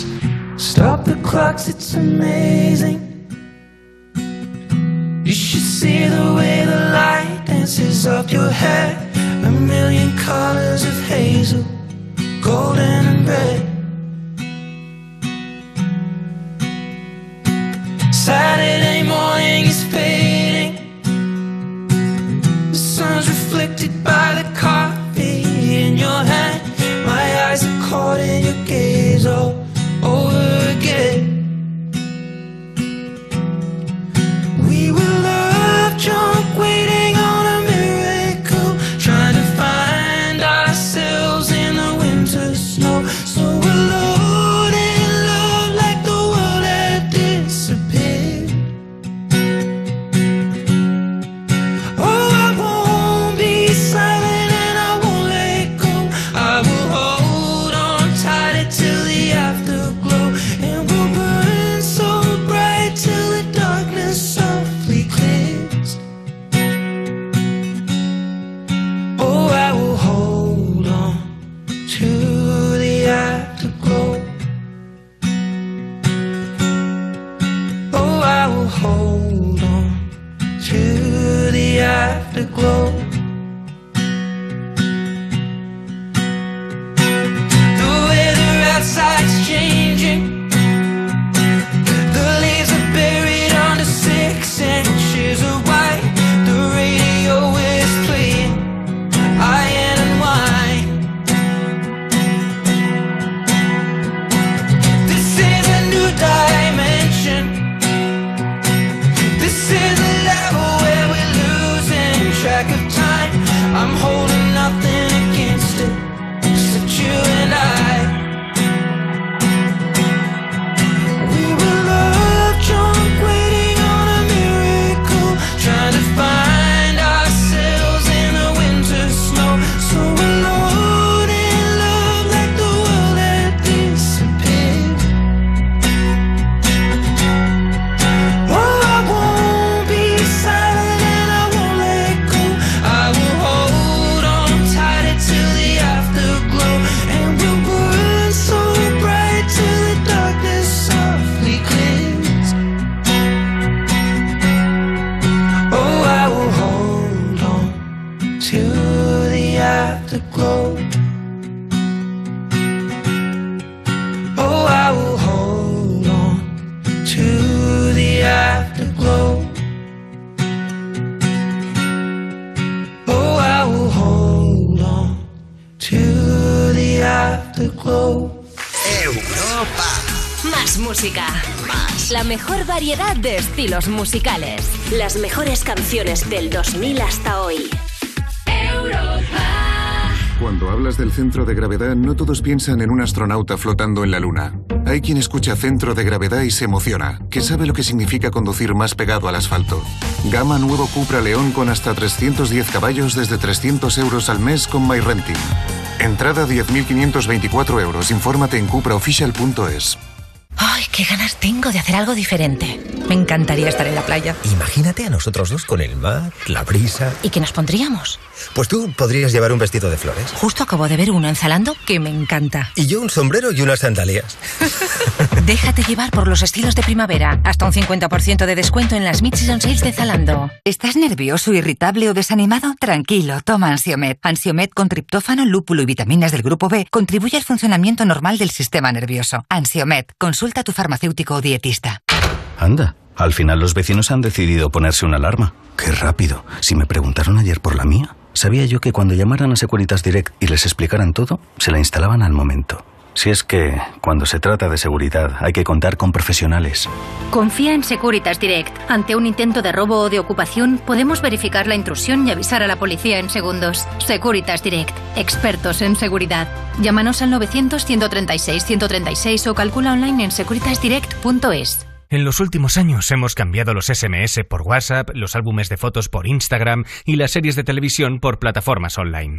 Speaker 12: La mejor variedad de estilos musicales. Las mejores canciones del 2000 hasta hoy.
Speaker 70: Cuando hablas del centro de gravedad, no todos piensan en un astronauta flotando en la Luna. Hay quien escucha centro de gravedad y se emociona, que sabe lo que significa conducir más pegado al asfalto. Gama nuevo Cupra León con hasta 310 caballos desde 300 euros al mes con MyRenting. Entrada 10.524 euros. Infórmate en cupraofficial.es.
Speaker 85: Ay, qué ganas tengo de hacer algo diferente. Me encantaría estar en la playa.
Speaker 50: Imagínate a nosotros dos con el mar, la brisa.
Speaker 85: ¿Y qué nos pondríamos?
Speaker 50: Pues tú podrías llevar un vestido de flores.
Speaker 85: Justo acabo de ver uno en Zalando que me encanta.
Speaker 50: Y yo un sombrero y unas sandalias.
Speaker 85: Déjate llevar por los estilos de primavera. Hasta un 50% de descuento en las Mid-Season Sales de Zalando.
Speaker 86: ¿Estás nervioso, irritable o desanimado? Tranquilo, toma Ansiomet. Ansiomet con triptófano, lúpulo y vitaminas del grupo B contribuye al funcionamiento normal del sistema nervioso. Ansiomet, consulta a tu farmacéutico o dietista.
Speaker 87: Anda, al final los vecinos han decidido ponerse una alarma. Qué rápido. Si me preguntaron ayer por la mía, sabía yo que cuando llamaran a Securitas Direct y les explicaran todo, se la instalaban al momento. Si es que, cuando se trata de seguridad, hay que contar con profesionales.
Speaker 51: Confía en Securitas Direct. Ante un intento de robo o de ocupación, podemos verificar la intrusión y avisar a la policía en segundos. Securitas Direct. Expertos en seguridad. Llámanos al 900-136-136 o calcula online en securitasdirect.es.
Speaker 24: En los últimos años hemos cambiado los SMS por WhatsApp, los álbumes de fotos por Instagram y las series de televisión por plataformas online.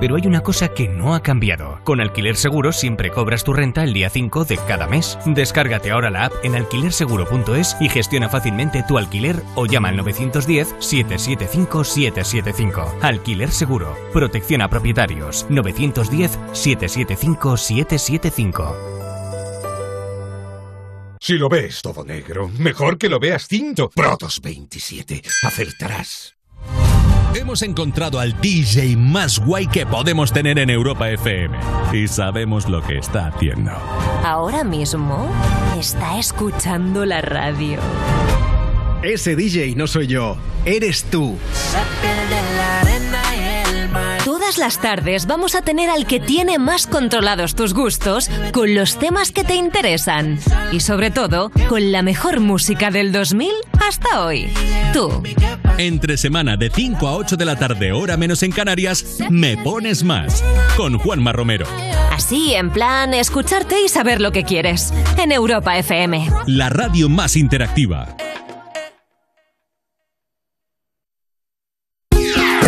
Speaker 24: Pero hay una cosa que no ha cambiado. Con Alquiler Seguro siempre cobras tu renta el día 5 de cada mes. Descárgate ahora la app en alquilerseguro.es y gestiona fácilmente tu alquiler o llama al 910-775-775. Alquiler Seguro. Protección a propietarios. 910-775-775.
Speaker 88: Si lo ves todo negro, mejor que lo veas cinto. Protos 27. Acertarás.
Speaker 14: Hemos encontrado al DJ más guay que podemos tener en Europa FM. Y sabemos lo que está haciendo.
Speaker 12: Ahora mismo está escuchando la radio.
Speaker 89: Ese DJ no soy yo, eres tú.
Speaker 12: Todas las tardes vamos a tener al que tiene más controlados tus gustos con los temas que te interesan. Y sobre todo, con la mejor música del 2000 hasta hoy. Tú.
Speaker 14: Entre semana de 5 a 8 de la tarde, hora menos en Canarias, Me Pones Más. Con Juanma Romero.
Speaker 12: Así, en plan, escucharte y saber lo que quieres. En Europa FM.
Speaker 14: La radio más interactiva.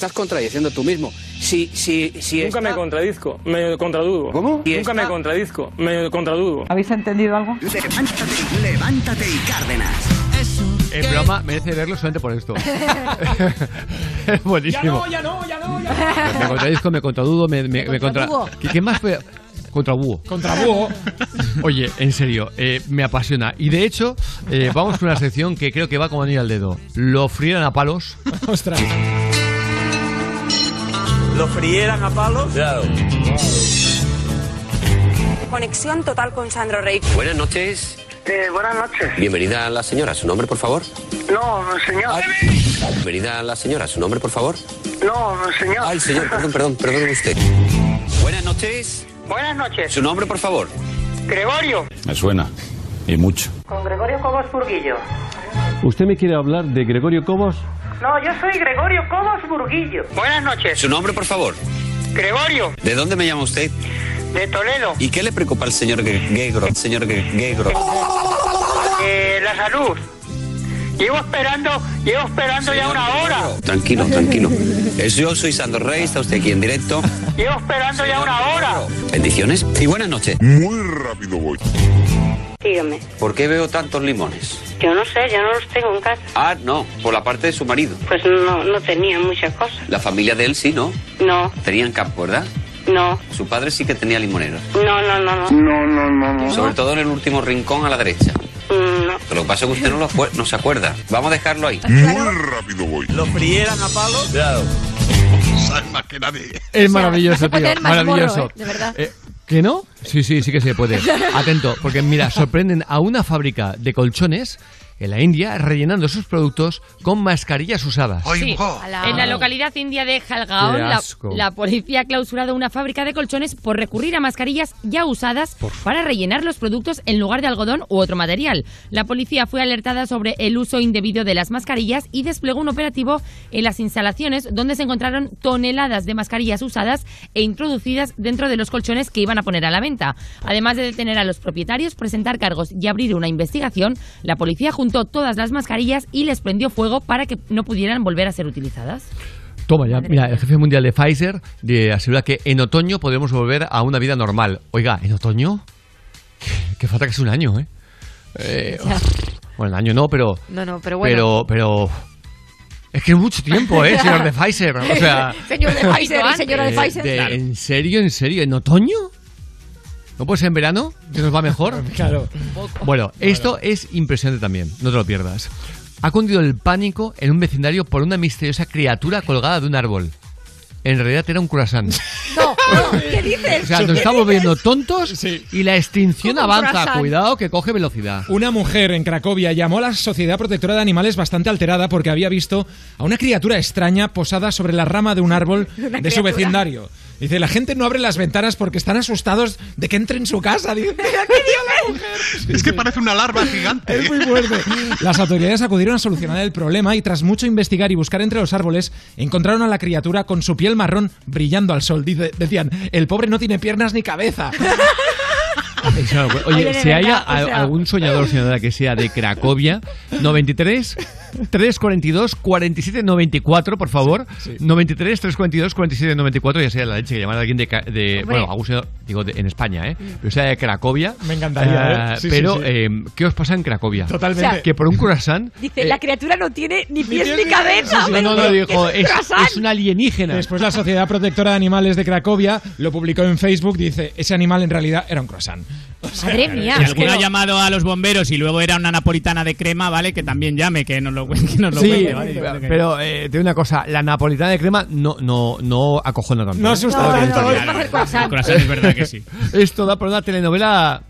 Speaker 90: Estás contradiciendo tú mismo. Si, si, si
Speaker 91: Nunca me contradizco, me contradugo.
Speaker 90: ¿Cómo? Y
Speaker 91: Nunca
Speaker 90: está-
Speaker 91: me contradizco, me contradugo.
Speaker 90: ¿Habéis entendido algo?
Speaker 29: Levántate, levántate y Cárdenas.
Speaker 1: El programa merece verlo solamente por esto. es buenísimo.
Speaker 2: ya no, ya no, ya
Speaker 1: Me contradizco, me contradudo, me, me, me contra...
Speaker 2: contrabúho.
Speaker 1: ¿Qué, qué más fue? Contra búho.
Speaker 2: Contra búho.
Speaker 1: Oye, en serio, eh, me apasiona. Y de hecho, eh, vamos con una sección que creo que va como anillo al dedo. Lo frieran a palos.
Speaker 2: Ostras.
Speaker 92: ¿Lo frieran a palos?
Speaker 87: Claro.
Speaker 93: Conexión total con Sandro Rey.
Speaker 92: Buenas noches.
Speaker 93: buenas noches.
Speaker 92: Bienvenida a la señora. ¿Su nombre, por favor?
Speaker 93: No, señor.
Speaker 92: Bienvenida a la señora. ¿Su nombre, por favor?
Speaker 93: No, señor.
Speaker 92: Ay, señor, perdón, perdón, perdón usted. Buenas noches.
Speaker 93: Buenas noches.
Speaker 92: ¿Su nombre, por favor?
Speaker 93: Gregorio.
Speaker 87: Me suena. Y mucho.
Speaker 93: Con Gregorio Cobos Burguillo.
Speaker 1: ¿Usted me quiere hablar de Gregorio Cobos?
Speaker 93: No, yo soy Gregorio Cobos Burguillo. Buenas noches.
Speaker 92: ¿Su nombre, por favor?
Speaker 93: Gregorio,
Speaker 92: ¿De dónde me llama usted?
Speaker 93: de Toledo.
Speaker 92: ¿Y qué le preocupa al señor Ge- Gegro? Señor Ge- Gegro.
Speaker 93: Eh, la salud. Llevo esperando, llevo esperando ya una hora.
Speaker 92: Tranquilo, tranquilo. Es yo soy Sandro Rey, está usted aquí en directo.
Speaker 93: Llevo esperando ya una hora.
Speaker 92: Bendiciones y buenas noches.
Speaker 93: Muy rápido voy. Dígame.
Speaker 92: ¿Por qué veo tantos limones?
Speaker 93: Yo no sé, yo no los tengo en casa.
Speaker 92: Ah, no, por la parte de su marido.
Speaker 93: Pues no, no tenía muchas cosas.
Speaker 92: La familia de él sí, ¿no?
Speaker 93: No,
Speaker 92: Tenían campo, ¿verdad?
Speaker 93: no,
Speaker 92: Su padre sí que tenía limoneros.
Speaker 93: no, no, no, no. No, no, no, no.
Speaker 92: Sobre todo en el último rincón a la derecha.
Speaker 93: No.
Speaker 92: Pero lo que pasa es que usted no, lo no se acuerda. Vamos a dejarlo ahí.
Speaker 93: rápido voy.
Speaker 92: ¿Lo frieran a palos? Claro.
Speaker 4: Sabes más que nadie.
Speaker 1: Es maravilloso, tío. Maravilloso.
Speaker 82: ¿eh? De verdad.
Speaker 1: Eh, ¿Que no? Sí, sí, sí que se puede. Atento, porque mira, sorprenden a una fábrica de colchones en la India rellenando sus productos con mascarillas usadas.
Speaker 82: Sí, en la localidad india de Jalgaon, la, la policía ha clausurado una fábrica de colchones por recurrir a mascarillas ya usadas para rellenar los productos en lugar de algodón u otro material. La policía fue alertada sobre el uso indebido de las mascarillas y desplegó un operativo en las instalaciones donde se encontraron toneladas de mascarillas usadas e introducidas dentro de los colchones que iban a poner a la venta. Además de detener a los propietarios, presentar cargos y abrir una investigación, la policía juntó todas las mascarillas y les prendió fuego para que no pudieran volver a ser utilizadas.
Speaker 1: Toma ya, mira, el jefe mundial de Pfizer de- asegura que en otoño podremos volver a una vida normal. Oiga, ¿en otoño? Que, falta que es un año, ¿eh? Eh. Bueno, el año no, pero...
Speaker 82: No, no, pero bueno.
Speaker 1: Pero, pero... Es que es mucho tiempo, ¿eh, señor de Pfizer? O sea...
Speaker 82: Señor de Pfizer y señora de
Speaker 1: Eh,
Speaker 82: Pfizer.
Speaker 1: de-. ¿En serio, en serio? ¿En otoño? ¿No puede ser en verano? ¿Que nos va mejor?
Speaker 2: Claro.
Speaker 1: Bueno, esto es impresionante también, no te lo pierdas. Ha cundido el pánico en un vecindario por una misteriosa criatura colgada de un árbol. En realidad era un croissant.
Speaker 82: No, no, ¿qué dices?
Speaker 1: O sea, nos
Speaker 82: ¿Qué
Speaker 1: estamos
Speaker 82: dices?
Speaker 1: volviendo tontos y la extinción avanza.
Speaker 2: croissant.
Speaker 1: Cuidado que coge velocidad.
Speaker 2: Una mujer en Cracovia llamó a la Sociedad Protectora de Animales bastante alterada porque había visto a una criatura extraña posada sobre la rama de un árbol de su
Speaker 92: criatura.
Speaker 2: vecindario. Dice, la gente no abre las ventanas porque están asustados de que entre en su casa. Dice,
Speaker 4: Es que parece una larva gigante.
Speaker 2: Es muy fuerte. Las autoridades acudieron a solucionar el problema y tras mucho investigar y buscar entre los árboles, encontraron a la criatura con su piel marrón brillando al sol. Dice- decían, el pobre no tiene piernas ni cabeza.
Speaker 1: Es una locura.
Speaker 2: Oye,
Speaker 1: Oye,
Speaker 2: de
Speaker 1: si hay
Speaker 2: verdad,
Speaker 1: a-
Speaker 2: o sea-
Speaker 1: algún soñador soñadora que sea de Cracovia, 93 342 47 94, por favor. 93 342 47 94, ya sea la leche que llamar a alguien de, bueno, algún señor, digo de- en España, ¿eh? Pero sea de Cracovia.
Speaker 2: Me encantaría,
Speaker 1: Eh,
Speaker 2: ¿eh? Sí,
Speaker 1: pero
Speaker 2: sí, sí.
Speaker 1: eh, ¿qué os pasa en Cracovia?
Speaker 2: Totalmente. O sea,
Speaker 1: que por un croissant
Speaker 82: Dice,
Speaker 1: eh,
Speaker 82: la criatura no tiene ni pies ni,
Speaker 2: ni
Speaker 82: cabeza.
Speaker 1: no, no, no,
Speaker 82: ¿Qué
Speaker 1: dijo, es, es un alienígena.
Speaker 2: Después la Sociedad Protectora de Animales de Cracovia lo publicó en Facebook. Dice, ese animal en realidad era un croissant. O sea,
Speaker 82: Madre mía.
Speaker 7: Si alguno ha
Speaker 2: no-
Speaker 7: llamado a los bomberos y luego era una napolitana de crema, ¿vale? Que también llame, que nos lo, que nos lo
Speaker 1: Sí,
Speaker 7: cuente, ¿vale?
Speaker 1: pero eh, te digo una cosa, la napolitana de crema no, no, no acojona tanto.
Speaker 2: No
Speaker 1: ¿eh?
Speaker 2: asusta
Speaker 1: lo
Speaker 2: tanto. No, no,
Speaker 7: es verdad que sí.
Speaker 1: Esto da por una telenovela.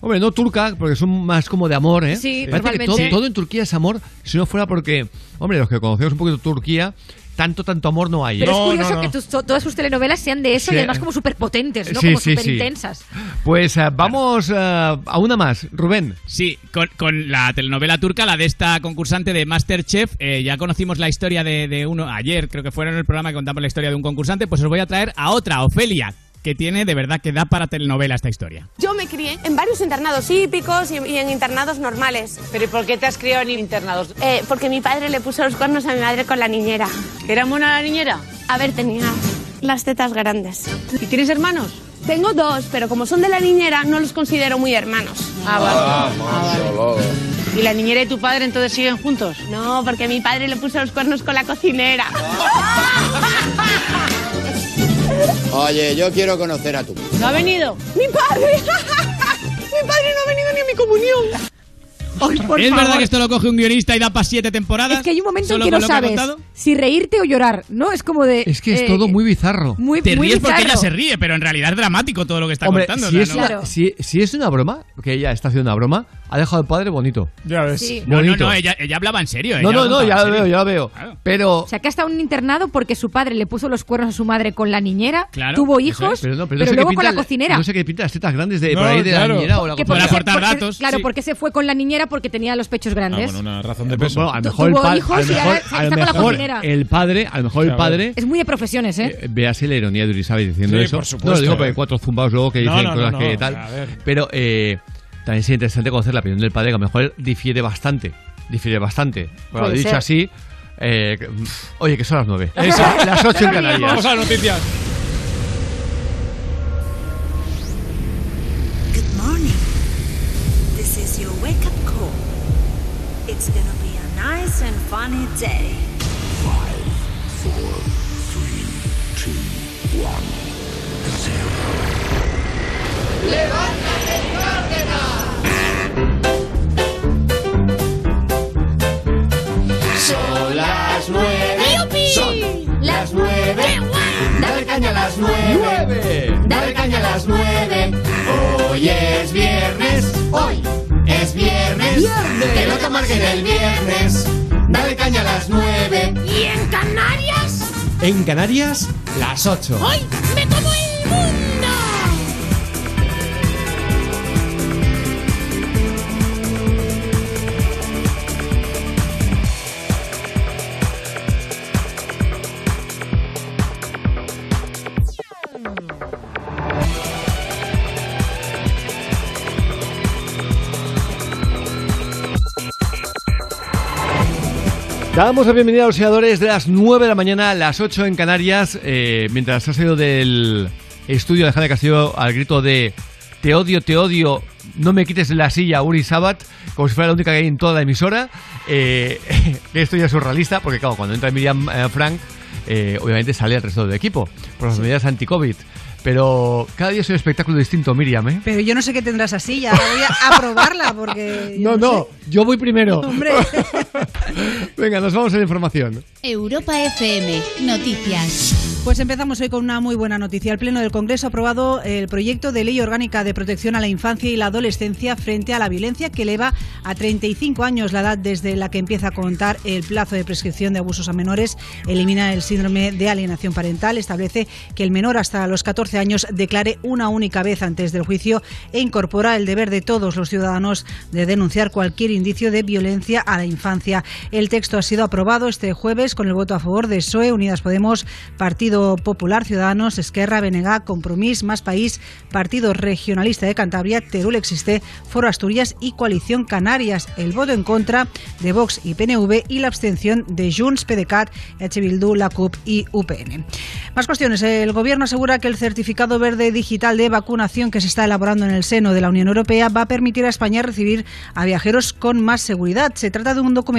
Speaker 1: Hombre, no turca, porque son más como de amor, ¿eh?
Speaker 82: Sí,
Speaker 1: Parece que todo, todo en Turquía es amor, si no fuera porque, hombre, los que conocemos un poquito Turquía, tanto, tanto amor no hay. ¿eh?
Speaker 82: Pero es curioso que tus- to- todas sus telenovelas sean de eso
Speaker 1: Sí.
Speaker 82: y además como súper potentes, ¿no?
Speaker 1: Sí,
Speaker 82: como súper
Speaker 1: sí.
Speaker 82: intensas.
Speaker 1: Pues eh, vamos eh, a una más, Rubén.
Speaker 7: Sí, con, con la telenovela turca, la de esta concursante de Masterchef, eh, ya conocimos la historia de, de uno, ayer creo que fue en el programa que contamos la historia de un concursante, pues os voy a traer a otra, Ofelia que tiene de verdad que da para telenovela esta historia.
Speaker 94: Yo me crié en varios internados hípicos y, y en internados normales.
Speaker 95: ¿Pero y por qué te has criado en internados?
Speaker 94: Eh, porque mi padre le puso los cuernos a mi madre con la niñera.
Speaker 95: ¿Era mona la niñera?
Speaker 94: A ver, tenía las tetas grandes.
Speaker 95: ¿Y tienes hermanos?
Speaker 94: Tengo dos, pero como son de la niñera, no los considero muy hermanos.
Speaker 95: Ah, vale. Ah, vale. ¿Y la niñera y tu padre entonces siguen juntos?
Speaker 94: No, porque mi padre le puso los cuernos con la cocinera.
Speaker 96: Oye, yo quiero conocer a tu.
Speaker 95: ¿No ha venido?
Speaker 94: ¡Mi padre! ¡Mi padre no ha venido ni a mi comunión!
Speaker 97: Ay, por
Speaker 7: ¿Es
Speaker 97: favor.
Speaker 7: verdad que esto lo coge un guionista y da para siete temporadas?
Speaker 97: Es que hay un momento en
Speaker 7: ¿Solo
Speaker 97: que no
Speaker 7: que
Speaker 97: sabes
Speaker 7: contado?
Speaker 97: si reírte o llorar, ¿no? Es como de...
Speaker 1: Es que es
Speaker 97: eh,
Speaker 1: todo muy bizarro.
Speaker 97: muy,
Speaker 7: Te
Speaker 97: muy
Speaker 7: ríes porque ella
Speaker 97: bizarro.
Speaker 7: se ríe, pero en realidad es dramático todo lo que está
Speaker 1: Hombre,
Speaker 7: contando.
Speaker 1: si,
Speaker 7: o
Speaker 1: es
Speaker 7: sea, no-
Speaker 1: una, si, si es una broma, que ella está haciendo una broma, ha dejado al padre bonito.
Speaker 2: Ya ves.
Speaker 97: Sí.
Speaker 7: No, no,
Speaker 1: Bonito.
Speaker 7: no, ella, ella hablaba en serio.
Speaker 1: No, no, no, ya lo veo, ya lo veo. Pero.
Speaker 97: O sea, que ha estado en un internado porque su padre le puso los cuernos a su madre con la niñera,
Speaker 1: Claro,
Speaker 97: tuvo hijos,
Speaker 1: es, pero no, pero
Speaker 97: pero,
Speaker 1: no sé qué
Speaker 97: luego con la cocinera.
Speaker 1: No sé qué pinta las tetas grandes de
Speaker 2: No,
Speaker 1: por ahí de
Speaker 2: claro.
Speaker 1: la niñera o la
Speaker 97: Que Claro, porque se fue con la niñera porque tenía los pechos grandes.
Speaker 2: Ah, bueno, una razón de peso.
Speaker 1: Bueno, a lo mejor el padre.
Speaker 97: hijos
Speaker 1: A lo
Speaker 97: y ahora
Speaker 1: mejor,
Speaker 97: está
Speaker 1: a lo
Speaker 97: con la
Speaker 1: mejor
Speaker 97: cocinera.
Speaker 1: el padre, a lo mejor el padre.
Speaker 97: Es muy de profesiones, ¿eh?
Speaker 1: Eh, Véase la ironía de Urizabe diciendo
Speaker 2: Sí,
Speaker 1: eso.
Speaker 2: por supuesto,
Speaker 1: no, lo digo porque hay cuatro zumbados luego que dicen
Speaker 2: no, no,
Speaker 1: cosas
Speaker 2: no,
Speaker 1: que tal. Pero eh, también sería interesante conocer la opinión del padre, que a lo mejor difiere bastante. Difiere bastante. Bueno, dicho
Speaker 97: ser.
Speaker 1: así. eh, oye, que son las nueve.
Speaker 2: Eso.
Speaker 1: Las ocho en Canarias.
Speaker 2: Vamos a las noticias.
Speaker 77: It's gonna be a nice and funny day.
Speaker 98: Son las nueve. Son las nueve. Dale caña a las nueve. Dale caña a las nueve. Hoy es viernes. Hoy es viernes. Que no te amarguen el viernes. Dale caña a las nueve.
Speaker 94: ¿Y en Canarias?
Speaker 2: En Canarias, las 8.
Speaker 94: ¡Hoy me como el mundo!
Speaker 1: Damos la bienvenida a los seguidores de las 9 de la mañana a las 8 en Canarias, eh, mientras has salido del estudio de Alejandra Castillo al grito de Te odio, te odio, no me quites la silla, Uri Sabat, como si fuera la única que hay en toda la emisora. Eh, esto ya es surrealista, porque claro, cuando entra Miriam eh, Frank, eh, obviamente sale el resto del equipo, por las medidas anti-COVID. Pero cada día es un espectáculo distinto, Miriam, ¿eh?
Speaker 99: Pero yo no sé qué tendrás así, ya voy a, probarla porque... yo
Speaker 1: No, no, yo voy primero.
Speaker 99: Hombre.
Speaker 1: Venga, nos vamos a la información.
Speaker 100: Europa FM, noticias.
Speaker 99: Pues empezamos hoy con una muy buena noticia. El Pleno del Congreso ha aprobado el proyecto de ley orgánica de protección a la infancia y la adolescencia frente a la violencia que eleva a 35 años la edad desde la que empieza a contar el plazo de prescripción de abusos a menores, elimina el síndrome de alienación parental, establece que el menor hasta los 14 años declare una única vez antes del juicio e incorpora el deber de todos los ciudadanos de denunciar cualquier indicio de violencia a la infancia. El texto ha sido aprobado este jueves con el voto a favor de PSOE, Unidas Podemos, Partido Popular, Ciudadanos, Esquerra, BNG, Compromís, Más País, Partido Regionalista de Cantabria, Teruel Existe, Foro Asturias y Coalición Canarias. El voto en contra de Vox y PNV y la abstención de Junts, PDeCAT, H. Bildu, la CUP y UPN. Más cuestiones. El Gobierno asegura que el certificado verde digital de vacunación que se está elaborando en el seno de la Unión Europea va a permitir a España recibir a viajeros con más seguridad. Se trata de un documento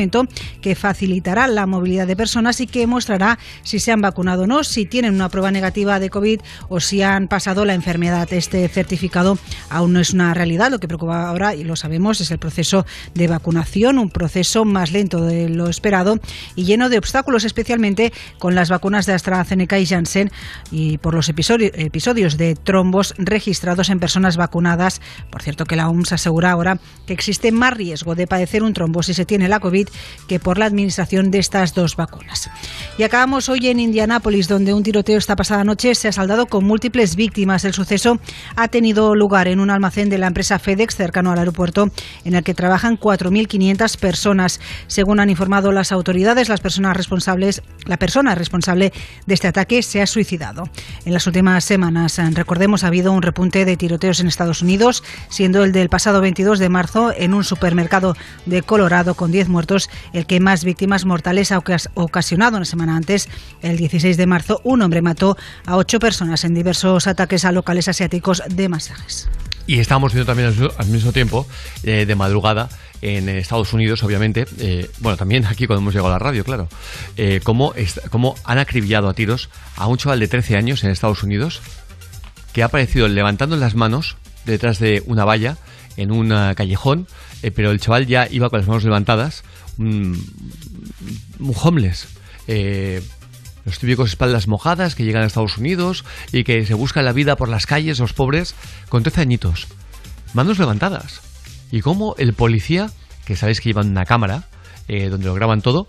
Speaker 99: que facilitará la movilidad de personas y que mostrará si se han vacunado o no, si tienen una prueba negativa de COVID o si han pasado la enfermedad. Este certificado aún no es una realidad. Lo que preocupa ahora, y lo sabemos, es el proceso de vacunación, un proceso más lento de lo esperado y lleno de obstáculos, especialmente con las vacunas de AstraZeneca y Janssen y por los episodi- episodios de trombos registrados en personas vacunadas. Por cierto, que la OMS asegura ahora que existe más riesgo de padecer un trombo si se tiene la COVID que por la administración de estas dos vacunas. Y acabamos hoy en Indianápolis, donde un tiroteo esta pasada noche se ha saldado con múltiples víctimas. El suceso ha tenido lugar en un almacén de la empresa FedEx cercano al aeropuerto, en el que trabajan 4.500 personas. Según han informado las autoridades, las personas responsables, la persona responsable de este ataque se ha suicidado. En las últimas semanas. Recordemos, ha habido un repunte de tiroteos en Estados Unidos, siendo el del pasado 22 de marzo en un supermercado de Colorado con 10 muertos, el que más víctimas mortales ha ocasionado una semana antes. El 16 de marzo, un hombre mató a ocho personas en diversos ataques a locales asiáticos de masajes.
Speaker 1: Y estábamos viendo también al mismo tiempo, eh, de madrugada, en Estados Unidos, obviamente, eh, bueno, también aquí cuando hemos llegado a la radio, claro, eh, cómo, cómo, han acribillado a tiros a un chaval de 13 años en Estados Unidos que ha aparecido levantando las manos detrás de una valla en un callejón, eh, pero el chaval ya iba con las manos levantadas, un, homeless. los típicos espaldas mojadas que llegan a Estados Unidos y que se buscan la vida por las calles, los pobres, con 13 añitos. Manos levantadas. Y cómo el policía, que sabéis que llevan una cámara, eh, donde lo graban todo,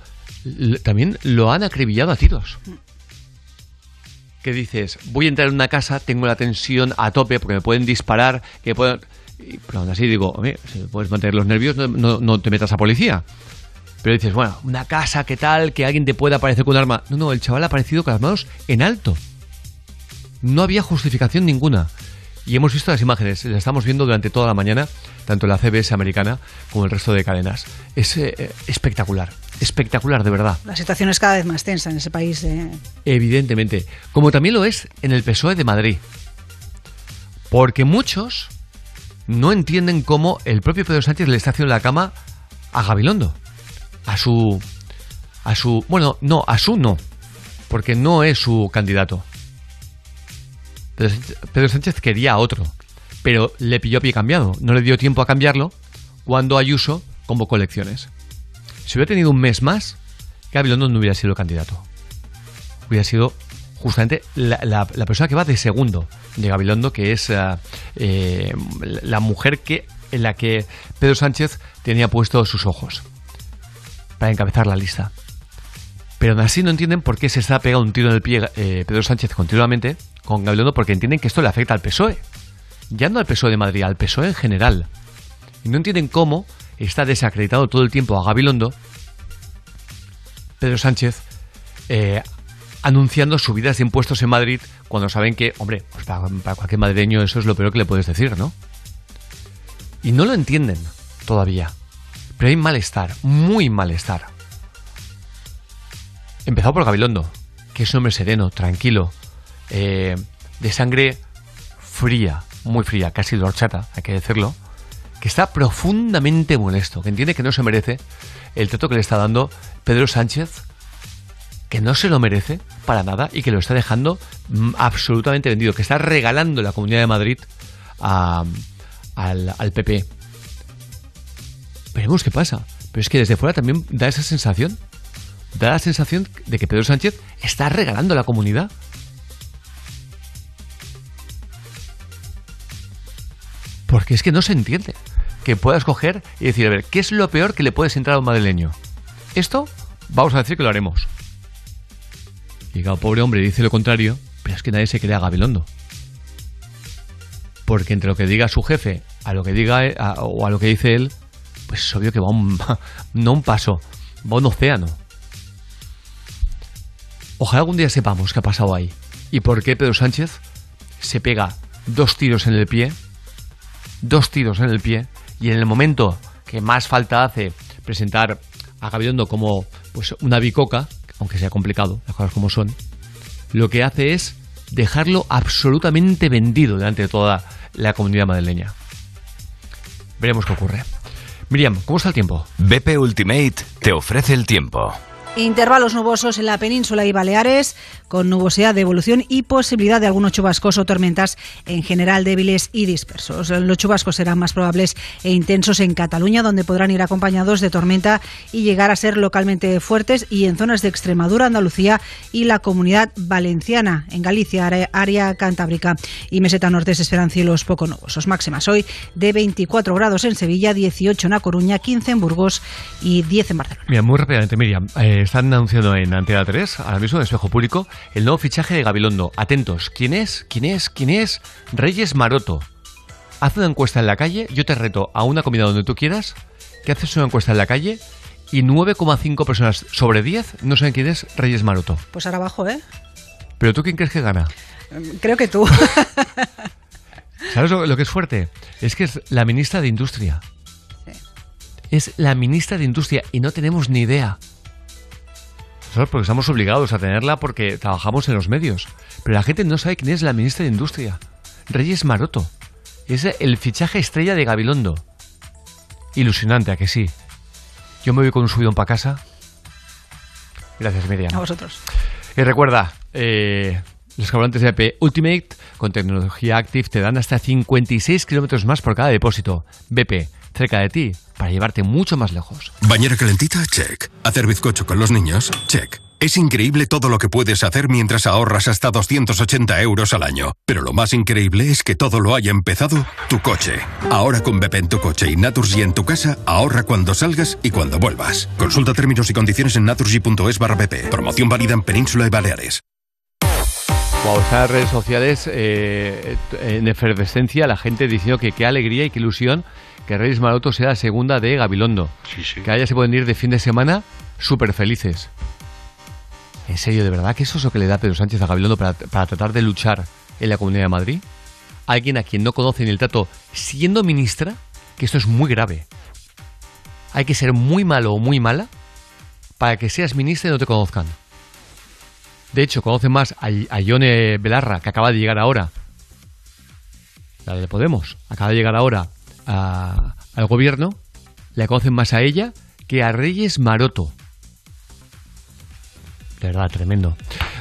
Speaker 1: también lo han acribillado a tiros. ¿Qué dices? Voy a entrar en una casa, tengo la tensión a tope porque me pueden disparar, que pueden... pero aún así digo, si puedes mantener los nervios, no, no, te metas a policía. Pero dices, bueno, una casa, ¿qué tal? Que alguien te pueda aparecer con un arma. No, no, el chaval ha aparecido con las manos en alto. No había justificación ninguna. Y hemos visto las imágenes, las estamos viendo durante toda la mañana, tanto la CBS americana como el resto de cadenas. Es eh, espectacular, espectacular de verdad.
Speaker 99: La situación es cada vez más tensa en ese país. Eh.
Speaker 1: Evidentemente, como también lo es en el PSOE de Madrid. Porque muchos no entienden cómo el propio Pedro Sánchez le está haciendo la cama a Gabilondo. A su... A su... Bueno, no, a su no. Porque no es su candidato. Pedro Sánchez quería a otro, pero le pilló pie cambiado. No le dio tiempo a cambiarlo cuando Ayuso convocó elecciones. Si hubiera tenido un mes más, Gabilondo no hubiera sido candidato. Hubiera sido justamente la, persona que va de segundo de Gabilondo, que es eh, eh, la mujer que, en la que Pedro Sánchez tenía puestos sus ojos para encabezar la lista. Pero aún así no entienden por qué se está pegando un tiro en el pie eh, Pedro Sánchez continuamente con Gabilondo porque entienden que esto le afecta al PSOE. Ya no al PSOE de Madrid, al PSOE en general. Y no entienden cómo está desacreditado todo el tiempo a Gabilondo Pedro Sánchez eh, anunciando subidas de impuestos en Madrid cuando saben que, hombre, pues para, para, cualquier madrileño eso es lo peor que le puedes decir, ¿no? Y no lo entienden todavía. Pero hay malestar, muy malestar. Empezado por Gabilondo, que es un hombre sereno, tranquilo, eh, de sangre fría, muy fría, casi de hay que decirlo, que está profundamente molesto, que entiende que no se merece el trato que le está dando Pedro Sánchez, que no se lo merece para nada y que lo está dejando mm, absolutamente vendido, que está regalando la Comunidad de Madrid al PP. Veremos qué pasa. Pero es que desde fuera también da esa sensación da la sensación de que Pedro Sánchez está regalando la comunidad. Porque es que no se entiende que puedas coger y decir, a ver, ¿qué es lo peor que le puedes entrar a un madrileño? Esto vamos a decir que lo haremos. Y cada pobre hombre dice lo contrario, pero es que nadie se crea Gabilondo. Porque entre lo que diga su jefe, a lo que diga o a lo que dice él, es obvio que va un, no un paso, va un océano. Ojalá algún día sepamos qué ha pasado ahí y por qué Pedro Sánchez se pega dos tiros en el pie, dos tiros en el pie, y en el momento que más falta hace presentar a Gabilondo como pues una bicoca, aunque sea complicado, las cosas como son, lo que hace es dejarlo absolutamente vendido delante de toda la comunidad madrileña. Veremos qué ocurre. Miriam, ¿cómo está el tiempo?
Speaker 101: BP Ultimate te ofrece el tiempo.
Speaker 99: Intervalos nubosos en la península y Baleares, con nubosidad de evolución y posibilidad de algunos chubascos o tormentas en general débiles y dispersos. Los chubascos serán más probables e intensos en Cataluña, donde podrán ir acompañados de tormenta y llegar a ser localmente fuertes, y en zonas de Extremadura, Andalucía y la comunidad valenciana. En Galicia, área cantábrica y meseta norte se esperan cielos poco nubosos. Máximas hoy de 24 grados en Sevilla, 18 en A Coruña, 15 en Burgos y 10 en Barcelona.
Speaker 1: Mira, muy rápidamente, Miriam. Eh, están anunciando en Antena 3, ahora mismo en Espejo Público, el nuevo fichaje de Gabilondo. Atentos, ¿quién es? ¿Quién es? ¿Quién es? Reyes Maroto. Haz una encuesta en la calle, yo te reto a una comida donde tú quieras, que haces una encuesta en la calle y 9,5 personas sobre 10 no saben quién es Reyes Maroto.
Speaker 99: Pues ahora abajo, ¿eh?
Speaker 1: ¿Pero tú quién crees que gana?
Speaker 99: Creo que tú.
Speaker 1: ¿Sabes lo, lo que es fuerte? Es que es la ministra de Industria. Es la ministra de Industria y no tenemos ni idea. Porque estamos obligados a tenerla porque trabajamos en los medios. Pero la gente no sabe quién es la ministra de Industria. Reyes Maroto. Es el fichaje estrella de Gabilondo. Ilusionante, ¿a que sí? Yo me voy con un subidón para casa. Gracias, Miriam.
Speaker 99: A vosotros.
Speaker 1: Y recuerda, eh, los carburantes de BP Ultimate con tecnología Active te dan hasta 56 kilómetros más por cada depósito. BP, cerca de ti, para llevarte mucho más lejos.
Speaker 102: Bañera calentita, check. Hacer bizcocho con los niños, check. Es increíble todo lo que puedes hacer mientras ahorras hasta 280 euros al año. Pero lo más increíble es que todo lo haya empezado tu coche. Ahora con BP en tu coche y Naturgy en tu casa, ahorra cuando salgas y cuando vuelvas. Consulta términos y condiciones en naturgy.es barra BP. Promoción válida en Península y Baleares.
Speaker 1: Wow, están las redes sociales eh, en efervescencia, la gente diciendo que qué alegría y qué ilusión que Reyes Maroto sea la segunda de Gabilondo. Que allá se pueden ir de fin de semana súper felices. En serio, ¿de verdad que eso es lo que le da Pedro Sánchez a Gabilondo para, para tratar de luchar en la Comunidad de Madrid? Alguien a quien no conoce ni el trato siendo ministra, que esto es muy grave. Hay que ser muy malo o muy mala para que seas ministra y no te conozcan. De hecho, conocen más a, a Ione Belarra, que acaba de llegar ahora. La de Podemos, acaba de llegar ahora a- al gobierno. Le conocen más a ella que a Reyes Maroto. De verdad, tremendo.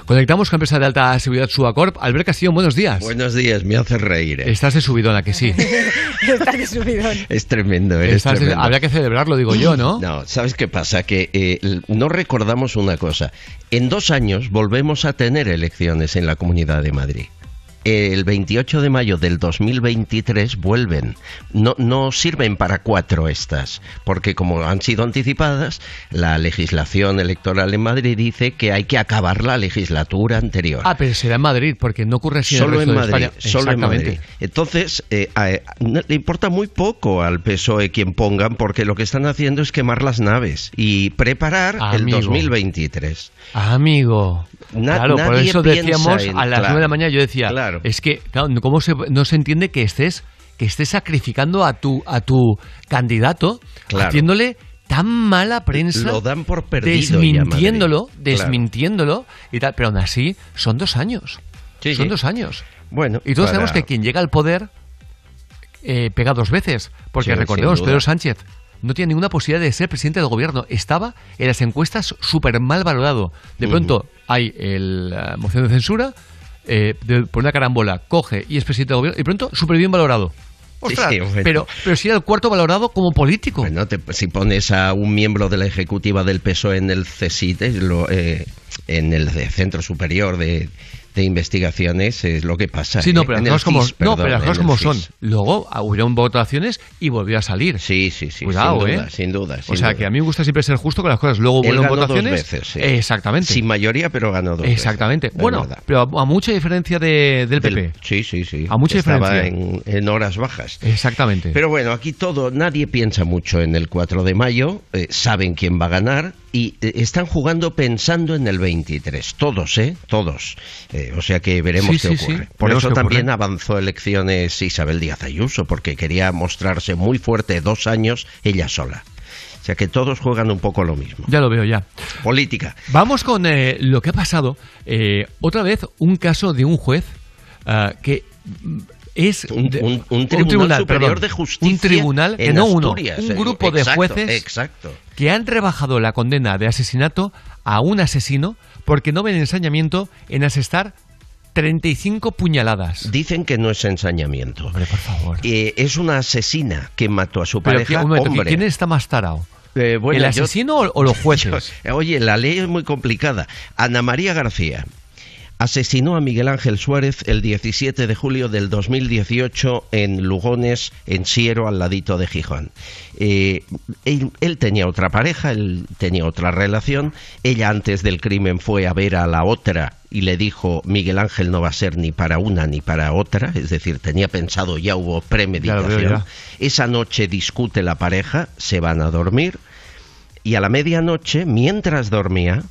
Speaker 1: Conectamos con empresa de alta seguridad Suacorp. Albert Castillo, buenos días.
Speaker 55: Buenos días, me hace reír. ¿eh?
Speaker 1: Estás de subidona, que sí.
Speaker 99: Estás de subidón.
Speaker 55: Es tremendo, ¿eh? es
Speaker 1: Estás de-
Speaker 55: tremendo.
Speaker 1: Habría que celebrarlo, digo yo, ¿no?
Speaker 55: No, ¿sabes qué pasa? Que eh, no recordamos una cosa. En dos años volvemos a tener elecciones en la Comunidad de Madrid. El 28 de mayo del 2023 vuelven. No, no sirven para cuatro estas, porque como han sido anticipadas, la legislación electoral en Madrid dice que hay que acabar la legislatura anterior.
Speaker 1: Ah, pero será en Madrid, porque no ocurre así
Speaker 55: Solo
Speaker 1: en el
Speaker 55: en Madrid,
Speaker 1: de España.
Speaker 55: solo en. Madrid. Entonces, eh, a- le importa muy poco al PSOE quien pongan, porque lo que están haciendo es quemar las naves y preparar el
Speaker 1: Amigo.
Speaker 55: 2023.
Speaker 1: Amigo.
Speaker 55: Na-
Speaker 1: claro, por eso decíamos
Speaker 55: en-
Speaker 1: a las
Speaker 55: claro,
Speaker 1: 9 de la mañana, yo decía,
Speaker 55: claro.
Speaker 1: Es que claro, ¿cómo se, no se entiende que estés, que estés sacrificando a tu, a tu candidato,
Speaker 55: Claro.
Speaker 1: haciéndole tan mala prensa,
Speaker 55: Lo dan por perdido
Speaker 1: desmintiéndolo,
Speaker 55: ya, Madrid. Claro.
Speaker 1: desmintiéndolo y tal, pero aún así son dos años.
Speaker 55: Sí,
Speaker 1: son
Speaker 55: sí.
Speaker 1: dos años.
Speaker 55: Bueno,
Speaker 1: Y todos
Speaker 55: para-
Speaker 1: sabemos que quien llega al poder eh, pega dos veces. Porque
Speaker 55: Sí,
Speaker 1: recordemos. Pedro Sánchez no tiene ninguna posibilidad de ser presidente del gobierno. Estaba en las encuestas súper mal valorado. De pronto hay el, la moción de censura, eh, de- por una carambola, coge y es presidente del gobierno, y pronto súper bien valorado. Ostras,
Speaker 55: sí, bueno.
Speaker 1: pero, pero si era el cuarto valorado como político.
Speaker 55: Bueno, te- si pones a un miembro de la ejecutiva del PSOE en el CSIT, lo, eh, en el de Centro Superior de, de Investigaciones, es lo que pasa.
Speaker 1: Sí, no,
Speaker 55: ¿eh?
Speaker 1: pero las cosas como,
Speaker 55: CIS,
Speaker 1: no,
Speaker 55: perdón,
Speaker 1: pero las cosas como son. Luego hubieron votaciones y volvió a salir.
Speaker 55: Sí, sí, sí.
Speaker 1: Cuidado,
Speaker 55: sin
Speaker 1: ¿eh?
Speaker 55: duda, sin duda.
Speaker 1: o
Speaker 55: sin
Speaker 1: sea,
Speaker 55: duda.
Speaker 1: que a mí me gusta siempre ser justo con las cosas. Luego vuelven
Speaker 55: ganó dos
Speaker 1: votaciones.
Speaker 55: veces, sí.
Speaker 1: Exactamente.
Speaker 55: Sin mayoría, pero ganó dos
Speaker 1: Exactamente.
Speaker 55: veces, es
Speaker 1: Bueno,
Speaker 55: verdad.
Speaker 1: pero a, a mucha diferencia de- del PP.
Speaker 55: Del- sí, sí, sí.
Speaker 1: A mucha
Speaker 55: Estaba
Speaker 1: diferencia.
Speaker 55: En, en horas bajas.
Speaker 1: Exactamente.
Speaker 55: Pero bueno, aquí todo, nadie piensa mucho en el 4 de mayo, eh, saben quién va a ganar y eh, están jugando pensando en el 23. Todos, ¿eh? Todos. Eh, o sea que veremos
Speaker 1: Sí,
Speaker 55: qué
Speaker 1: sí,
Speaker 55: ocurre.
Speaker 1: sí.
Speaker 55: Por eso también
Speaker 1: ocurre.
Speaker 55: avanzó elecciones Isabel Díaz Ayuso, porque quería mostrarse muy fuerte dos años ella sola. O sea que todos juegan un poco lo mismo.
Speaker 1: Ya lo veo, ya.
Speaker 55: Política.
Speaker 1: Vamos con eh, lo que ha pasado. Eh, otra vez, un caso de un juez ah, que es
Speaker 55: Un-
Speaker 1: de-
Speaker 55: un- un tribunal superior de justicia
Speaker 1: Un tribunal, que no uno, un grupo de jueces
Speaker 55: exacto.
Speaker 1: que han rebajado la condena de asesinato a un asesino porque no ven ensañamiento en asestar 35 puñaladas.
Speaker 55: Dicen que no es ensañamiento.
Speaker 1: Hombre, por favor.
Speaker 55: Eh, es una asesina que mató a su
Speaker 1: Pero,
Speaker 55: pareja.
Speaker 1: un momento,
Speaker 55: hombre.
Speaker 1: ¿quién está más tarao?
Speaker 55: Eh, bueno,
Speaker 1: ¿El asesino o- o los jueces?
Speaker 55: yo- oye, la ley es muy complicada. Ana María García asesinó a Miguel Ángel Suárez el 17 de julio del 2018 en Lugones, en Siero, al ladito de Gijón. Eh, él, él tenía otra pareja, él tenía otra relación. Ella antes del crimen fue a ver a la otra y le dijo Miguel Ángel no va a ser ni para una ni para otra, es decir, tenía pensado, ya hubo premeditación. Esa noche discute la pareja, se van a dormir y a la medianoche, mientras dormía,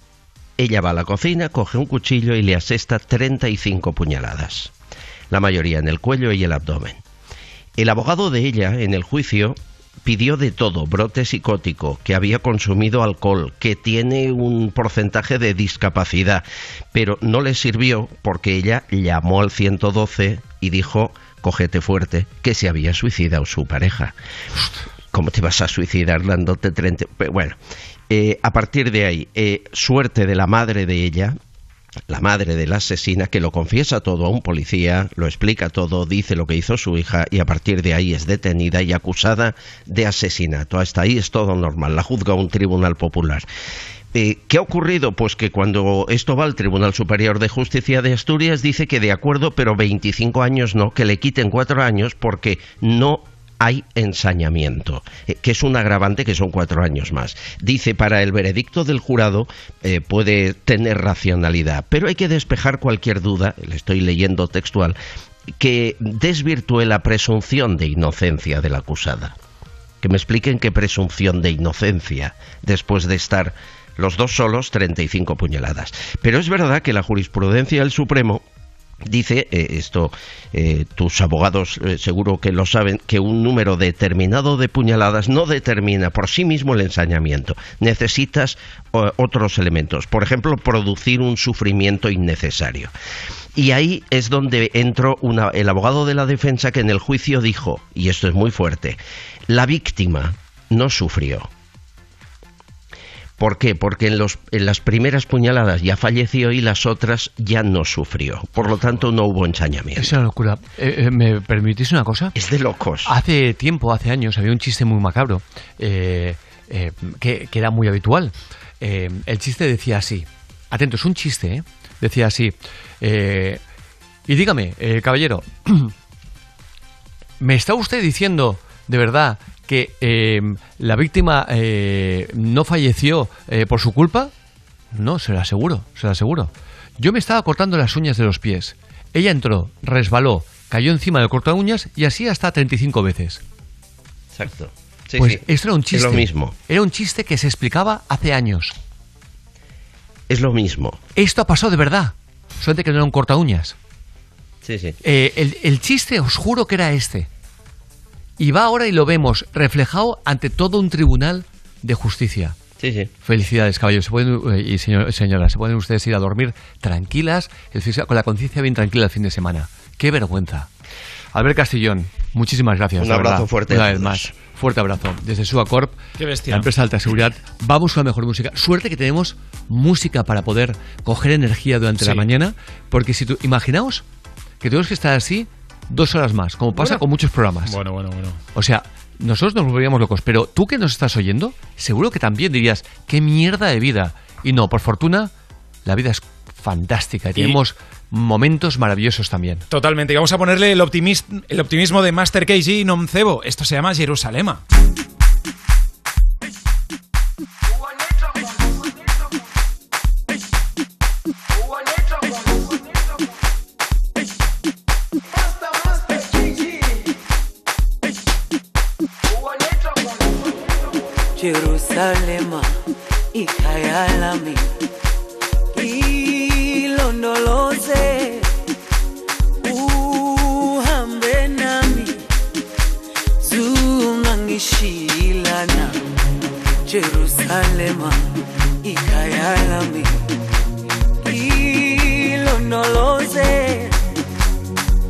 Speaker 55: Ella va a la cocina, coge un cuchillo y le asesta 35 puñaladas, la mayoría en el cuello y el abdomen. El abogado de ella, en el juicio, pidió de todo, brote psicótico, que había consumido alcohol, que tiene un porcentaje de discapacidad, pero no le sirvió porque ella llamó al 112 y dijo, cógete fuerte, que se había suicidado su pareja. ¿Cómo te vas a suicidar dándote 30? Pero Bueno, eh, a partir de ahí, eh, suerte de la madre de ella, la madre de la asesina, que lo confiesa todo a un policía, lo explica todo, dice lo que hizo su hija y a partir de ahí es detenida y acusada de asesinato. Hasta ahí es todo normal, la juzga un tribunal popular. Eh, ¿Qué ha ocurrido? Pues que cuando esto va al Tribunal Superior de Justicia de Asturias dice que de acuerdo, pero 25 años no, que le quiten cuatro años porque no hay ensañamiento, eh, que es un agravante que son cuatro años más. Dice, para el veredicto del jurado eh, puede tener racionalidad, pero hay que despejar cualquier duda, le estoy leyendo textual, que desvirtúe la presunción de inocencia de la acusada. Que me expliquen qué presunción de inocencia después de estar los dos solos 35 puñaladas. Pero es verdad que la jurisprudencia del Supremo Dice, eh, esto eh, tus abogados eh, seguro que lo saben, que un número determinado de puñaladas no determina por sí mismo el ensañamiento. Necesitas otros elementos. Por ejemplo, producir un sufrimiento innecesario. Y ahí es donde entró una- el abogado de la defensa que en el juicio dijo, y esto es muy fuerte, la víctima no sufrió. ¿Por qué? Porque en, los, en las primeras puñaladas ya falleció y las otras ya no sufrió. Por lo tanto, no hubo ensañamiento.
Speaker 1: Es una locura. Eh, eh, ¿Me permitís una cosa?
Speaker 55: Es de locos.
Speaker 1: Hace tiempo, hace años, había un chiste muy macabro eh, eh, que, que era muy habitual. El chiste decía así. Atentos, un chiste, ¿eh? Decía así. y dígame, eh, caballero, ¿me está usted diciendo de verdad que eh, la víctima eh, no falleció eh, por su culpa? No, se lo aseguro, se lo aseguro. Yo me estaba cortando las uñas de los pies. Ella entró, resbaló, cayó encima del corta uñas y así hasta 35 veces.
Speaker 55: Exacto. Sí,
Speaker 1: pues
Speaker 55: sí.
Speaker 1: esto era un chiste.
Speaker 55: Es lo mismo.
Speaker 1: Era un chiste que se explicaba hace años.
Speaker 55: Es lo mismo.
Speaker 1: Esto ha pasado de verdad. Suerte que no era un corta uñas.
Speaker 55: Sí, sí.
Speaker 1: Eh, el, el chiste, os juro que era este. Y va ahora y lo vemos reflejado ante todo un tribunal de justicia.
Speaker 55: Sí, sí.
Speaker 1: Felicidades, caballeros. Se pueden, eh, y señor- señoras, se pueden ustedes ir a dormir tranquilas, el con la conciencia bien tranquila el fin de semana. Qué vergüenza. Albert Castillón, muchísimas gracias.
Speaker 55: Un abrazo
Speaker 1: verdad.
Speaker 55: fuerte
Speaker 1: Una
Speaker 55: a
Speaker 1: vez más. Fuerte abrazo. Desde Suacorp,
Speaker 2: Qué bestia.
Speaker 1: la empresa de alta seguridad. Vamos con la mejor música. Suerte que tenemos música para poder coger energía durante la mañana. Porque si tú, imaginaos que tenemos que estar así dos horas más, como pasa
Speaker 2: Bueno.
Speaker 1: con muchos programas.
Speaker 2: Bueno, bueno, bueno.
Speaker 1: O sea, nosotros nos volveríamos locos, pero tú que nos estás oyendo, seguro que también dirías, qué mierda de vida. Y no, por fortuna, la vida es fantástica y, tenemos momentos maravillosos también.
Speaker 2: Totalmente. Y vamos a ponerle el, optimis- el optimismo de Master KG y Nomcebo. Esto se llama Jerusalema.
Speaker 36: Jerusalema ikhaya lami ilondoloze uhambe nami zungangishilana Jerusalema ikhaya lami ilondoloze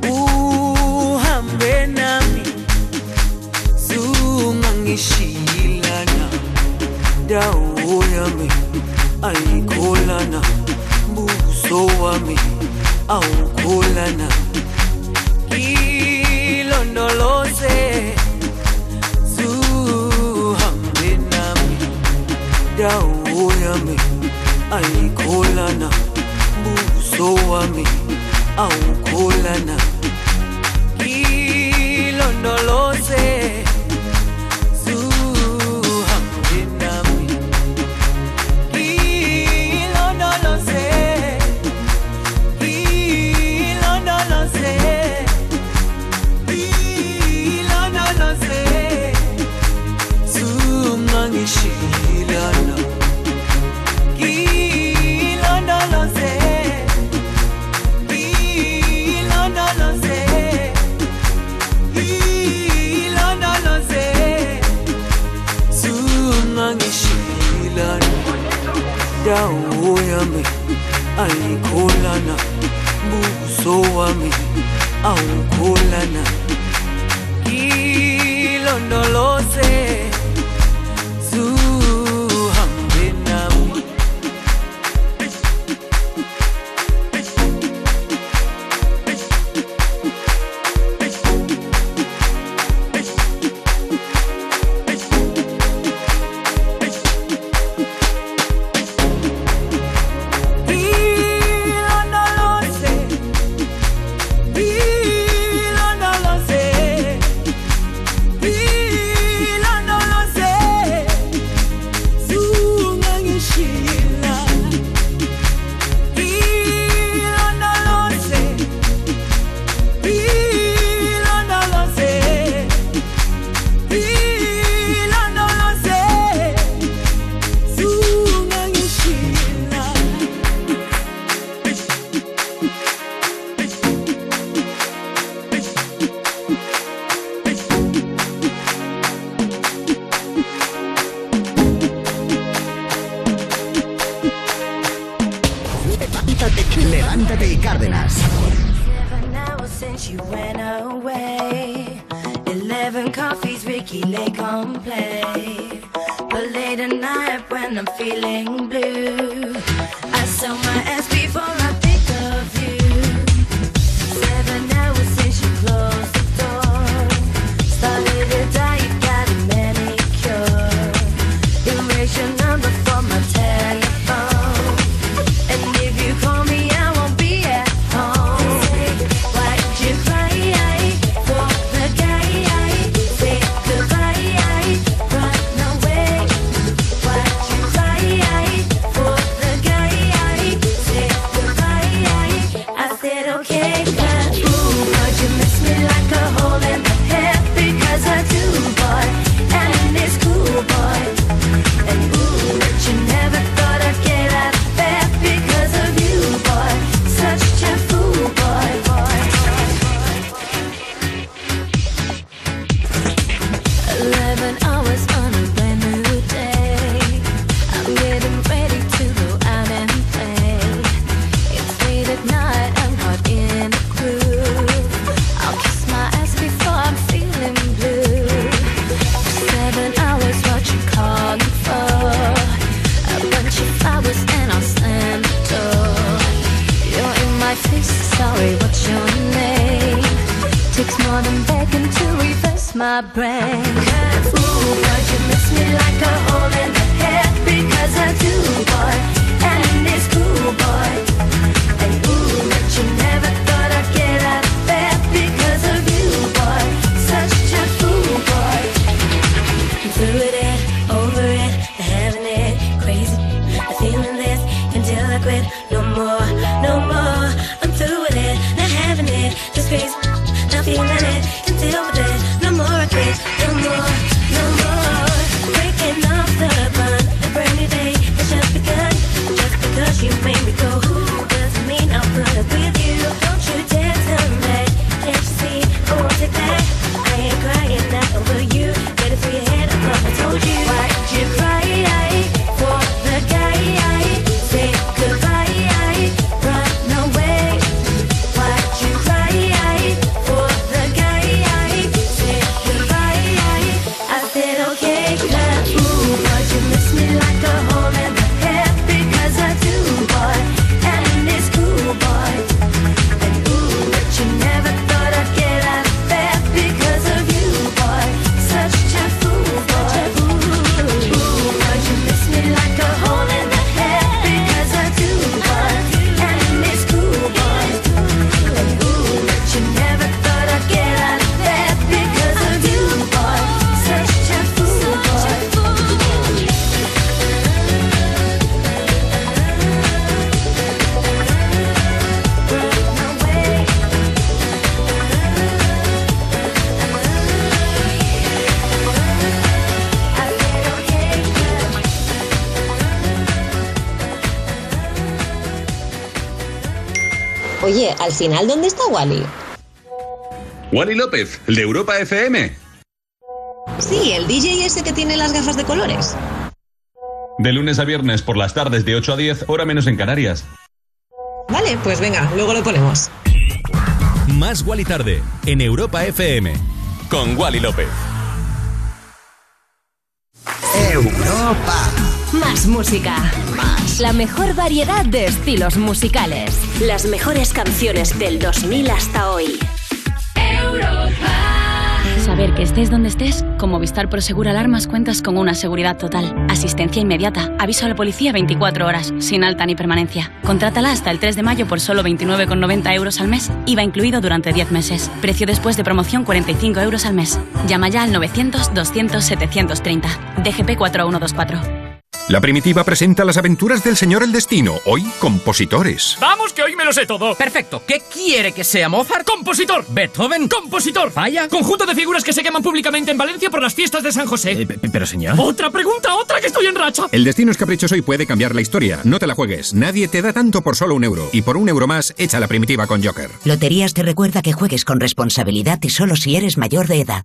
Speaker 36: uhambe zungangishilana dawo yami ayikholana buso wami awukholana. Ilondoloze zuhambe nami. Dawo yami ayikholana buso wami awukholana. Ilondoloze
Speaker 103: wami alikholana buso wami awukholana
Speaker 77: ngilondoloze worry what's your name? Takes more than begging to reverse my brain. Ooh, but you miss me like a hole in the head Because I do, boy.
Speaker 104: final, ¿dónde está Wally?
Speaker 105: Wally López, de Europa FM.
Speaker 104: Sí, el DJ ese que tiene las gafas de colores.
Speaker 106: De lunes a viernes por las tardes de 8 a 10, hora menos en Canarias.
Speaker 107: Vale, pues venga, luego lo ponemos.
Speaker 14: Más Wally tarde en Europa FM con Wally López.
Speaker 11: Europa.
Speaker 29: Más música. La mejor variedad de estilos musicales. Las mejores canciones del 2000 hasta hoy.
Speaker 107: Saber que estés donde estés, con Movistar Prosegur Alarmas cuentas con una seguridad total, asistencia inmediata, aviso a la policía 24 horas, sin alta ni permanencia. Contrátala hasta el 3 de mayo por solo 29,90 euros al mes, IVA incluido durante 10 meses. Precio después de promoción 45 euros al mes. Llama ya al 900-200-730. DGP 4124.
Speaker 102: La primitiva presenta las aventuras del señor El Destino, hoy compositores.
Speaker 108: Vamos, que hoy me lo sé todo. Perfecto. ¿Qué quiere que sea Mozart? Compositor. Beethoven. Compositor. Falla. Conjunto de figuras que se queman públicamente en Valencia por las fiestas de San José.
Speaker 102: pero señor.
Speaker 108: Otra pregunta, otra que estoy en racha.
Speaker 102: El destino es caprichoso y puede cambiar la historia. No te la juegues. Nadie te da tanto por solo un euro. Y por un euro más, echa la primitiva con Joker.
Speaker 109: Loterías te recuerda que juegues con responsabilidad y solo si eres mayor de edad.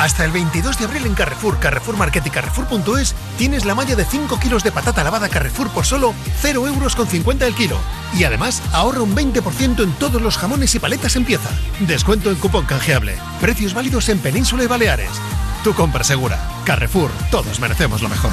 Speaker 110: Hasta el 22 de abril en Carrefour, Carrefour Market y Carrefour.es tienes la malla de 5 kilos de patata lavada Carrefour por solo 0 euros con 50 el kilo. Y además ahorra un 20% en todos los jamones y paletas en pieza. Descuento en cupón canjeable. Precios válidos en Península y Baleares. Tu compra segura. Carrefour, todos merecemos lo mejor.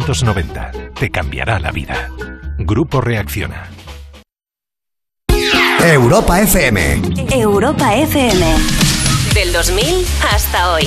Speaker 111: Te cambiará la vida. Grupo Reacciona.
Speaker 11: Europa FM.
Speaker 29: Europa FM. Del 2000 hasta hoy.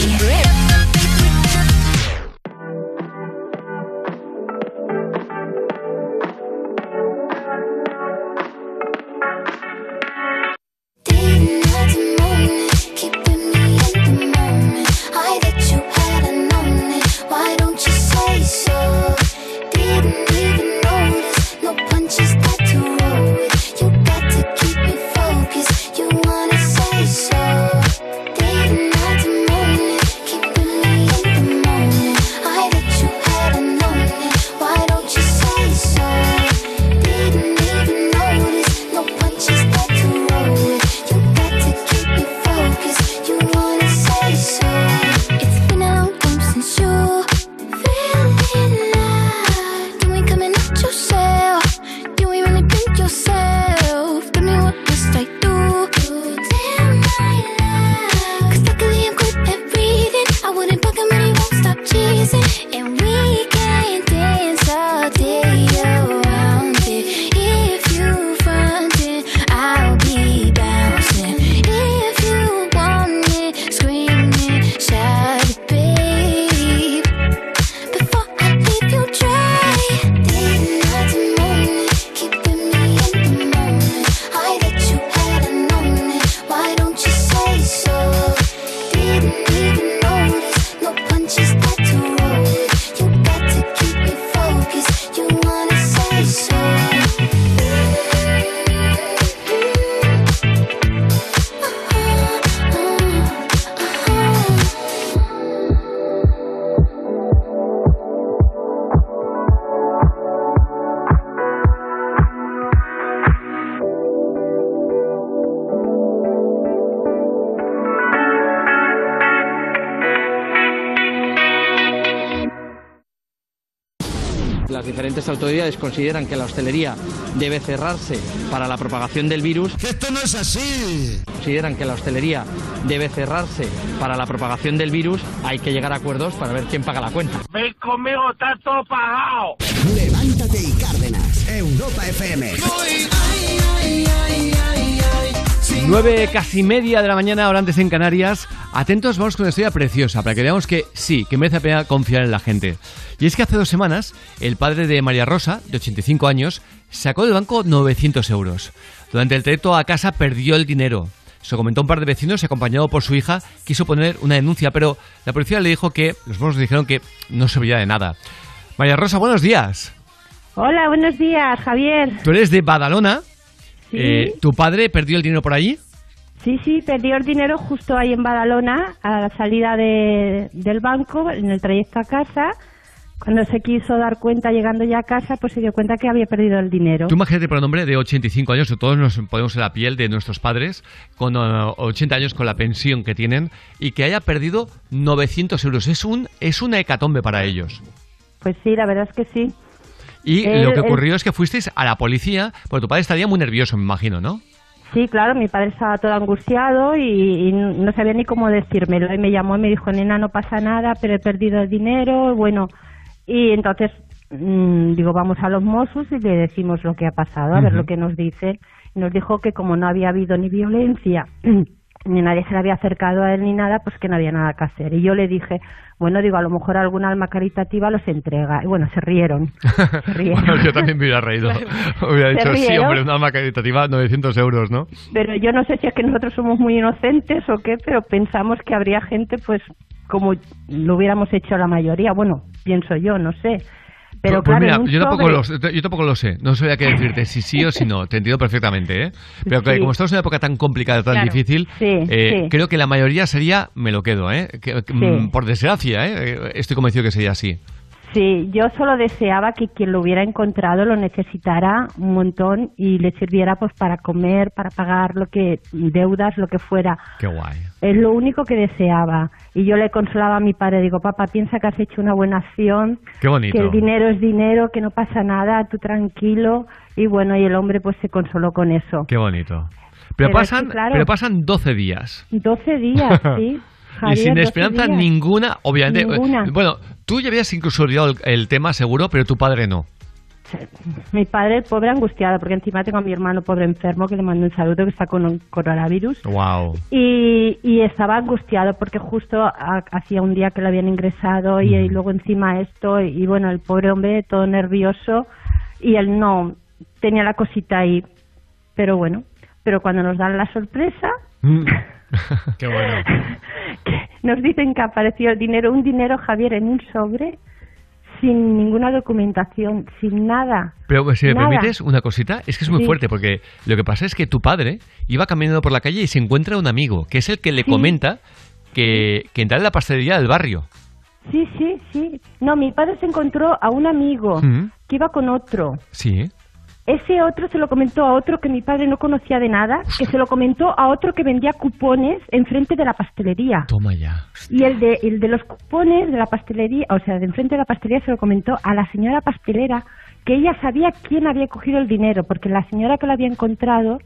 Speaker 112: Consideran que la hostelería debe cerrarse para la propagación del virus.
Speaker 113: ¡Esto no es así!
Speaker 112: Consideran que la hostelería debe cerrarse para la propagación del virus. Hay que llegar a acuerdos para ver quién paga la cuenta.
Speaker 114: Ven conmigo, está todo pagado.
Speaker 115: Levántate y Cárdenas, Europa FM.
Speaker 1: Nueve casi media de la mañana, ahora antes en Canarias. Atentos, vamos con una historia preciosa para que veamos que sí, que merece la pena confiar en la gente. Y es que hace dos semanas, el padre de María Rosa, de 85 años, sacó del banco 900 euros. Durante el trayecto a casa perdió el dinero. Se comentó un par de vecinos y acompañado por su hija quiso poner una denuncia, pero la policía le dijo que los bonos dijeron que no servía de nada. María Rosa, buenos días.
Speaker 116: Hola, buenos días, Javier.
Speaker 1: Tú eres de Badalona.
Speaker 116: Sí.
Speaker 1: Eh, ¿Tu padre perdió el dinero por allí?
Speaker 116: Sí, sí, perdió el dinero justo ahí en Badalona, a la salida de- del banco, en el trayecto a casa. Cuando se quiso dar cuenta, llegando ya a casa, pues se dio cuenta que había perdido el dinero.
Speaker 1: Tú imagínate por un hombre de 85 años, todos nos ponemos en la piel de nuestros padres, con eh, 80 años con la pensión que tienen, y que haya perdido 900 euros. Es, un, es una hecatombe para ellos.
Speaker 116: Pues sí, la verdad es que sí.
Speaker 1: Y lo que ocurrió es que fuisteis a la policía, porque tu padre estaría muy nervioso, me imagino, ¿no?
Speaker 116: Sí, claro, mi padre estaba todo angustiado y, y no sabía ni cómo decírmelo. Y me llamó y me dijo, nena, no pasa nada, pero he perdido el dinero. Bueno, y entonces mm, digo, vamos a los Mossos y le decimos lo que ha pasado, a ver lo que nos dice. Nos dijo que como no había habido ni violencia, ni nadie se le había acercado a él ni nada, pues que no había nada que hacer. Y yo le dije, bueno, digo, a lo mejor alguna alma caritativa los entrega. Y bueno, se rieron. Se rieron.
Speaker 1: Bueno, yo también me hubiera reído. Hubiera dicho, sí, hombre, una alma caritativa, 900 euros, ¿no?
Speaker 116: Pero yo no sé si es que nosotros somos muy inocentes o qué, pero pensamos que habría gente, pues, como lo hubiéramos hecho la mayoría. Bueno, pienso yo, no sé. Pero
Speaker 1: Pues
Speaker 116: claro,
Speaker 1: mira,
Speaker 116: en un
Speaker 1: yo tampoco,
Speaker 116: sobre-
Speaker 1: lo, sé- yo tampoco lo sé. No sabía qué decirte, si sí o si no. Te entiendo perfectamente, ¿eh? Pero que
Speaker 116: Sí.
Speaker 1: como estamos en una época tan complicada, tan
Speaker 116: Claro.
Speaker 1: difícil,
Speaker 116: Sí,
Speaker 1: eh,
Speaker 116: sí.
Speaker 1: creo que la mayoría sería, me lo quedo, ¿eh? Que- que,
Speaker 116: Sí.
Speaker 1: mm, Por desgracia, ¿eh? Estoy convencido que sería así.
Speaker 116: Sí, yo solo deseaba que quien lo hubiera encontrado lo necesitara un montón y le sirviera pues para comer, para pagar lo que deudas, lo que fuera.
Speaker 1: Qué guay.
Speaker 116: Es lo único que deseaba. Y yo le consolaba a mi padre, digo, papá, piensa que has hecho una buena acción,
Speaker 1: Qué bonito.
Speaker 116: que el dinero es dinero, que no pasa nada, tú tranquilo. Y bueno, y el hombre pues se consoló con eso.
Speaker 1: Qué bonito. Pero,
Speaker 116: Pero es que,
Speaker 1: pasan,
Speaker 116: claro.
Speaker 1: pero pasan 12 días.
Speaker 116: 12 días, sí.
Speaker 1: y
Speaker 116: Javier,
Speaker 1: sin
Speaker 116: 12
Speaker 1: esperanza
Speaker 116: días.
Speaker 1: ninguna, obviamente.
Speaker 116: Ninguna.
Speaker 1: Bueno, tú ya habías incluso olvidado el, el tema, seguro, pero tu padre no.
Speaker 116: Mi padre, el pobre, angustiado, porque encima tengo a mi hermano pobre enfermo, que le mando un saludo, que está con un coronavirus.
Speaker 1: Wow.
Speaker 116: Y, y estaba angustiado porque justo ha- hacía un día que lo habían ingresado y, y luego encima esto y, y bueno, el pobre hombre todo nervioso y él no tenía la cosita ahí. Pero bueno, pero cuando nos dan la sorpresa,
Speaker 1: Qué bueno.
Speaker 116: nos dicen que apareció el dinero, un dinero, Javier, en un sobre sin ninguna documentación, sin nada.
Speaker 1: Pero pues, si me
Speaker 116: Nada.
Speaker 1: permites una cosita, es que es muy
Speaker 116: Sí.
Speaker 1: fuerte, porque lo que pasa es que tu padre iba caminando por la calle y se encuentra un amigo, que es el que le comenta que, que entra en la pastelería del barrio.
Speaker 116: Sí, sí, sí. No, mi padre se encontró a un amigo
Speaker 1: Mm.
Speaker 116: que iba con otro.
Speaker 1: Sí.
Speaker 116: Ese otro se lo comentó a otro que mi padre no conocía de nada, que se lo comentó a otro que vendía cupones enfrente de la pastelería.
Speaker 1: Toma ya.
Speaker 116: Y el de, el de los cupones de la pastelería, o sea, de enfrente de la pastelería se lo comentó a la señora pastelera, que ella sabía quién había cogido el dinero, porque la señora que lo había encontrado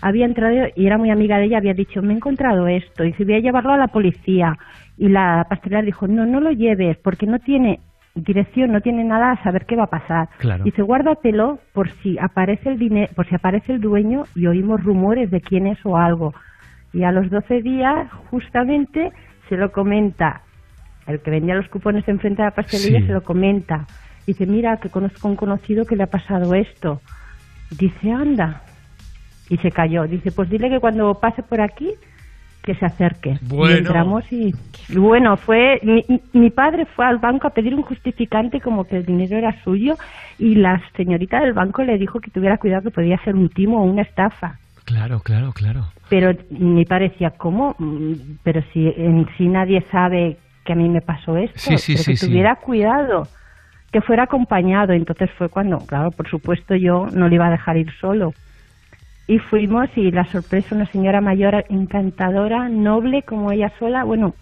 Speaker 116: había entrado y era muy amiga de ella, había dicho, me he encontrado esto, y se voy a llevarlo a la policía. Y la pastelera dijo, no, no lo lleves, porque no tiene dirección, no tiene nada a saber qué va a pasar.
Speaker 1: Claro.
Speaker 116: Dice, guárdatelo por si aparece el dinero, por si aparece el dueño y oímos rumores de quién es o algo. Y a los 12 días, justamente, se lo comenta. El que vendía los cupones enfrente de la pastelería
Speaker 117: Sí.
Speaker 116: se lo comenta. Dice, mira, que conozco a un conocido que le ha pasado esto. Dice, anda. Y se cayó. Dice, pues dile que cuando pase por aquí, que se acerque.
Speaker 117: Bueno.
Speaker 116: Y entramos y... y bueno, fue... Mi, mi padre fue al banco a pedir un justificante como que el dinero era suyo y la señorita del banco le dijo que tuviera cuidado que podía ser un timo o una estafa.
Speaker 1: Claro, claro, claro.
Speaker 116: Pero mi padre decía, ¿cómo? Pero si en sí nadie sabe que a mí me pasó esto,
Speaker 1: Sí, sí,
Speaker 116: pero
Speaker 1: sí,
Speaker 116: que tuviera cuidado, que fuera acompañado. Entonces fue cuando, claro, por supuesto yo no le iba a dejar ir solo. Y fuimos y la sorpresa, una señora mayor encantadora, noble como ella sola, bueno,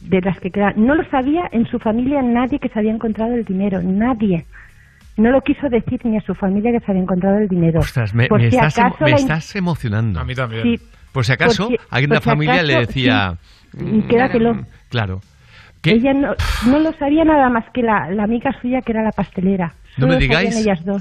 Speaker 116: de las que quedan. No lo sabía en su familia nadie que se había encontrado el dinero, nadie. no lo quiso decir ni a su familia que se había encontrado el dinero.
Speaker 1: Ostras, me,
Speaker 116: Por
Speaker 1: me
Speaker 116: si
Speaker 1: estás,
Speaker 116: acaso
Speaker 1: me
Speaker 116: la-
Speaker 1: estás emocionando.
Speaker 2: A mí también.
Speaker 116: Sí.
Speaker 1: Por si acaso,
Speaker 116: Por si-
Speaker 1: alguien de la
Speaker 116: si
Speaker 1: familia le
Speaker 116: acaso,
Speaker 1: decía...
Speaker 116: sí. Quédatelo.
Speaker 1: Claro. ¿Qué?
Speaker 116: Ella no, no lo sabía nada más que la, la amiga suya que era la pastelera.
Speaker 1: No me digáis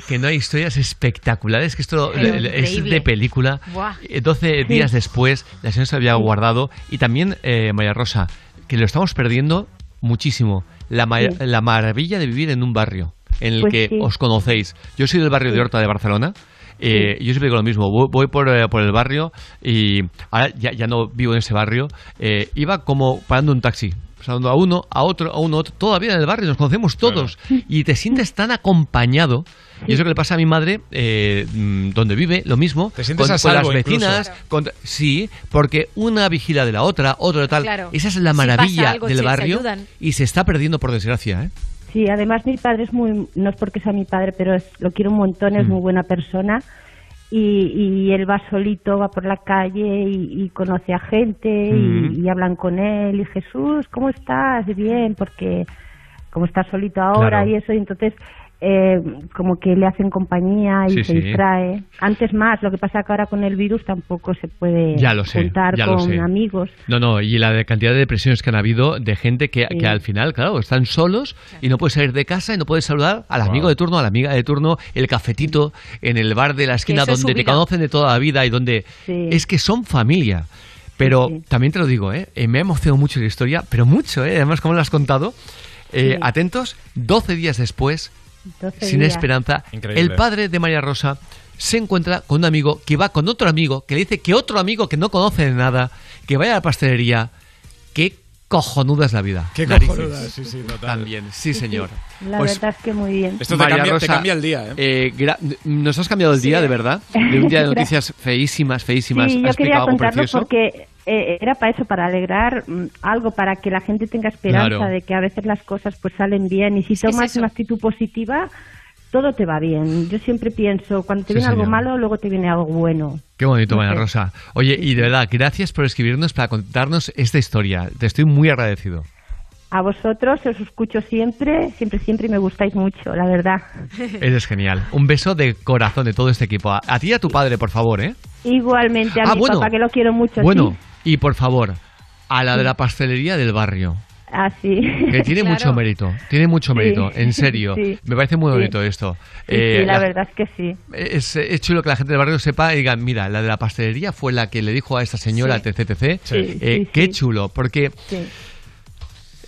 Speaker 1: que no hay historias espectaculares, que esto es de película.
Speaker 116: Buah.
Speaker 1: Eh, 12
Speaker 116: Sí.
Speaker 1: días después, la señora se había guardado. Y también, eh, María Rosa, que lo estamos perdiendo muchísimo. La, ma-
Speaker 116: Sí.
Speaker 1: la maravilla de vivir en un barrio en el
Speaker 116: Pues
Speaker 1: que os conocéis. Yo soy del barrio de Horta de Barcelona. Eh, Yo siempre digo lo mismo, voy, voy por, eh, por el barrio y ahora ya, ya no vivo en ese barrio. Eh, iba como parando un taxi, pasando a uno, a otro, a uno, a otro, todavía en el barrio, nos conocemos todos y te sientes tan acompañado. Y eso que le pasa a mi madre, eh, mm, donde vive, lo mismo.
Speaker 2: Te sientes
Speaker 1: con,
Speaker 2: a
Speaker 1: con las vecinas. con- sí, porque una vigila de la otra, otro de tal.
Speaker 116: Claro.
Speaker 1: Esa es la
Speaker 116: Si
Speaker 1: maravilla
Speaker 116: algo,
Speaker 1: del barrio y se está perdiendo por desgracia. ¿eh?
Speaker 116: Sí, además mi padre es muy, no es porque sea mi padre, pero es- lo quiero un montón, es
Speaker 1: Mm.
Speaker 116: muy buena persona y, y él va solito, va por la calle y, y conoce a gente y-
Speaker 1: Mm.
Speaker 116: y, hablan con él y Jesús, ¿cómo estás? Bien, porque como está solito ahora
Speaker 1: Claro.
Speaker 116: y eso, y entonces eh, como que le hacen compañía y
Speaker 1: Sí,
Speaker 116: se
Speaker 1: sí.
Speaker 116: distrae. Antes más, lo que pasa que ahora con el virus tampoco se puede
Speaker 1: Ya lo sé,
Speaker 116: juntar
Speaker 1: ya lo
Speaker 116: con
Speaker 1: sé.
Speaker 116: amigos.
Speaker 1: No, no, y la de cantidad de depresiones que han habido de gente que,
Speaker 116: Sí.
Speaker 1: que al final, claro, están solos y no puedes salir de casa y no puedes saludar al amigo de turno, a la amiga de turno, el cafetito en el bar de la esquina
Speaker 3: es
Speaker 1: donde te conocen de toda la vida y donde
Speaker 116: Sí.
Speaker 1: es que son familia. Pero también te lo digo, ¿eh? Eh, me ha emocionado mucho la historia, pero mucho, ¿eh? además, como lo has contado. Eh,
Speaker 116: Sí.
Speaker 1: Atentos, 12 días después,
Speaker 116: 12
Speaker 1: sin
Speaker 116: días.
Speaker 1: esperanza,
Speaker 2: Increíble.
Speaker 1: el padre de María Rosa se encuentra con un amigo que va con otro amigo, que le dice que otro amigo que no conoce de nada, que vaya a la pastelería. Qué cojonuda es la vida.
Speaker 2: Qué
Speaker 1: Narices.
Speaker 2: cojonuda, sí, sí, total.
Speaker 1: También, sí, señor.
Speaker 116: La
Speaker 1: Pues,
Speaker 116: verdad es que muy bien.
Speaker 2: Esto te
Speaker 1: María
Speaker 2: cambia, te
Speaker 1: Rosa,
Speaker 2: cambia el día, ¿eh?
Speaker 1: eh, gra- nos has cambiado el día, de verdad. De un día de noticias feísimas, feísimas.
Speaker 116: Sí,
Speaker 1: has
Speaker 116: yo quería contarlo porque eh, era para eso, para alegrar mm, algo, para que la gente tenga esperanza
Speaker 1: Claro.
Speaker 116: de que a veces las cosas pues salen bien y si tomas una actitud positiva, todo te va bien. Yo siempre pienso, cuando te
Speaker 1: Sí,
Speaker 116: viene algo malo, luego te viene algo bueno.
Speaker 1: Qué bonito, María. Rosa. Oye, y de verdad, gracias por escribirnos para contarnos esta historia. Te estoy muy agradecido.
Speaker 116: A vosotros os escucho siempre, siempre, siempre y me gustáis mucho, la verdad.
Speaker 1: Eres genial. Un beso de corazón de todo este equipo. A, a ti y a tu padre, por favor, ¿eh?
Speaker 116: Igualmente a
Speaker 1: Ah,
Speaker 116: mi
Speaker 1: bueno.
Speaker 116: papá, que lo quiero mucho.
Speaker 1: Bueno,
Speaker 116: ¿sí?
Speaker 1: Y por favor, a la de la pastelería del barrio.
Speaker 116: Así.
Speaker 1: Que tiene mucho mérito, tiene mucho
Speaker 116: Sí.
Speaker 1: mérito, en serio.
Speaker 116: Sí.
Speaker 1: Me parece muy
Speaker 116: Sí.
Speaker 1: bonito esto.
Speaker 116: Sí,
Speaker 1: Eh,
Speaker 116: sí, la
Speaker 1: la-
Speaker 116: verdad es que sí.
Speaker 1: Es, es chulo que la gente del barrio sepa y diga, mira, la de la pastelería fue la que le dijo a esta señora.
Speaker 116: Sí,
Speaker 1: Eh, qué chulo, porque
Speaker 116: Sí.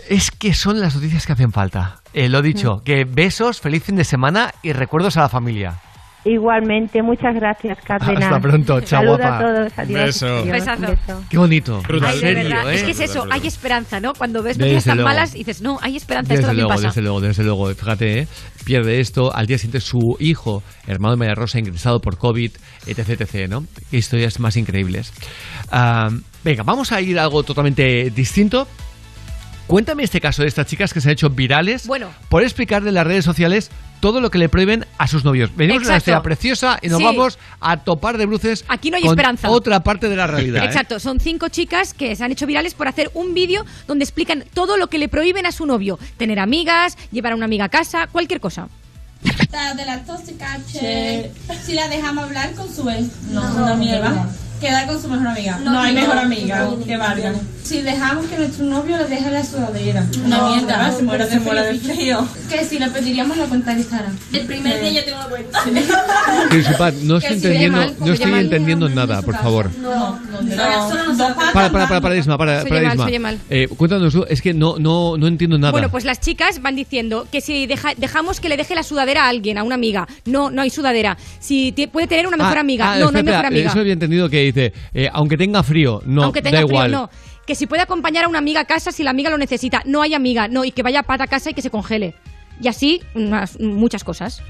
Speaker 1: es que son las noticias que hacen falta. Eh, lo dicho,
Speaker 116: Mm.
Speaker 1: que besos, feliz fin de semana y recuerdos a la familia.
Speaker 116: Igualmente, muchas gracias, Cárdenas.
Speaker 1: Hasta pronto, chao, guapa.
Speaker 116: a todos, adiós.
Speaker 1: Beso.
Speaker 116: adiós, un
Speaker 3: Besazo.
Speaker 116: beso.
Speaker 1: Qué bonito.
Speaker 2: Brutal.
Speaker 3: Ay,
Speaker 1: en
Speaker 3: de
Speaker 1: serio,
Speaker 3: verdad.
Speaker 1: ¿eh?
Speaker 3: Es que es eso, hay esperanza, ¿no? Cuando ves noticias tan
Speaker 1: luego.
Speaker 3: malas, dices, no, hay esperanza, esto
Speaker 1: Desde
Speaker 3: también
Speaker 1: luego,
Speaker 3: pasa.
Speaker 1: desde luego, desde luego. Fíjate, ¿eh? pierde esto. Al día siguiente su hijo, hermano de María Rosa, ingresado por COVID, etc, etc, ¿no? Qué historias más increíbles. Ah, venga, vamos a ir a algo totalmente distinto. Cuéntame este caso de estas chicas que se han hecho virales
Speaker 3: Bueno.
Speaker 1: por explicarle en las redes sociales todo lo que le prohíben a sus novios. Venimos de una
Speaker 3: Exacto.
Speaker 1: historia preciosa y nos
Speaker 3: Sí.
Speaker 1: vamos a topar de bruces
Speaker 3: Aquí no hay
Speaker 1: con
Speaker 3: esperanza.
Speaker 1: otra parte de la realidad. ¿eh?
Speaker 3: Exacto, son cinco chicas que se han hecho virales por hacer un vídeo donde explican todo lo que le prohíben a su novio. Tener amigas, llevar a una amiga a casa, cualquier cosa.
Speaker 29: De la tóxica, che. Si la dejamos hablar con su ex, no, una mierda. Quedar con su mejor amiga. No, hay mejor amiga que valga. Si dejamos que nuestro novio le deje la sudadera. Una mierda, se muere de, muere de frío. Que si le pediríamos la cuenta de Instagram. El primer día yo tengo la cuenta.
Speaker 1: Principal, no estoy entendiendo, no
Speaker 29: se
Speaker 1: estoy entendiendo nada, por favor.
Speaker 29: No, no,
Speaker 1: Para, para, para, para, Isma, para,
Speaker 3: Se
Speaker 1: para, Isma.
Speaker 3: se.
Speaker 1: Eh, cuéntanos tú, es que no, no, no entiendo nada.
Speaker 3: Bueno, pues las chicas van diciendo que si deja- dejamos que le deje la sudadera a alguien, a una amiga, no, no hay sudadera. Si puede tener una mejor
Speaker 1: Ah,
Speaker 3: amiga,
Speaker 1: ah,
Speaker 3: no, no hay mejor amiga.
Speaker 1: Eso había entendido que dice, eh, aunque tenga frío, no,
Speaker 3: Aunque tenga
Speaker 1: da
Speaker 3: frío,
Speaker 1: igual.
Speaker 3: no. Que si puede acompañar a una amiga a casa si la amiga lo necesita. No hay amiga, no. Y que vaya a pata a casa y que se congele. Y así, unas- muchas cosas.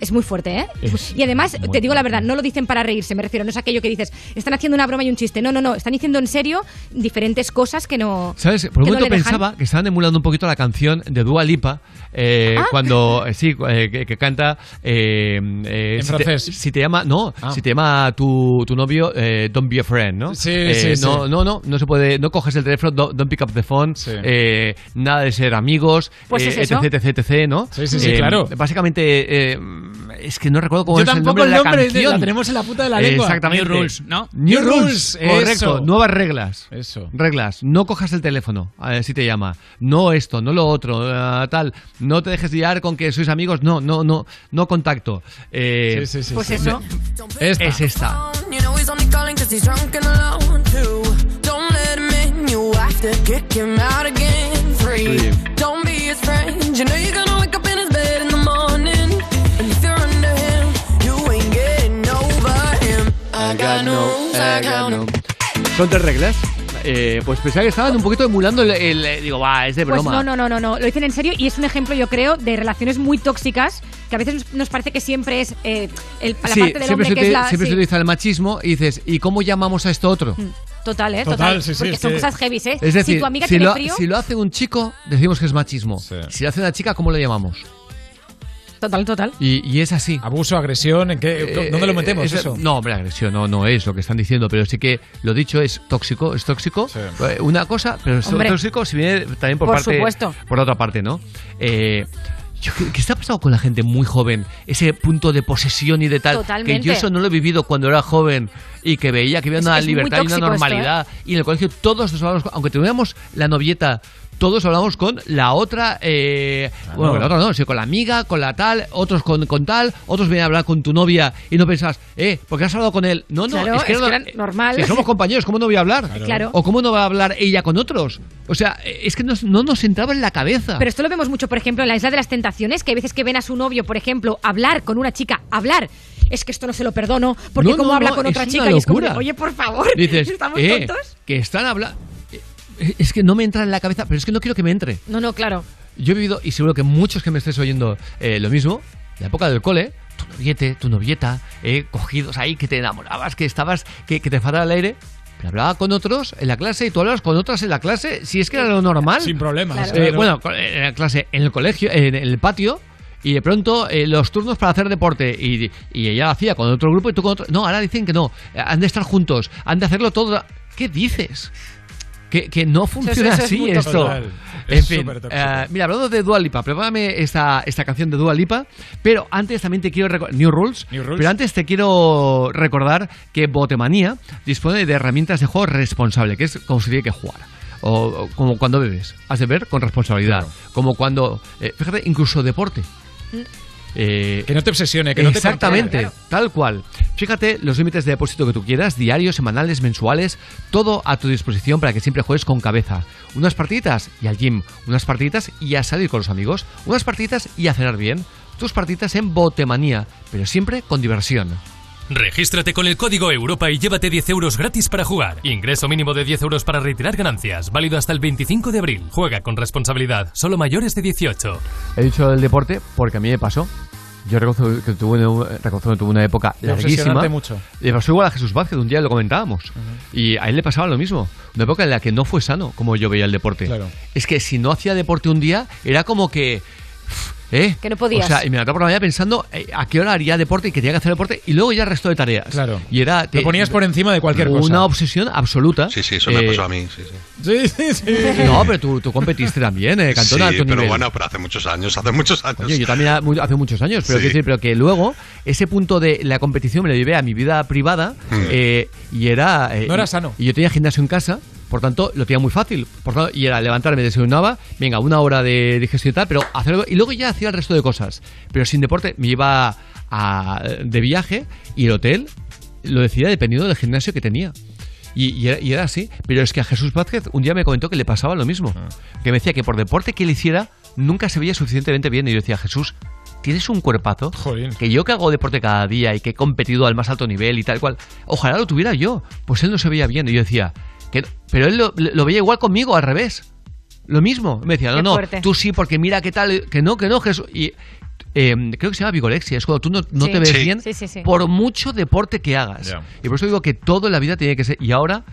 Speaker 3: Es muy fuerte, ¿eh?
Speaker 1: Es
Speaker 3: y además, te digo la verdad, no lo dicen para reírse, me refiero, no es aquello que dices, están haciendo una broma y un chiste. No, no, no, están diciendo en serio diferentes cosas que no.
Speaker 1: ¿Sabes? Por un
Speaker 3: no
Speaker 1: momento pensaba que estaban emulando un poquito la canción de Dua Lipa eh,
Speaker 3: Ah.
Speaker 1: cuando eh, sí eh, que, que canta eh, eh,
Speaker 2: En
Speaker 1: si te-
Speaker 2: francés.
Speaker 1: si te llama no
Speaker 2: Ah.
Speaker 1: si te llama tu, tu novio eh, don't be a friend no
Speaker 2: Sí,
Speaker 1: Eh,
Speaker 2: sí, sí.
Speaker 1: no no no no se puede no coges el teléfono don't, don't pick up the phone eh, nada de ser amigos
Speaker 3: Pues
Speaker 1: eh,
Speaker 3: es eso.
Speaker 1: etc etc etc no
Speaker 2: Sí, sí, sí,
Speaker 1: Eh,
Speaker 2: claro.
Speaker 1: básicamente eh, es que no recuerdo cómo
Speaker 2: Yo
Speaker 1: es el
Speaker 2: tampoco
Speaker 1: nombre de
Speaker 2: el
Speaker 1: la
Speaker 2: nombre, de-
Speaker 1: canción
Speaker 2: la tenemos en la punta de la lengua.
Speaker 1: exactamente
Speaker 2: New Rules, ¿no?
Speaker 1: New,
Speaker 2: New
Speaker 1: rules,
Speaker 2: Rules,
Speaker 1: correcto
Speaker 2: eso.
Speaker 1: nuevas reglas
Speaker 2: Eso.
Speaker 1: reglas no cojas el teléfono a ver si te llama no esto no lo otro eh, tal no te dejes guiar con que sois amigos no no no no contacto Eh,
Speaker 2: Sí, sí, sí,
Speaker 3: Pues
Speaker 2: sí.
Speaker 3: eso.
Speaker 1: es esta.
Speaker 36: Free.
Speaker 1: Free.
Speaker 36: Don't be his friend. You know you're gonna wake up in his bed
Speaker 1: son tres reglas Eh, pues pensaba que estaban un poquito emulando el, el- digo va es de
Speaker 3: Pues
Speaker 1: broma
Speaker 3: no, no, no, no, no, lo dicen en serio y es un ejemplo, yo creo, de relaciones muy tóxicas que a veces nos, nos parece que siempre es eh, el, la
Speaker 1: Sí,
Speaker 3: parte del
Speaker 1: siempre,
Speaker 3: hombre
Speaker 1: se,
Speaker 3: que es
Speaker 1: uti-
Speaker 3: la.
Speaker 1: siempre
Speaker 3: sí.
Speaker 1: se utiliza el machismo y dices ¿y cómo llamamos a esto otro?
Speaker 3: Total, ¿eh?
Speaker 2: Total,
Speaker 3: Total.
Speaker 2: sí, sí,
Speaker 3: Porque
Speaker 2: es
Speaker 3: son
Speaker 2: que-
Speaker 3: cosas heavy, ¿eh?
Speaker 1: Es decir,
Speaker 3: si tu amiga
Speaker 1: si,
Speaker 3: tiene
Speaker 1: lo,
Speaker 3: frío,
Speaker 1: si lo hace un chico, decimos que es machismo. Si lo hace una chica, ¿cómo lo llamamos?
Speaker 3: Total, total.
Speaker 1: Y, y es así.
Speaker 2: Abuso, agresión, ¿en qué,
Speaker 1: Eh,
Speaker 2: ¿dónde lo metemos
Speaker 1: es-
Speaker 2: eso?
Speaker 1: No, hombre, agresión no, no es lo que están diciendo, pero sí que lo dicho es tóxico, es tóxico. Eh, Una cosa, pero es
Speaker 3: Hombre.
Speaker 1: tóxico si viene también por,
Speaker 3: Por
Speaker 1: parte
Speaker 3: supuesto.
Speaker 1: por otra parte, ¿no? Eh, ¿Qué está pasando con la gente muy joven? Ese punto de posesión y de tal.
Speaker 3: Totalmente.
Speaker 1: Que yo eso no lo he vivido cuando era joven y que veía que había
Speaker 3: Es-
Speaker 1: una libertad y una
Speaker 3: esto, ¿eh?
Speaker 1: normalidad. Y en el colegio todos nos hablábamos, aunque tuviéramos la novieta, todos hablamos con la otra, eh, bueno, con la otra no, sí, con la amiga, con la tal, otros con, con tal, otros vienen a hablar con tu novia y no pensás, eh, ¿por qué has hablado con él? No, no,
Speaker 3: Claro,
Speaker 1: es que,
Speaker 3: es
Speaker 1: no-
Speaker 3: que era normal.
Speaker 1: Si somos compañeros, ¿cómo no voy a hablar?
Speaker 3: Claro.
Speaker 1: ¿O cómo no va a hablar ella con otros? O sea, es que nos- no nos entraba en la cabeza.
Speaker 3: Pero esto lo vemos mucho, por ejemplo, en la Isla de las Tentaciones, que hay veces que ven a su novio, por ejemplo, hablar con una chica, hablar. Es que esto no se lo perdono, porque
Speaker 1: No,
Speaker 3: como
Speaker 1: no,
Speaker 3: habla
Speaker 1: no,
Speaker 3: con otra chica y es como, oye, por favor,
Speaker 1: Dices,
Speaker 3: ¿estamos
Speaker 1: eh,
Speaker 3: tontos?
Speaker 1: que están hablando... Es que no me entra en la cabeza, pero es que no quiero que me entre.
Speaker 3: No, no, claro.
Speaker 1: Yo he vivido, y seguro que muchos que me estés oyendo eh, lo mismo, la época del cole, tu noviete, tu novieta, eh, cogidos ahí, que te enamorabas, que estabas, que, que te faltaba el aire. Pero hablaba con otros en la clase y tú hablabas con otras en la clase, si es que era lo normal.
Speaker 2: Sin problemas.
Speaker 1: Eh,
Speaker 2: claro.
Speaker 1: bueno, en la clase, en el colegio, en el patio, y de pronto eh, los turnos para hacer deporte, y, y ella lo hacía con otro grupo y tú con otro. No, ahora dicen que no, eh, han de estar juntos, han de hacerlo todo. ¿Qué dices? Que, que no funciona
Speaker 3: eso es
Speaker 1: así
Speaker 3: muy
Speaker 1: esto.
Speaker 2: Total.
Speaker 1: En
Speaker 2: Es
Speaker 1: fin, mira, hablando de Dua Lipa, prepárame esta, esta canción de Dua Lipa, pero antes también te quiero recordar, New Rules,
Speaker 2: New Rules.
Speaker 1: pero antes te quiero recordar que Botemanía dispone de herramientas de juego responsable, que es como se tiene que jugar. O, o como cuando bebes, has de ver con responsabilidad. Como cuando, eh, fíjate, incluso deporte. Eh,
Speaker 2: Que no te obsesione, que no te
Speaker 1: Exactamente, tal cual. Fíjate los límites de depósito que tú quieras, diarios, semanales, mensuales, todo a tu disposición para que siempre juegues con cabeza. Unas partiditas y al gym, unas partiditas y a salir con los amigos, unas partiditas y a cenar bien. Tus partiditas en Botemanía, pero siempre con diversión.
Speaker 118: Regístrate con el código Europa y llévate 10 euros gratis para jugar. Ingreso mínimo de 10 euros para retirar ganancias. Válido hasta el 25 de abril. Juega con responsabilidad. Solo mayores de 18.
Speaker 1: He dicho el deporte porque a mí me pasó. Yo reconozco que tuve una, reconozco que tuve una época
Speaker 2: De
Speaker 1: larguísima.
Speaker 2: mucho.
Speaker 1: Le pasó igual a Jesús Vázquez, un día lo comentábamos. Y a él le pasaba lo mismo. Una época en la que no fue sano como yo veía el deporte.
Speaker 2: Claro.
Speaker 1: Es que si no hacía deporte un día, era como que. ¿Eh?
Speaker 3: Que no podías.
Speaker 1: O sea, y me levantaba por la mañana pensando eh, a qué hora haría deporte y que tenía que hacer deporte y luego ya el resto de tareas.
Speaker 2: Claro.
Speaker 1: Y era.
Speaker 2: Lo ponías por encima de cualquier cosa.
Speaker 1: Una obsesión absoluta.
Speaker 4: Sí, sí, eso me
Speaker 1: Eh,
Speaker 4: pasó a mí. Sí, sí.
Speaker 2: Sí, sí, sí.
Speaker 1: No, pero tú, tú competiste también, eh, cantón
Speaker 4: Sí, pero
Speaker 1: nivel.
Speaker 4: bueno, pero hace muchos años, hace muchos años.
Speaker 1: Oye, yo también hace muchos años, pero
Speaker 4: Sí.
Speaker 1: quiero decir, pero que luego ese punto de la competición me lo llevé a mi vida privada eh, y era eh,
Speaker 2: No era sano.
Speaker 1: Y yo tenía gimnasio en casa, por tanto lo tenía muy fácil, por tanto, y era levantarme, desayunaba, venga, una hora de digestión y tal, pero hacerlo y luego ya hacía el resto de cosas, pero sin deporte me iba a- de viaje y el hotel lo decidía dependiendo del gimnasio que tenía. Y, y era, y era así, pero es que a Jesús Vázquez un día me comentó que le pasaba lo mismo. Que me decía que por deporte que él hiciera, nunca se veía suficientemente bien. Y yo decía, Jesús, tienes un cuerpazo. Que yo que hago deporte cada día y que he competido al más alto nivel y tal cual, ojalá lo tuviera yo. Pues él no se veía bien. Y yo decía, que pero él lo, lo veía igual conmigo, al revés. Lo mismo. Me decía, no, no, tú sí, porque mira qué tal, que no, que no, Jesús. Y eh, creo que se llama vigorexia, es cuando tú no, no
Speaker 3: Sí.
Speaker 1: te ves
Speaker 3: Sí.
Speaker 1: bien
Speaker 3: Sí, sí, sí.
Speaker 1: por mucho deporte que hagas. Y por eso digo que todo en la vida tiene que ser. Y ahora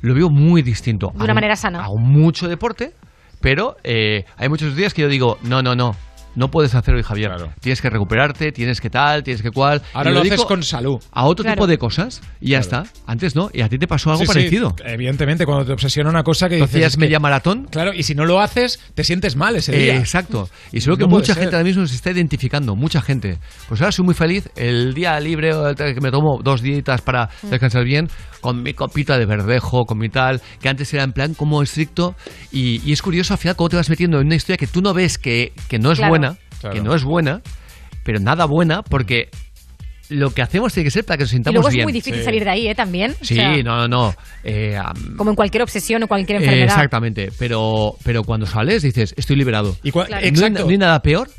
Speaker 1: lo veo muy distinto.
Speaker 3: De una
Speaker 1: Hago-
Speaker 3: manera sana.
Speaker 1: Hago mucho deporte, pero eh, hay muchos días que yo digo, no, no, no. No puedes hacer hoy, Javier. Tienes que recuperarte, tienes que tal, tienes que cual.
Speaker 2: Ahora
Speaker 1: Y
Speaker 2: lo
Speaker 1: dedico
Speaker 2: haces con salud.
Speaker 1: A otro
Speaker 2: Claro.
Speaker 1: tipo de cosas y ya está. Antes no. Y a ti te pasó algo
Speaker 2: Sí, sí,
Speaker 1: parecido.
Speaker 2: evidentemente, cuando te obsesiona una cosa que
Speaker 1: ¿Tú
Speaker 2: dices.
Speaker 1: hacías
Speaker 2: es que-
Speaker 1: media maratón?
Speaker 2: Claro, y si no lo haces, te sientes mal ese
Speaker 1: Eh,
Speaker 2: día.
Speaker 1: exacto. Y seguro que
Speaker 2: No puede
Speaker 1: mucha
Speaker 2: ser.
Speaker 1: gente ahora mismo se está identificando, mucha gente. Pues ahora soy muy feliz. El día libre o el que me tomo dos días para
Speaker 3: Mm.
Speaker 1: descansar bien, con mi copita de verdejo, con mi tal, que antes era en plan como estricto. Y, y es curioso al final cómo te vas metiendo en una historia que tú no ves que, que no es
Speaker 3: Claro.
Speaker 1: buena,
Speaker 2: Claro.
Speaker 1: que no es buena, pero nada buena, porque lo que hacemos tiene que ser para que nos
Speaker 3: Y
Speaker 1: sintamos
Speaker 3: luego es
Speaker 1: bien.
Speaker 3: muy difícil salir de ahí, ¿eh? También. O
Speaker 1: Sí,
Speaker 3: sea,
Speaker 1: no, no, no. Eh,
Speaker 3: Como en cualquier obsesión o cualquier
Speaker 1: eh,
Speaker 3: enfermedad.
Speaker 1: exactamente, pero, pero cuando sales dices, estoy liberado.
Speaker 2: Y
Speaker 3: Claro.
Speaker 1: No hay-
Speaker 2: Exacto.
Speaker 1: No, hay nada peor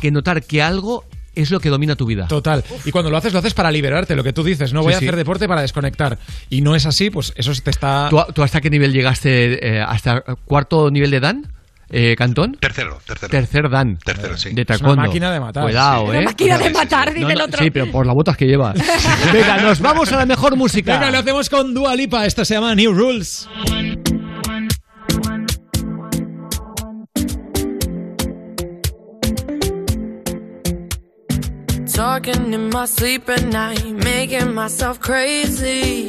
Speaker 1: que notar que algo es lo que domina tu vida.
Speaker 2: Total. Y cuando lo haces, lo haces para liberarte, lo que tú dices. No
Speaker 1: Sí,
Speaker 2: voy a
Speaker 1: sí.
Speaker 2: hacer deporte para desconectar. Y no es así, pues eso te está.
Speaker 1: ¿Tú, tú hasta qué nivel llegaste? eh, ¿Hasta cuarto nivel de Dan? Eh, ¿Cantón?
Speaker 4: Tercero, tercero.
Speaker 1: Tercer Dan.
Speaker 4: Tercero, sí.
Speaker 1: De
Speaker 2: Es una
Speaker 1: taekwondo.
Speaker 2: máquina de matar.
Speaker 1: Cuidado,
Speaker 3: Una
Speaker 1: ¿eh?
Speaker 3: máquina de matar, dice
Speaker 1: No,
Speaker 3: el
Speaker 1: no,
Speaker 3: otro.
Speaker 1: Sí, pero por las botas que lleva. Venga, nos vamos a la mejor música.
Speaker 2: Venga, lo hacemos con Dua Lipa. Esto se llama New Rules.
Speaker 29: Talking in my sleep at night, making myself crazy.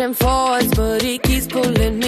Speaker 29: pushing forwards, but he keeps pulling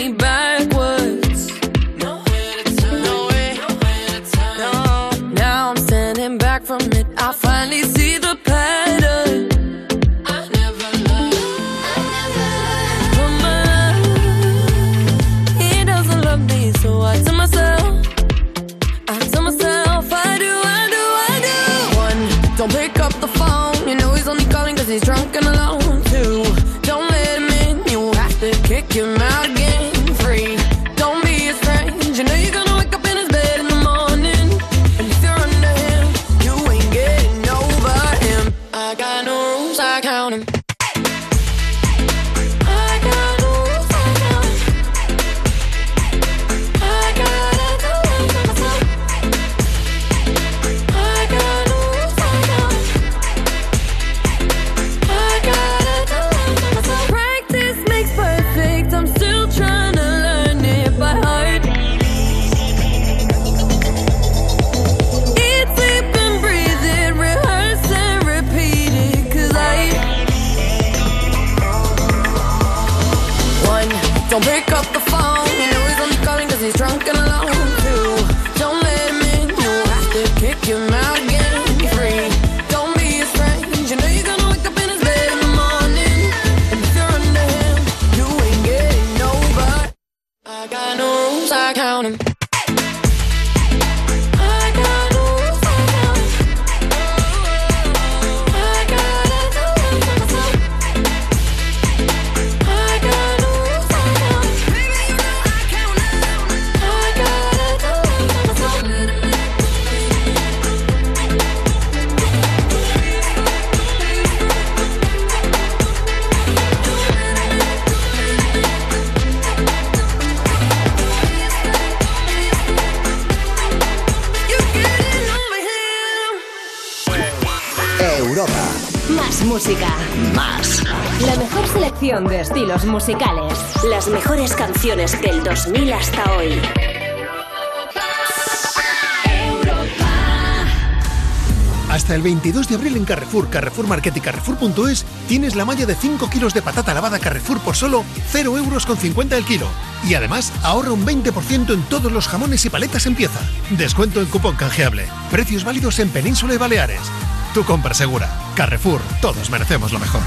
Speaker 111: 22 de abril en Carrefour, Carrefour Market y Carrefour.es tienes la malla de 5 kilos de patata lavada Carrefour por solo 0 euros con 50 el kilo. Y además ahorra un 20% en todos los jamones y paletas en pieza. Descuento en cupón canjeable. Precios válidos en Península y Baleares. Tu compra segura. Carrefour, todos merecemos lo mejor.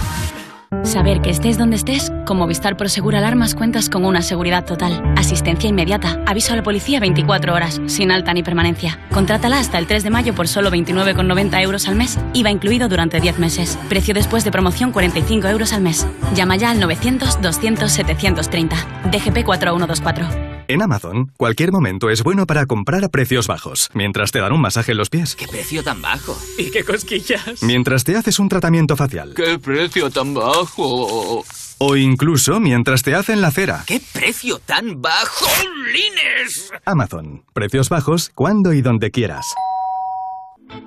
Speaker 107: Saber que estés donde estés, con Movistar Prosegur Alarmas cuentas con una seguridad total. Asistencia inmediata, aviso a la policía 24 horas, sin alta ni permanencia. Contrátala hasta el 3 de mayo por solo 29,90 euros al mes, IVA incluido durante 10 meses. Precio después de promoción 45 euros al mes. Llama ya al 900-200-730. DGP 4124.
Speaker 102: En Amazon, cualquier momento es bueno para comprar a precios bajos, mientras te dan un masaje en los pies,
Speaker 24: ¿Qué precio tan bajo? ¿Y qué cosquillas?
Speaker 102: mientras te haces un tratamiento facial,
Speaker 24: ¿Qué precio tan bajo?
Speaker 102: o incluso mientras te hacen la cera.
Speaker 24: ¿Qué precio tan bajo? ¡Lines!
Speaker 102: Amazon, precios bajos cuando y donde quieras.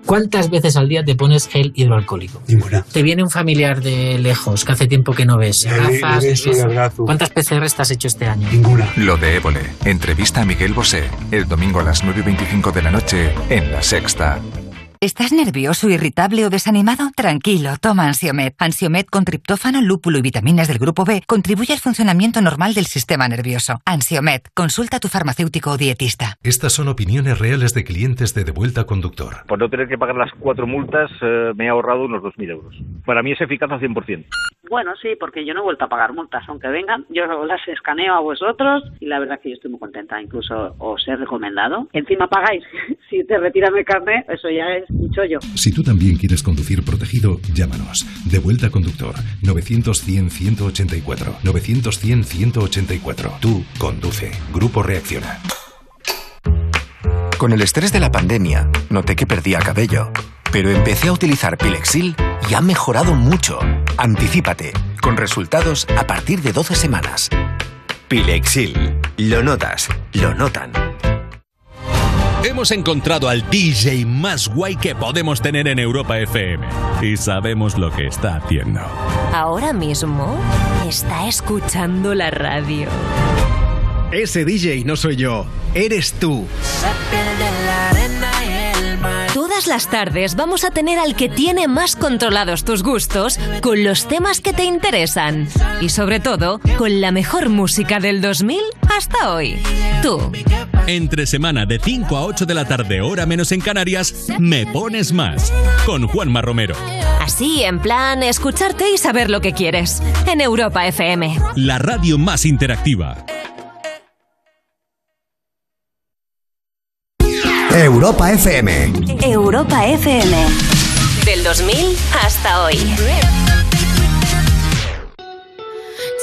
Speaker 119: ¿Cuántas veces al día te pones gel hidroalcohólico? Ninguna. Te viene un familiar de lejos que hace tiempo que no ves. Gafas,
Speaker 120: le.
Speaker 119: ¿Cuántas PCR te has hecho este año?
Speaker 121: Lo de Évole. Entrevista a Miguel Bosé. El domingo a las 9 y 25 de la noche en La Sexta.
Speaker 11: ¿Estás nervioso, irritable o desanimado? Tranquilo, toma Ansiomed. Ansiomed con triptófano, lúpulo y vitaminas del grupo B contribuye al funcionamiento normal del sistema nervioso. Ansiomed, consulta a tu farmacéutico o dietista.
Speaker 122: Estas son opiniones reales de clientes de Devuelta Conductor.
Speaker 123: Por no tener que pagar las cuatro multas, eh, me he ahorrado unos 2.000 euros. Para mí es eficaz al 100%.
Speaker 124: Bueno, sí, porque yo no he vuelto a pagar multas, aunque vengan, yo las escaneo a vosotros y la verdad que yo estoy muy contenta, incluso os he recomendado. Encima pagáis, si te retiran el carnet, eso ya es
Speaker 122: Si tú también quieres conducir protegido, llámanos. Devuelta Conductor. 900-100-184. 900-100-184. Tú conduce. Grupo Reacciona.
Speaker 50: Con el estrés de la pandemia, noté que perdía cabello. Pero empecé a utilizar Pilexil y ha mejorado mucho. Anticípate, con resultados a partir de 12 semanas.
Speaker 125: Pilexil. Lo notas, lo notan.
Speaker 14: Hemos encontrado al DJ más guay que podemos tener en Europa FM y sabemos lo que está haciendo.
Speaker 12: Ahora mismo está escuchando la radio.
Speaker 126: Ese DJ no soy yo, eres tú.
Speaker 12: Todas las tardes vamos a tener al que tiene más controlados tus gustos con los temas que te interesan y sobre todo con la mejor música del 2000 hasta hoy. Tú.
Speaker 14: Entre semana de 5 a 8 de la tarde, hora menos en Canarias, Me Pones Más, con Juanma Romero.
Speaker 12: Así, en plan, escucharte y saber lo que quieres. En Europa FM.
Speaker 14: La radio más interactiva.
Speaker 127: Europa FM.
Speaker 12: Europa FM. Del 2000 hasta hoy.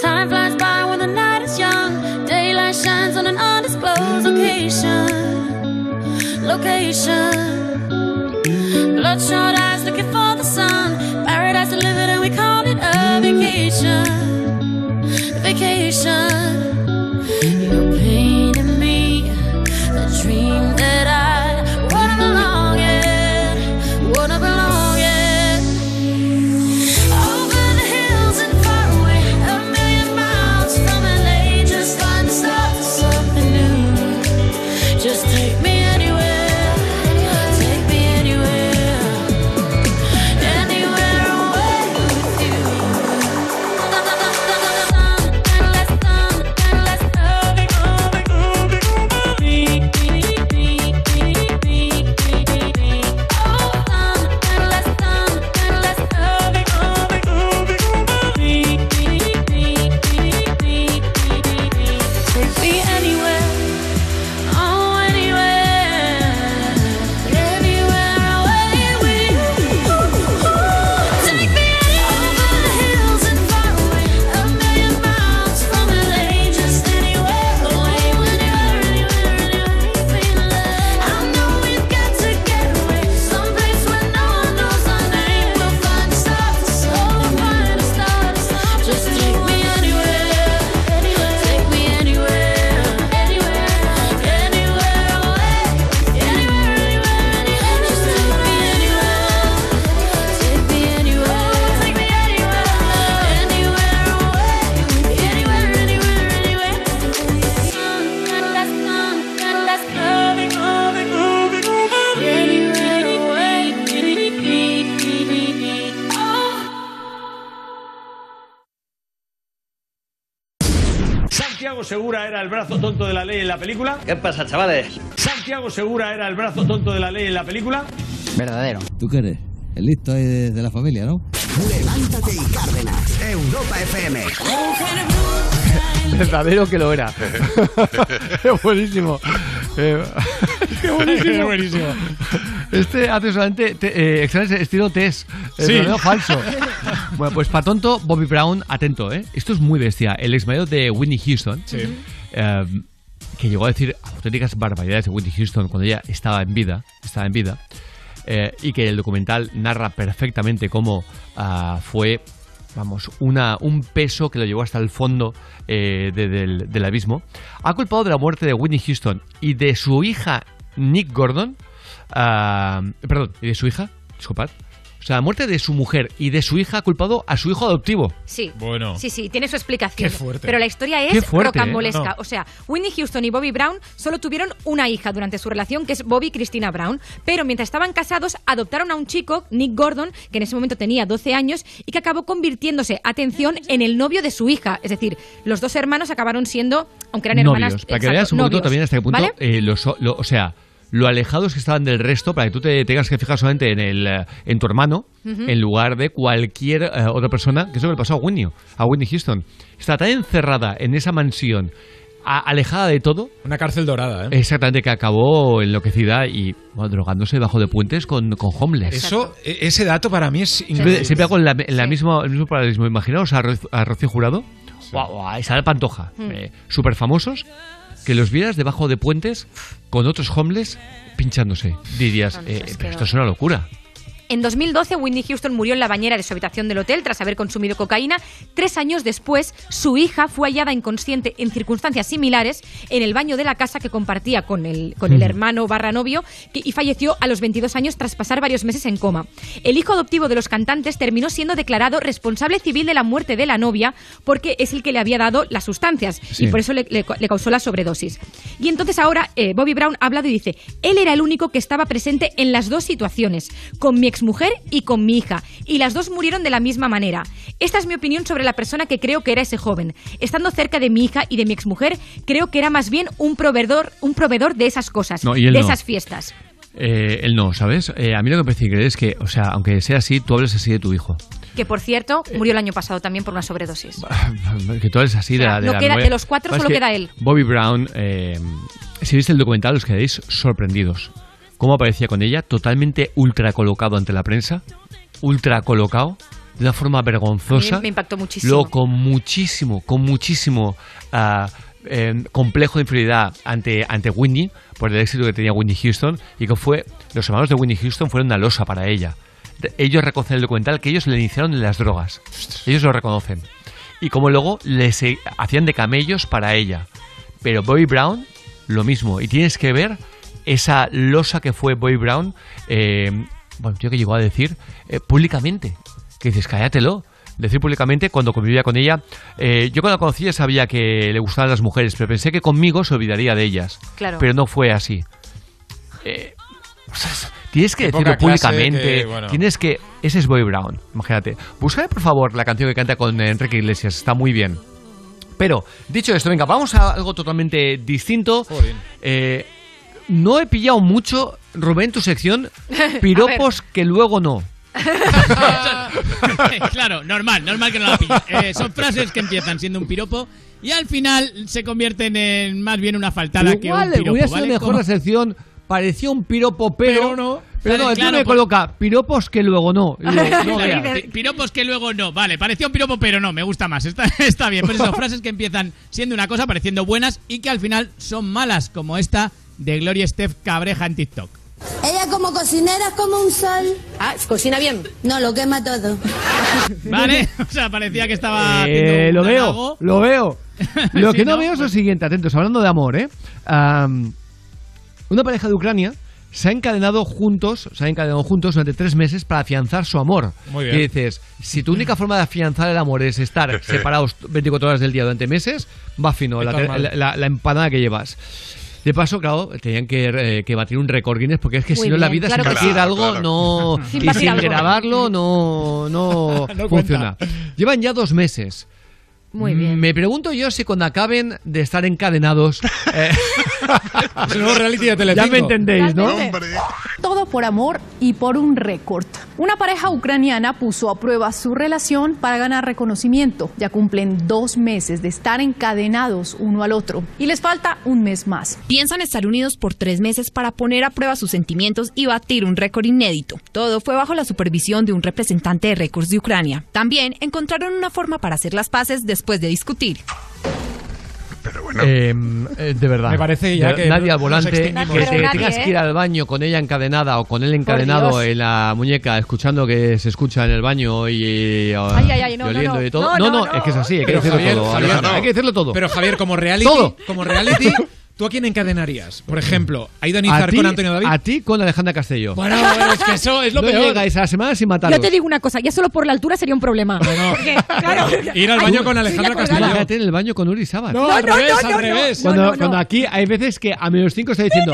Speaker 29: Time flies by when the night is young. Daylight shines on an undisclosed location. Location. Bloodshot eyes looking for the sun. Paradise delivered and we call it a vacation. Vacation.
Speaker 123: Segura era el brazo tonto de la ley en la película?
Speaker 128: ¿Qué pasa, chavales?
Speaker 123: ¿Santiago Segura era el brazo tonto de la ley en la película?
Speaker 128: Verdadero.
Speaker 129: ¿Tú qué eres? El listo ahí de, de la familia, ¿no?
Speaker 11: Levántate y Cárdenas. Europa FM.
Speaker 1: Verdadero que lo era. es buenísimo. Eh, qué buenísimo.
Speaker 2: Es buenísimo.
Speaker 1: Este hace solamente te- eh, estilo test.
Speaker 2: Sí.
Speaker 1: verdadero o falso. Bueno, pues para tonto, Bobby Brown, atento, ¿eh? Esto es muy bestia. El ex marido de Whitney Houston, eh, que llegó a decir auténticas barbaridades de Whitney Houston cuando ella estaba en vida, estaba en vida, eh, y que el documental narra perfectamente cómo ah, fue, vamos, una, un peso que lo llevó hasta el fondo eh, de- del, del abismo, ha culpado de la muerte de Whitney Houston y de su hija Nick Gordon, ah, perdón, y de su hija, disculpad, o sea, la muerte de su mujer y de su hija ha culpado a su hijo adoptivo.
Speaker 3: Sí.
Speaker 1: Bueno.
Speaker 3: Sí, sí, tiene su explicación.
Speaker 1: Qué fuerte.
Speaker 3: Pero la historia es
Speaker 1: fuerte, ¿eh?
Speaker 3: rocambolesca.
Speaker 1: No.
Speaker 3: O sea, Whitney Houston y Bobby Brown solo tuvieron una hija durante su relación, que es Bobby Christina Brown. Pero mientras estaban casados, adoptaron a un chico, Nick Gordon, que en ese momento tenía 12 años y que acabó convirtiéndose, atención, en el novio de su hija. Es decir, los dos hermanos acabaron siendo, aunque eran hermanas.
Speaker 1: novios. Para que veas un poquito también hasta qué punto,
Speaker 3: ¿Vale?
Speaker 1: eh, los- lo- o sea, lo alejados que estaban del resto, para que tú te tengas que fijar solamente en, el, eh, en tu hermano, en lugar de cualquier eh, otra persona, que es lo que le pasó a Whitney, a Whitney Houston. Está tan encerrada en esa mansión, a- alejada de todo.
Speaker 2: Una cárcel dorada, ¿eh?
Speaker 1: Exactamente, que acabó enloquecida y bueno, drogándose debajo de puentes con, con homeless.
Speaker 2: Eso, e- ese dato para mí es
Speaker 1: Siempre,
Speaker 2: increíble.
Speaker 1: siempre hago la, la misma, el mismo paralelismo. Imaginaos a, Ro- a Rocío Jurado, guau, guau, a Isabel Pantoja,
Speaker 3: Mm.
Speaker 1: súper famosos, que los vieras debajo de puentes con otros homeless pinchándose. Dirías, eh, pero esto es una locura.
Speaker 3: En 2012, Whitney Houston murió en la bañera de su habitación del hotel tras haber consumido cocaína. Tres años después, su hija fue hallada inconsciente en circunstancias similares en el baño de la casa que compartía con el, con el hermano barra novio que- y falleció a los 22 años tras pasar varios meses en coma. El hijo adoptivo de los cantantes terminó siendo declarado responsable civil de la muerte de la novia porque es el que le había dado las sustancias
Speaker 130: Sí.
Speaker 3: y por eso le, le- le causó la sobredosis. Y entonces ahora eh, Bobby Brown ha hablado y dice, él era el único que estaba presente en las dos situaciones, con mi exmujer y con mi hija, y las dos murieron de la misma manera. Esta es mi opinión sobre la persona que creo que era ese joven. Estando cerca de mi hija y de mi exmujer, creo que era más bien un proveedor, un proveedor de esas cosas,
Speaker 1: No, y
Speaker 3: de
Speaker 1: no.
Speaker 3: esas fiestas.
Speaker 1: Eh, él no, ¿sabes? Eh, a mí lo que me parece increíble es que, o sea, aunque sea así, tú hables así de tu hijo.
Speaker 3: Que por cierto, murió el año pasado también por una sobredosis.
Speaker 1: Que tú hables así de la... De,
Speaker 3: no
Speaker 1: la
Speaker 3: queda- de los cuatro solo
Speaker 1: que
Speaker 3: queda él.
Speaker 1: Bobby Brown, eh, si viste el documental os quedaréis sorprendidos. Cómo aparecía con ella, totalmente ultra colocado ante la prensa, ultra colocado, de una forma vergonzosa.
Speaker 3: Me impactó muchísimo.
Speaker 1: Luego con muchísimo, con muchísimo eh, complejo de inferioridad ante, ante Whitney, por el éxito que tenía Whitney Houston, y que fue, los hermanos de Whitney Houston fueron una losa para ella. Ellos reconocen en el documental que ellos le iniciaron en las drogas. Ellos lo reconocen. Y como luego les hacían de camellos para ella. Pero Bobby Brown, lo mismo. Y tienes que ver esa losa que fue Bobby Brown, eh, bueno, tío que llegó a decir eh, públicamente. Que dices, cállatelo. Decir públicamente cuando convivía con ella. eh, yo cuando la conocí ya sabía que le gustaban las mujeres, pero pensé que conmigo se olvidaría de ellas.
Speaker 3: Claro.
Speaker 1: Pero no fue así. Eh, o sea, tienes que
Speaker 2: Qué
Speaker 1: decirlo públicamente.
Speaker 2: que, bueno.
Speaker 1: Tienes que. Ese es Bobby Brown, imagínate. Búscame por favor la canción que canta con Enrique Iglesias, está muy bien. Pero, dicho esto, venga, vamos a algo totalmente distinto. Eh, no he pillado mucho, Rubén, tu sección, piropos que luego no.
Speaker 7: claro, normal, normal que no la pilles. Eh, son frases que empiezan siendo un piropo y al final se convierten en más bien una faltada que un
Speaker 1: Igual
Speaker 7: piropo.
Speaker 1: hubiera sido
Speaker 7: ¿vale?
Speaker 1: mejor la sección, pareció un piropo, pero,
Speaker 7: Pero no.
Speaker 1: Pero no, el tío
Speaker 7: claro,
Speaker 1: me
Speaker 7: pues-
Speaker 1: coloca piropos que luego no.
Speaker 7: Piropos que luego no. Vale, parecía un piropo, pero no, me gusta más. Está, está bien. Pero son frases que empiezan siendo una cosa, pareciendo buenas y que al final son malas, como esta de Gloria Steph Cabreja en TikTok.
Speaker 131: Ella como cocinera es como un sol. Ah, ¿cocina bien? No, lo quema todo.
Speaker 7: ¿Vale? O sea, parecía que estaba.
Speaker 1: Eh, lo
Speaker 7: un
Speaker 1: veo, lo veo. Lo
Speaker 7: Sí,
Speaker 1: que no,
Speaker 7: ¿no?
Speaker 1: veo es lo siguiente, atentos, hablando de amor, ¿eh? Am, una pareja de Ucrania se ha encadenado juntos, se ha encadenado juntos durante tres meses para afianzar su amor.
Speaker 2: Muy bien.
Speaker 1: Y dices, si tu única forma de afianzar el amor es estar separados 24 horas del día durante meses, va fino la- la empanada que llevas. De paso, claro, tenían que, eh, que batir un récord Guinness porque es que
Speaker 3: Muy
Speaker 1: si no en la vida
Speaker 3: claro
Speaker 1: sin batir
Speaker 3: sí.
Speaker 1: algo
Speaker 3: Claro.
Speaker 1: no
Speaker 3: Sin
Speaker 1: y sin
Speaker 3: algo.
Speaker 1: grabarlo no no,
Speaker 2: No
Speaker 1: funciona.
Speaker 2: cuenta.
Speaker 1: Llevan ya dos meses.
Speaker 3: Muy bien.
Speaker 1: Me pregunto yo si cuando acaben de estar encadenados. eh,
Speaker 2: Es nuevo reality de
Speaker 1: ya me entendéis, ¿no?
Speaker 132: Todo por amor y por un récord. Una pareja ucraniana puso a prueba su relación para ganar reconocimiento. Ya cumplen dos meses de estar encadenados uno al otro y les falta un mes más.
Speaker 4: Piensan estar unidos por tres meses para poner a prueba sus sentimientos y batir un récord inédito. Todo fue bajo la supervisión de un representante de récords de Ucrania. También encontraron una forma para hacer las paces después de discutir.
Speaker 1: Eh, eh, de verdad.
Speaker 2: Me parece ya
Speaker 1: De-
Speaker 2: que
Speaker 1: Nadie al
Speaker 2: nos
Speaker 1: volante, que te
Speaker 2: Pero nadie,
Speaker 1: tengas
Speaker 2: ¿eh?
Speaker 1: que ir al baño con ella encadenada o con él encadenado en la muñeca, escuchando que se escucha en el baño y,
Speaker 3: Ay, ay, ay, no,
Speaker 1: y oliendo
Speaker 3: no, no.
Speaker 1: y todo.
Speaker 3: No,
Speaker 1: No,
Speaker 3: no,
Speaker 1: no,
Speaker 3: no.
Speaker 1: es que es así, hay que
Speaker 2: Pero
Speaker 1: decirlo
Speaker 2: Javier,
Speaker 1: todo.
Speaker 2: Javier.
Speaker 1: Hay que decirlo todo.
Speaker 2: Pero Javier, como reality,
Speaker 1: Todo.
Speaker 2: como reality, ¿tú a quién encadenarías? Por ejemplo, a Ido
Speaker 1: a
Speaker 2: Nizar con Antonio David.
Speaker 1: a ti con Alejandra Castelló.
Speaker 2: Bueno, bueno, es que eso es lo
Speaker 1: no
Speaker 2: peor.
Speaker 1: llegáis a la semana sin mataros.
Speaker 3: Yo te digo una cosa, ya solo por la altura sería un problema. Porque, claro,
Speaker 2: Ir al
Speaker 3: ay,
Speaker 2: baño con Alejandra
Speaker 3: iría
Speaker 2: Castelló.
Speaker 1: Imagínate en el baño con Uri Sabat.
Speaker 2: No, al
Speaker 3: no,
Speaker 2: revés,
Speaker 3: no,
Speaker 2: al
Speaker 3: no,
Speaker 2: revés.
Speaker 1: Cuando,
Speaker 3: no, no.
Speaker 1: cuando aquí hay veces que a menos 5 está diciendo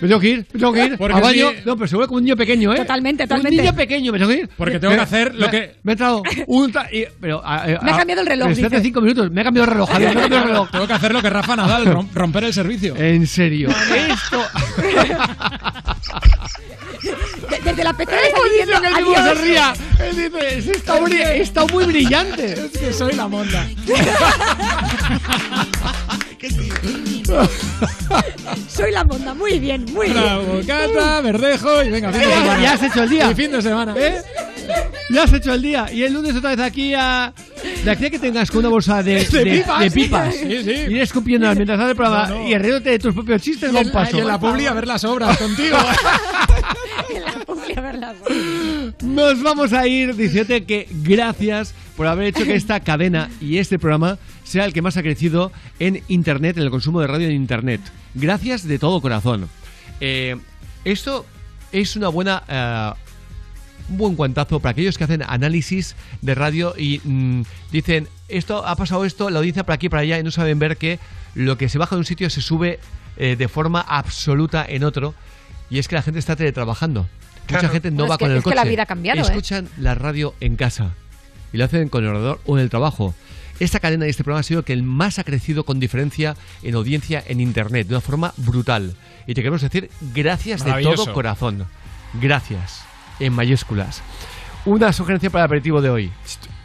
Speaker 1: Me tengo que ir, me tengo que ir
Speaker 2: Porque
Speaker 1: al baño
Speaker 2: sí.
Speaker 1: No, pero se ve como un niño pequeño, ¿eh?
Speaker 3: Totalmente,
Speaker 1: Un
Speaker 3: totalmente.
Speaker 1: niño pequeño, me tengo que ir
Speaker 2: Porque tengo
Speaker 1: Me-
Speaker 2: que hacer lo
Speaker 1: me-
Speaker 2: que-
Speaker 1: Me he entrado un y- pero, a- a-
Speaker 3: Me ha cambiado el reloj, dice.
Speaker 1: 5 minutos, me ha cambiado el reloj, Javier, me ha cambiado el reloj
Speaker 2: Tengo que hacer lo que Rafa Nadal, rom- romper el servicio.
Speaker 1: En serio Esto.
Speaker 3: De- desde la
Speaker 1: Hemos
Speaker 3: está diciendo
Speaker 1: que el tipo se ría. Él dice, "Es- está, bri- está muy brillante
Speaker 2: Es que soy la monda.
Speaker 3: Soy la monda, muy bien, muy bien.
Speaker 2: Bravo, Cata, Verdejo y venga, fin de semana.
Speaker 1: Ya has hecho el día.
Speaker 2: Y fin de semana. ¿Eh?
Speaker 1: Ya has hecho el día Y el lunes otra vez aquí a De aquí a que tengas con una bolsa de,
Speaker 2: De pipas.
Speaker 1: de pipas.
Speaker 2: Sí, sí.
Speaker 1: Ir escupiéndolas mientras hace el programa
Speaker 2: No, no.
Speaker 1: Y riéndote de tus propios chistes
Speaker 2: Y
Speaker 1: va un paso
Speaker 2: y en la publi a ver las obras contigo.
Speaker 3: En la publi, a verlas.
Speaker 1: Nos vamos a ir diciéndote que gracias por haber hecho que esta cadena y este programa sea el que más ha crecido en Internet, en el consumo de radio en Internet. Gracias de todo corazón. Eh, esto es una buena... eh, un buen guantazo para aquellos que hacen análisis de radio y mm, dicen esto ha pasado esto, la audiencia para aquí para allá y no saben ver que lo que se baja de un sitio se sube eh, de forma absoluta en otro y es que la gente está teletrabajando. Mucha gente no va
Speaker 3: que-
Speaker 1: con el
Speaker 3: es que la vida ha cambiado, ¿eh?
Speaker 1: Escuchan la radio en casa y lo hacen con el ordenador o en el trabajo. Esta cadena y este programa ha sido que el más ha crecido con diferencia en audiencia en Internet, de una forma brutal. Y te queremos decir gracias de todo corazón. Gracias, en mayúsculas. Una sugerencia para el aperitivo de hoy.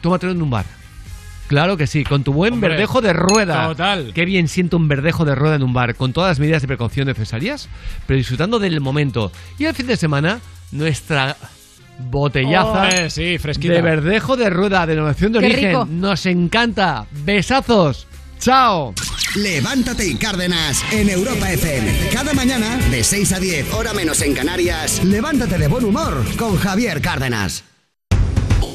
Speaker 1: Tómatelo en un bar. Claro que sí, con tu buen
Speaker 2: Hombre,
Speaker 1: verdejo de rueda.
Speaker 2: total.
Speaker 1: Qué bien siento un verdejo de rueda en un bar, con todas las medidas de precaución necesarias, pero disfrutando del momento. Y el fin de semana, nuestra botellaza
Speaker 2: Oh, eh, sí, fresquita.
Speaker 1: de verdejo de rueda, denominación de
Speaker 3: Qué
Speaker 1: origen.
Speaker 3: rico.
Speaker 1: Nos encanta. Besazos. Chao.
Speaker 11: Levántate y Cárdenas en Europa FM. Cada mañana, de 6 a 10, hora menos en Canarias, levántate de buen humor con Javier Cárdenas.